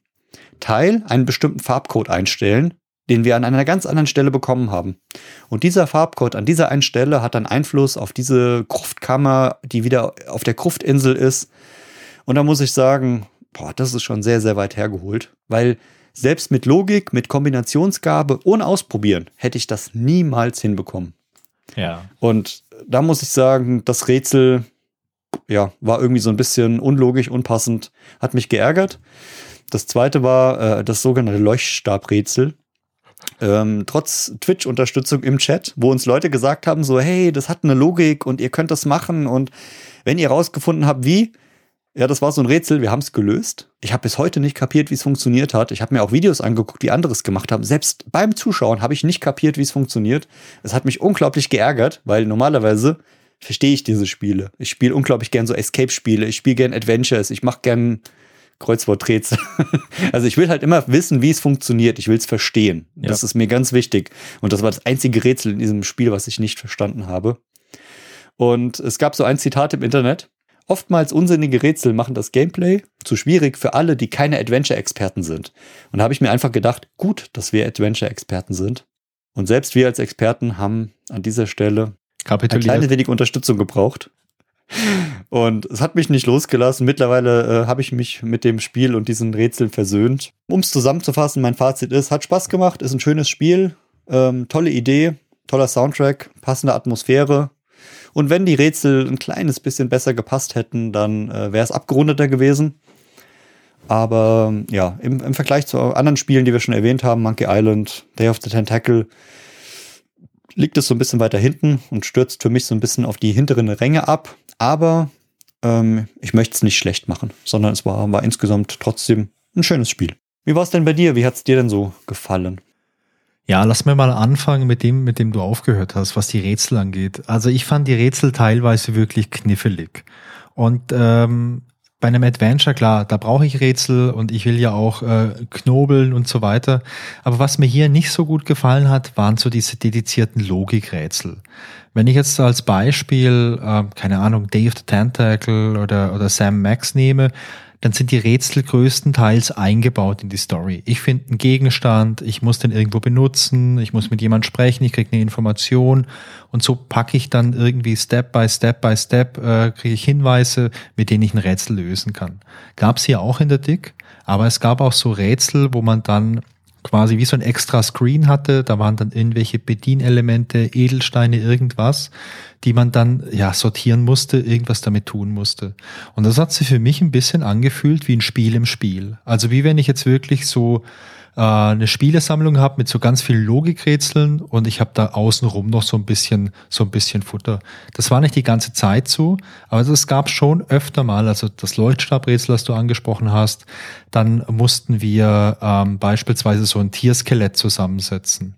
Teil einen bestimmten Farbcode einstellen, den wir an einer ganz anderen Stelle bekommen haben. Und dieser Farbcode an dieser einen Stelle hat dann Einfluss auf diese Gruftkammer, die wieder auf der Gruftinsel ist. Und da muss ich sagen, boah, das ist schon sehr, sehr weit hergeholt, weil selbst mit Logik, mit Kombinationsgabe, ohne Ausprobieren, hätte ich das niemals hinbekommen. Ja. Und da muss ich sagen, das Rätsel, ja, war irgendwie so ein bisschen unlogisch, unpassend, hat mich geärgert. Das zweite war äh, das sogenannte Leuchtstabrätsel. Ähm, trotz Twitch-Unterstützung im Chat, wo uns Leute gesagt haben, so, hey, das hat eine Logik und ihr könnt das machen und wenn ihr rausgefunden habt, wie, ja, das war so ein Rätsel. Wir haben es gelöst. Ich habe bis heute nicht kapiert, wie es funktioniert hat. Ich habe mir auch Videos angeguckt, wie andere es gemacht haben. Selbst beim Zuschauen habe ich nicht kapiert, wie es funktioniert. Es hat mich unglaublich geärgert, weil normalerweise verstehe ich diese Spiele. Ich spiele unglaublich gern so Escape-Spiele. Ich spiele gern Adventures. Ich mache gern Kreuzworträtsel. (laughs) also ich will halt immer wissen, wie es funktioniert. Ich will es verstehen. Ja. Das ist mir ganz wichtig. Und das war das einzige Rätsel in diesem Spiel, was ich nicht verstanden habe. Und es gab so ein Zitat im Internet. Oftmals unsinnige Rätsel machen das Gameplay zu schwierig für alle, die keine Adventure-Experten sind. Und da habe ich mir einfach gedacht, gut, dass wir Adventure-Experten sind. Und selbst wir als Experten haben an dieser Stelle ein kleines wenig Unterstützung gebraucht. Und es hat mich nicht losgelassen. Mittlerweile äh, habe ich mich mit dem Spiel und diesen Rätseln versöhnt. Um es zusammenzufassen, mein Fazit ist, hat Spaß gemacht, ist ein schönes Spiel, ähm, tolle Idee, toller Soundtrack, passende Atmosphäre. Und wenn die Rätsel ein kleines bisschen besser gepasst hätten, dann äh, wäre es abgerundeter gewesen. Aber ja, im, im, Vergleich zu anderen Spielen, die wir schon erwähnt haben, Monkey Island, Day of the Tentacle, liegt es so ein bisschen weiter hinten und stürzt für mich so ein bisschen auf die hinteren Ränge ab. Aber ähm, ich möchte es nicht schlecht machen, sondern es war, war insgesamt trotzdem ein schönes Spiel. Wie war es denn bei dir? Wie hat es dir denn so gefallen? Ja, lass mir mal anfangen mit dem, mit dem du aufgehört hast, was die Rätsel angeht. Also ich fand die Rätsel teilweise wirklich knifflig. Und ähm, bei einem Adventure, klar, da brauche ich Rätsel und ich will ja auch äh, knobeln und so weiter. Aber was mir hier nicht so gut gefallen hat, waren so diese dedizierten Logikrätsel. Wenn ich jetzt als Beispiel, äh, keine Ahnung, Dave the Tentacle oder, oder Sam Max nehme, dann sind die Rätsel größtenteils eingebaut in die Story. Ich finde einen Gegenstand, ich muss den irgendwo benutzen, ich muss mit jemand sprechen, ich kriege eine Information und so packe ich dann irgendwie Step by Step by Step, äh, kriege ich Hinweise, mit denen ich ein Rätsel lösen kann. Gab es hier auch in der Dick, aber es gab auch so Rätsel, wo man dann quasi wie so ein extra Screen hatte. Da waren dann irgendwelche Bedienelemente, Edelsteine, irgendwas, die man dann ja sortieren musste, irgendwas damit tun musste. Und das hat sich für mich ein bisschen angefühlt wie ein Spiel im Spiel. Also wie wenn ich jetzt wirklich so äh, eine Spielesammlung habe mit so ganz vielen Logikrätseln und ich habe da außenrum noch so ein bisschen so ein bisschen Futter. Das war nicht die ganze Zeit so, aber das gab schon öfter mal. Also das Leuchtstabrätsel, das du angesprochen hast, dann mussten wir ähm, beispielsweise so ein Tierskelett zusammensetzen.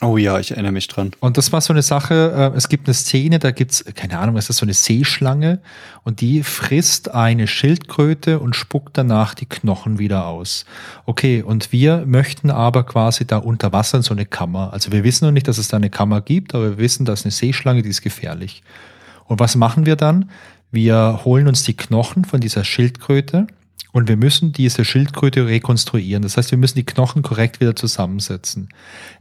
Oh ja, ich erinnere mich dran. Und das war so eine Sache, äh, es gibt eine Szene, da gibt's keine Ahnung, ist so eine Seeschlange und die frisst eine Schildkröte und spuckt danach die Knochen wieder aus. Okay, und wir möchten aber quasi da unter Wasser in so eine Kammer. Also wir wissen noch nicht, dass es da eine Kammer gibt, aber wir wissen, dass eine Seeschlange, die ist gefährlich. Und was machen wir dann? Wir holen uns die Knochen von dieser Schildkröte und wir müssen diese Schildkröte rekonstruieren. Das heißt, wir müssen die Knochen korrekt wieder zusammensetzen.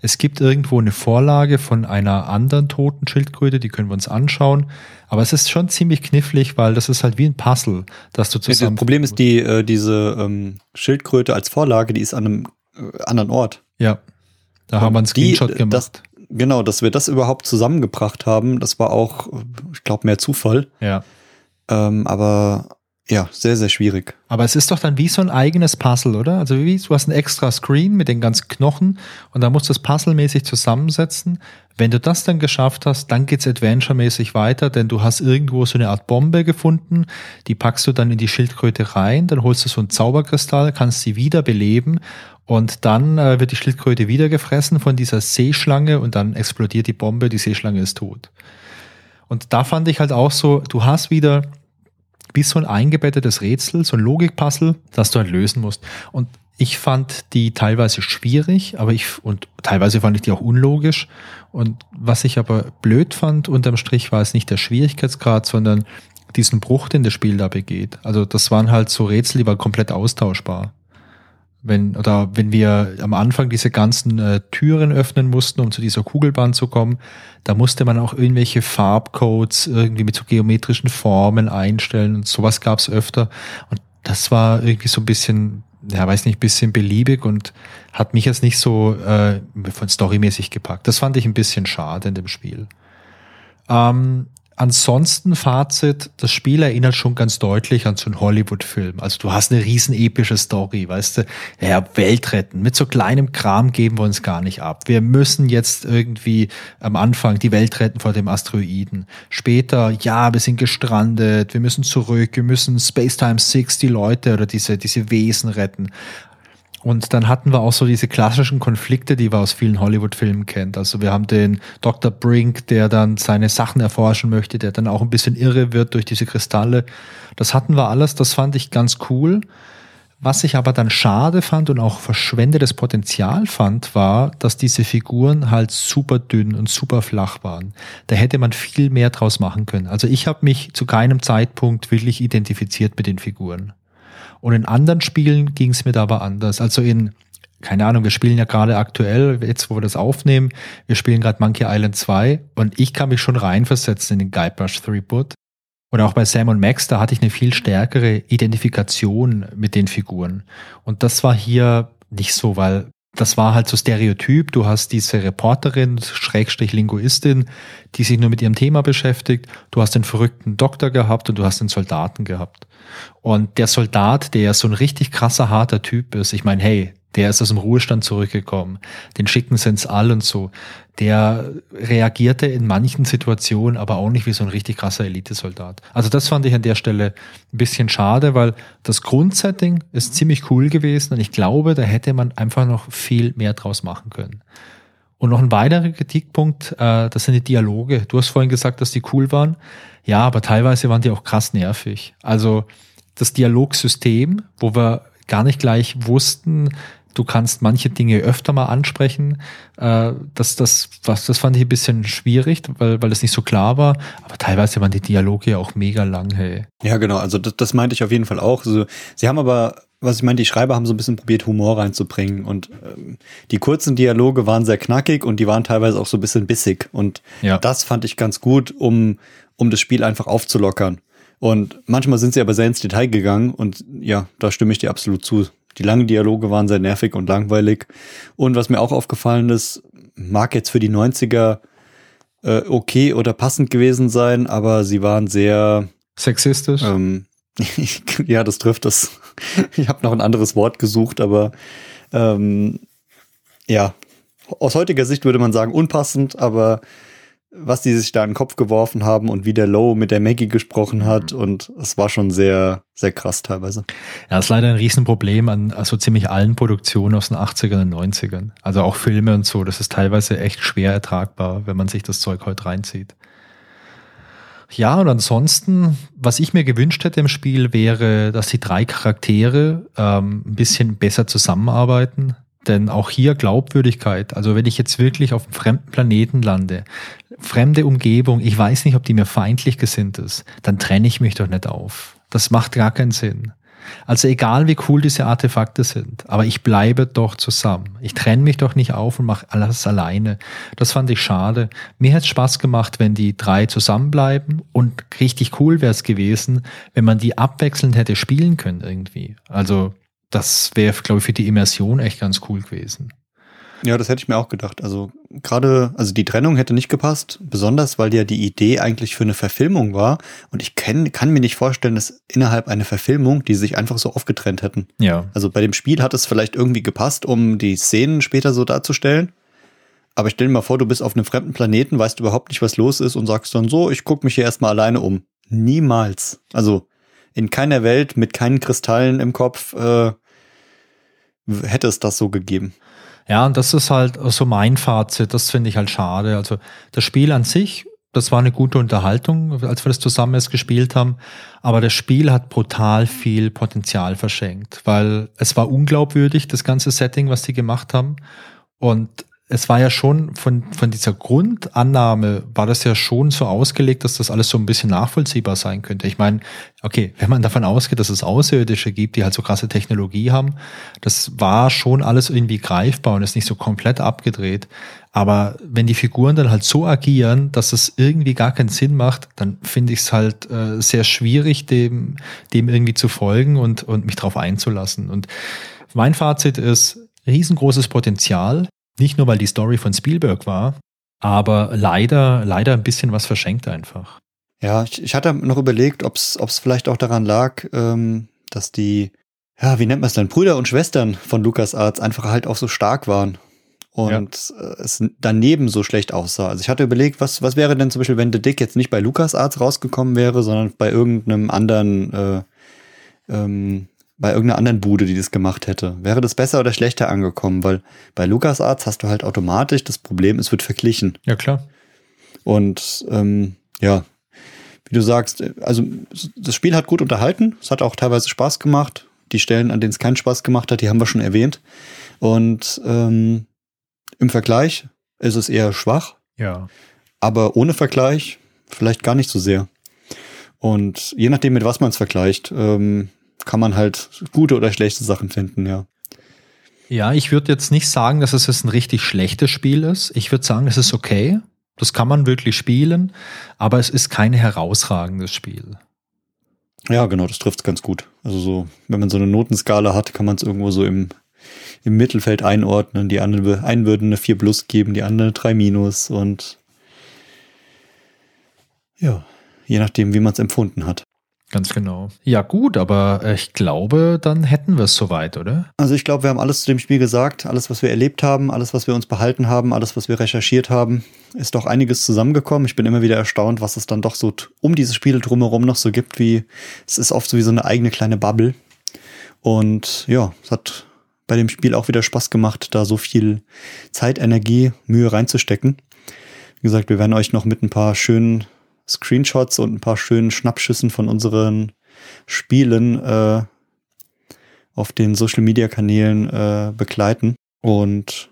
Es gibt irgendwo eine Vorlage von einer anderen toten Schildkröte, die können wir uns anschauen. Aber es ist schon ziemlich knifflig, weil das ist halt wie ein Puzzle, das du zusammen. Das Problem ist, die, äh, diese ähm, Schildkröte als Vorlage, die ist an einem äh, anderen Ort. Ja. Da haben wir einen Screenshot die, gemacht. Das, genau, dass wir das überhaupt zusammengebracht haben, das war auch, ich glaube, mehr Zufall. Ja. Ähm, aber ja, sehr, sehr schwierig. Aber es ist doch dann wie so ein eigenes Puzzle, oder? Also wie, du hast ein extra Screen mit den ganzen Knochen und da musst du das puzzlemäßig zusammensetzen. Wenn du das dann geschafft hast, dann geht's adventure-mäßig weiter, denn du hast irgendwo so eine Art Bombe gefunden, die packst du dann in die Schildkröte rein, dann holst du so einen Zauberkristall, kannst sie wieder beleben und dann äh, wird die Schildkröte wieder gefressen von dieser Seeschlange und dann explodiert die Bombe, die Seeschlange ist tot. Und da fand ich halt auch so, du hast wieder wie so ein eingebettetes Rätsel, so ein Logikpuzzle, das du halt lösen musst. Und ich fand die teilweise schwierig, aber ich, und teilweise fand ich die auch unlogisch. Und was ich aber blöd fand unterm Strich war es nicht der Schwierigkeitsgrad, sondern diesen Bruch, den das Spiel da begeht. Also das waren halt so Rätsel, die waren komplett austauschbar wenn oder wenn wir am Anfang diese ganzen äh, Türen öffnen mussten, um zu dieser Kugelbahn zu kommen, da musste man auch irgendwelche Farbcodes irgendwie mit so geometrischen Formen einstellen und sowas gab es öfter und das war irgendwie so ein bisschen, ja weiß nicht, bisschen beliebig und hat mich jetzt nicht so äh, von storymäßig gepackt. Das fand ich ein bisschen schade in dem Spiel. Ähm, Ansonsten Fazit, das Spiel erinnert schon ganz deutlich an so einen Hollywood-Film. Also du hast eine riesen epische Story, weißt du? Ja, Welt retten. Mit so kleinem Kram geben wir uns gar nicht ab. Wir müssen jetzt irgendwie am Anfang die Welt retten vor dem Asteroiden. Später, ja, wir sind gestrandet, wir müssen zurück, wir müssen Space Time 6 die Leute oder diese, diese Wesen retten. Und dann hatten wir auch so diese klassischen Konflikte, die wir aus vielen Hollywood-Filmen kennt. Also wir haben den Dr. Brink, der dann seine Sachen erforschen möchte, der dann auch ein bisschen irre wird durch diese Kristalle. Das hatten wir alles, das fand ich ganz cool. Was ich aber dann schade fand und auch verschwendetes Potenzial fand, war, dass diese Figuren halt super dünn und super flach waren. Da hätte man viel mehr draus machen können. Also ich habe mich zu keinem Zeitpunkt wirklich identifiziert mit den Figuren. Und in anderen Spielen ging es mir aber anders. Also in, keine Ahnung, wir spielen ja gerade aktuell, jetzt wo wir das aufnehmen, wir spielen gerade Monkey Island 2 und ich kann mich schon reinversetzen in den Guybrush Threepwood. Und auch bei Sam und Max, da hatte ich eine viel stärkere Identifikation mit den Figuren. Und das war hier nicht so, weil das war halt so Stereotyp. Du hast diese Reporterin, Schrägstrich Linguistin, die sich nur mit ihrem Thema beschäftigt. Du hast den verrückten Doktor gehabt und du hast den Soldaten gehabt. Und der Soldat, der so ein richtig krasser, harter Typ ist, ich meine, hey, der ist aus dem Ruhestand zurückgekommen, den schicken sie ins All und so. Der reagierte in manchen Situationen aber auch nicht wie so ein richtig krasser Elitesoldat. Also das fand ich an der Stelle ein bisschen schade, weil das Grundsetting ist ziemlich cool gewesen und ich glaube, da hätte man einfach noch viel mehr draus machen können. Und noch ein weiterer Kritikpunkt, äh, das sind die Dialoge. Du hast vorhin gesagt, dass die cool waren. Ja, aber teilweise waren die auch krass nervig. Also das Dialogsystem, wo wir gar nicht gleich wussten, du kannst manche Dinge öfter mal ansprechen. Äh, das, das, was, das fand ich ein bisschen schwierig, weil, weil es nicht so klar war. Aber teilweise waren die Dialoge auch mega lang, hey. Ja, genau. Also das, das meinte ich auf jeden Fall auch. Also, sie haben aber, was ich meine, die Schreiber haben so ein bisschen probiert, Humor reinzubringen. Und ähm, die kurzen Dialoge waren sehr knackig und die waren teilweise auch so ein bisschen bissig. Und ja. das fand ich ganz gut, um, um das Spiel einfach aufzulockern. Und manchmal sind sie aber sehr ins Detail gegangen und ja, da stimme ich dir absolut zu. Die langen Dialoge waren sehr nervig und langweilig. Und was mir auch aufgefallen ist, mag jetzt für die 90er äh, okay oder passend gewesen sein, aber sie waren sehr sexistisch. Ähm, (laughs) ja, das trifft das. ich habe noch ein anderes Wort gesucht, aber ähm, ja, aus heutiger Sicht würde man sagen unpassend, aber was die sich da in den Kopf geworfen haben und wie der Low mit der Maggie gesprochen hat. Mhm. Und es war schon sehr, sehr krass teilweise. Ja, das ist leider ein Riesenproblem an also ziemlich allen Produktionen aus den 80ern und 90ern. Also auch Filme und so. Das ist teilweise echt schwer ertragbar, wenn man sich das Zeug heute reinzieht. Ja, und ansonsten, was ich mir gewünscht hätte im Spiel, wäre, dass die drei Charaktere ähm, ein bisschen besser zusammenarbeiten. Denn auch hier Glaubwürdigkeit. Also wenn ich jetzt wirklich auf einem fremden Planeten lande, fremde Umgebung, ich weiß nicht, ob die mir feindlich gesinnt ist, dann trenne ich mich doch nicht auf. Das macht gar keinen Sinn. Also egal wie cool diese Artefakte sind, aber ich bleibe doch zusammen. Ich trenne mich doch nicht auf und mache alles alleine. Das fand ich schade. Mir hätte es Spaß gemacht, wenn die drei zusammenbleiben und richtig cool wäre es gewesen, wenn man die abwechselnd hätte spielen können irgendwie. Also das wäre, glaube ich, für die Immersion echt ganz cool gewesen. Ja, das hätte ich mir auch gedacht. Also gerade, also die Trennung hätte nicht gepasst, besonders weil ja die Idee eigentlich für eine Verfilmung war. Und ich kenn, kann mir nicht vorstellen, dass innerhalb einer Verfilmung die sich einfach so aufgetrennt hätten. Ja. Also bei dem Spiel hat es vielleicht irgendwie gepasst, um die Szenen später so darzustellen. Aber stell dir mal vor, du bist auf einem fremden Planeten, weißt überhaupt nicht, was los ist und sagst dann so, ich gucke mich hier erstmal alleine um. Niemals. Also in keiner Welt mit keinen Kristallen im Kopf äh, hätte es das so gegeben. Ja, und das ist halt so mein Fazit. Das finde ich halt schade. Also das Spiel an sich, das war eine gute Unterhaltung, als wir das zusammen erst gespielt haben. Aber das Spiel hat brutal viel Potenzial verschenkt, weil es war unglaubwürdig, das ganze Setting, was die gemacht haben. Und es war ja schon von, von dieser Grundannahme war das ja schon so ausgelegt, dass das alles so ein bisschen nachvollziehbar sein könnte. Ich meine, okay, wenn man davon ausgeht, dass es Außerirdische gibt, die halt so krasse Technologie haben, das war schon alles irgendwie greifbar und ist nicht so komplett abgedreht. Aber wenn die Figuren dann halt so agieren, dass es irgendwie gar keinen Sinn macht, dann finde ich es halt äh, sehr schwierig, dem, dem irgendwie zu folgen und, und mich darauf einzulassen. Und mein Fazit ist, riesengroßes Potenzial, nicht nur, weil die Story von Spielberg war, aber leider, leider ein bisschen was verschenkt einfach. Ja, ich, ich hatte noch überlegt, ob es vielleicht auch daran lag, ähm, dass die, ja, wie nennt man es denn, Brüder und Schwestern von LucasArts einfach halt auch so stark waren und ja. Äh, es daneben so schlecht aussah. Also ich hatte überlegt, was, was wäre denn zum Beispiel, wenn The Dick jetzt nicht bei LucasArts rausgekommen wäre, sondern bei irgendeinem anderen äh, ähm, bei irgendeiner anderen Bude, die das gemacht hätte. Wäre das besser oder schlechter angekommen? Weil bei LucasArts hast du halt automatisch das Problem, es wird verglichen. Ja, klar. Und ähm, ja, wie du sagst, also das Spiel hat gut unterhalten, es hat auch teilweise Spaß gemacht. Die Stellen, an denen es keinen Spaß gemacht hat, die haben wir schon erwähnt. Und ähm, im Vergleich ist es eher schwach. Ja. Aber ohne Vergleich vielleicht gar nicht so sehr. Und je nachdem, mit was man es vergleicht, ähm, kann man halt gute oder schlechte Sachen finden, ja. Ja, ich würde jetzt nicht sagen, dass es jetzt ein richtig schlechtes Spiel ist. Ich würde sagen, es ist okay. Das kann man wirklich spielen, aber es ist kein herausragendes Spiel. Ja, genau, das trifft es ganz gut. Also so, wenn man so eine Notenskala hat, kann man es irgendwo so im, im Mittelfeld einordnen. Die anderen, einen würden eine 4 plus geben, die andere 3 minus und ja, je nachdem, wie man es empfunden hat. Ganz genau. Ja, gut, aber äh, ich glaube, dann hätten wir es soweit, oder? Also ich glaube, wir haben alles zu dem Spiel gesagt, alles, was wir erlebt haben, alles, was wir uns behalten haben, alles, was wir recherchiert haben, ist doch einiges zusammengekommen. Ich bin immer wieder erstaunt, was es dann doch so um diese Spiele drumherum noch so gibt, wie es ist oft so wie so eine eigene kleine Bubble. Und ja, es hat bei dem Spiel auch wieder Spaß gemacht, da so viel Zeit, Energie, Mühe reinzustecken. Wie gesagt, wir werden euch noch mit ein paar schönen Screenshots und ein paar schönen Schnappschüssen von unseren Spielen äh, auf den Social Media Kanälen äh, begleiten und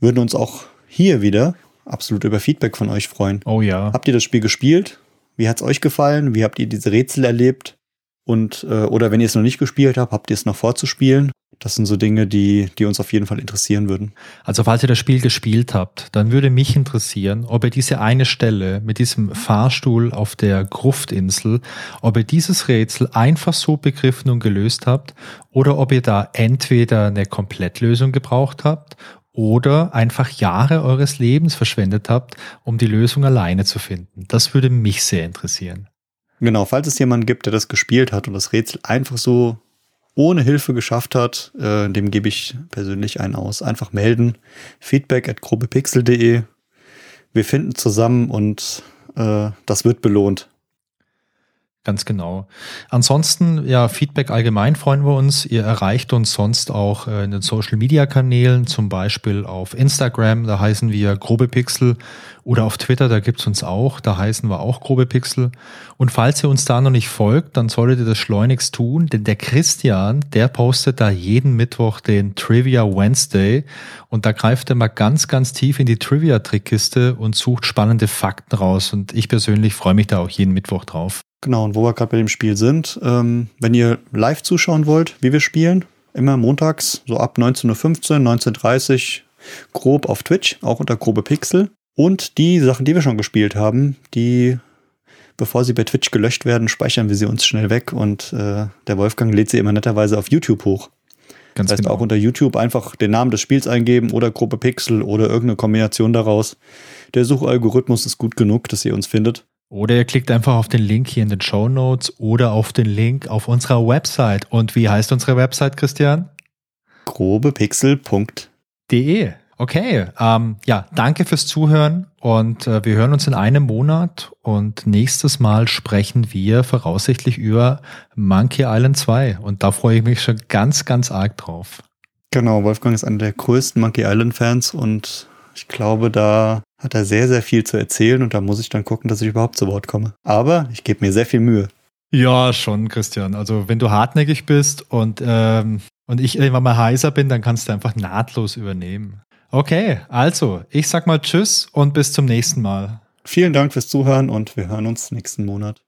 würden uns auch hier wieder absolut über Feedback von euch freuen. Oh ja. Habt ihr das Spiel gespielt? Wie hat's euch gefallen? Wie habt ihr diese Rätsel erlebt? Und äh, oder wenn ihr es noch nicht gespielt habt, habt ihr es noch vorzuspielen? Das sind so Dinge, die, die uns auf jeden Fall interessieren würden. Also falls ihr das Spiel gespielt habt, dann würde mich interessieren, ob ihr diese eine Stelle mit diesem Fahrstuhl auf der Gruftinsel, ob ihr dieses Rätsel einfach so begriffen und gelöst habt oder ob ihr da entweder eine Komplettlösung gebraucht habt oder einfach Jahre eures Lebens verschwendet habt, um die Lösung alleine zu finden. Das würde mich sehr interessieren. Genau, falls es jemanden gibt, der das gespielt hat und das Rätsel einfach so ohne Hilfe geschafft hat, äh, dem gebe ich persönlich einen aus. Einfach melden. Feedback at grobepixel.de. Wir finden zusammen und äh, das wird belohnt. Ganz genau. Ansonsten, ja, Feedback allgemein freuen wir uns. Ihr erreicht uns sonst auch äh, in den Social Media Kanälen, zum Beispiel auf Instagram, da heißen wir Grobe Pixel, oder auf Twitter, da gibt's uns auch, da heißen wir auch Grobe Pixel. Und falls ihr uns da noch nicht folgt, dann solltet ihr das schleunigst tun, denn der Christian, der postet da jeden Mittwoch den Trivia Wednesday und da greift er mal ganz, ganz tief in die Trivia-Trickkiste und sucht spannende Fakten raus. Und ich persönlich freue mich da auch jeden Mittwoch drauf. Genau, und wo wir gerade bei dem Spiel sind, ähm, wenn ihr live zuschauen wollt, wie wir spielen, immer montags, so ab 19.15 Uhr, 19.30 Uhr, grob auf Twitch, auch unter grobe Pixel. Und die Sachen, die wir schon gespielt haben, die, bevor sie bei Twitch gelöscht werden, speichern wir sie uns schnell weg und äh, der Wolfgang lädt sie immer netterweise auf YouTube hoch. Ganz das heißt, genau. auch unter YouTube einfach den Namen des Spiels eingeben oder Gruppe Pixel oder irgendeine Kombination daraus. Der Suchalgorithmus ist gut genug, dass ihr uns findet. Oder ihr klickt einfach auf den Link hier in den Show Notes oder auf den Link auf unserer Website. Und wie heißt unsere Website, Christian? grobepixel.de. Okay, ähm, ja, danke fürs Zuhören und äh, wir hören uns in einem Monat und nächstes Mal sprechen wir voraussichtlich über Monkey Island 2 und da freue ich mich schon ganz, ganz arg drauf. Genau, Wolfgang ist einer der größten Monkey Island Fans und ich glaube, da hat er sehr, sehr viel zu erzählen und da muss ich dann gucken, dass ich überhaupt zu Wort komme. Aber ich gebe mir sehr viel Mühe. Ja, schon, Christian. Also wenn du hartnäckig bist und, ähm, und ich irgendwann mal heißer bin, dann kannst du einfach nahtlos übernehmen. Okay, also ich sag mal Tschüss und bis zum nächsten Mal. Vielen Dank fürs Zuhören und wir hören uns nächsten Monat.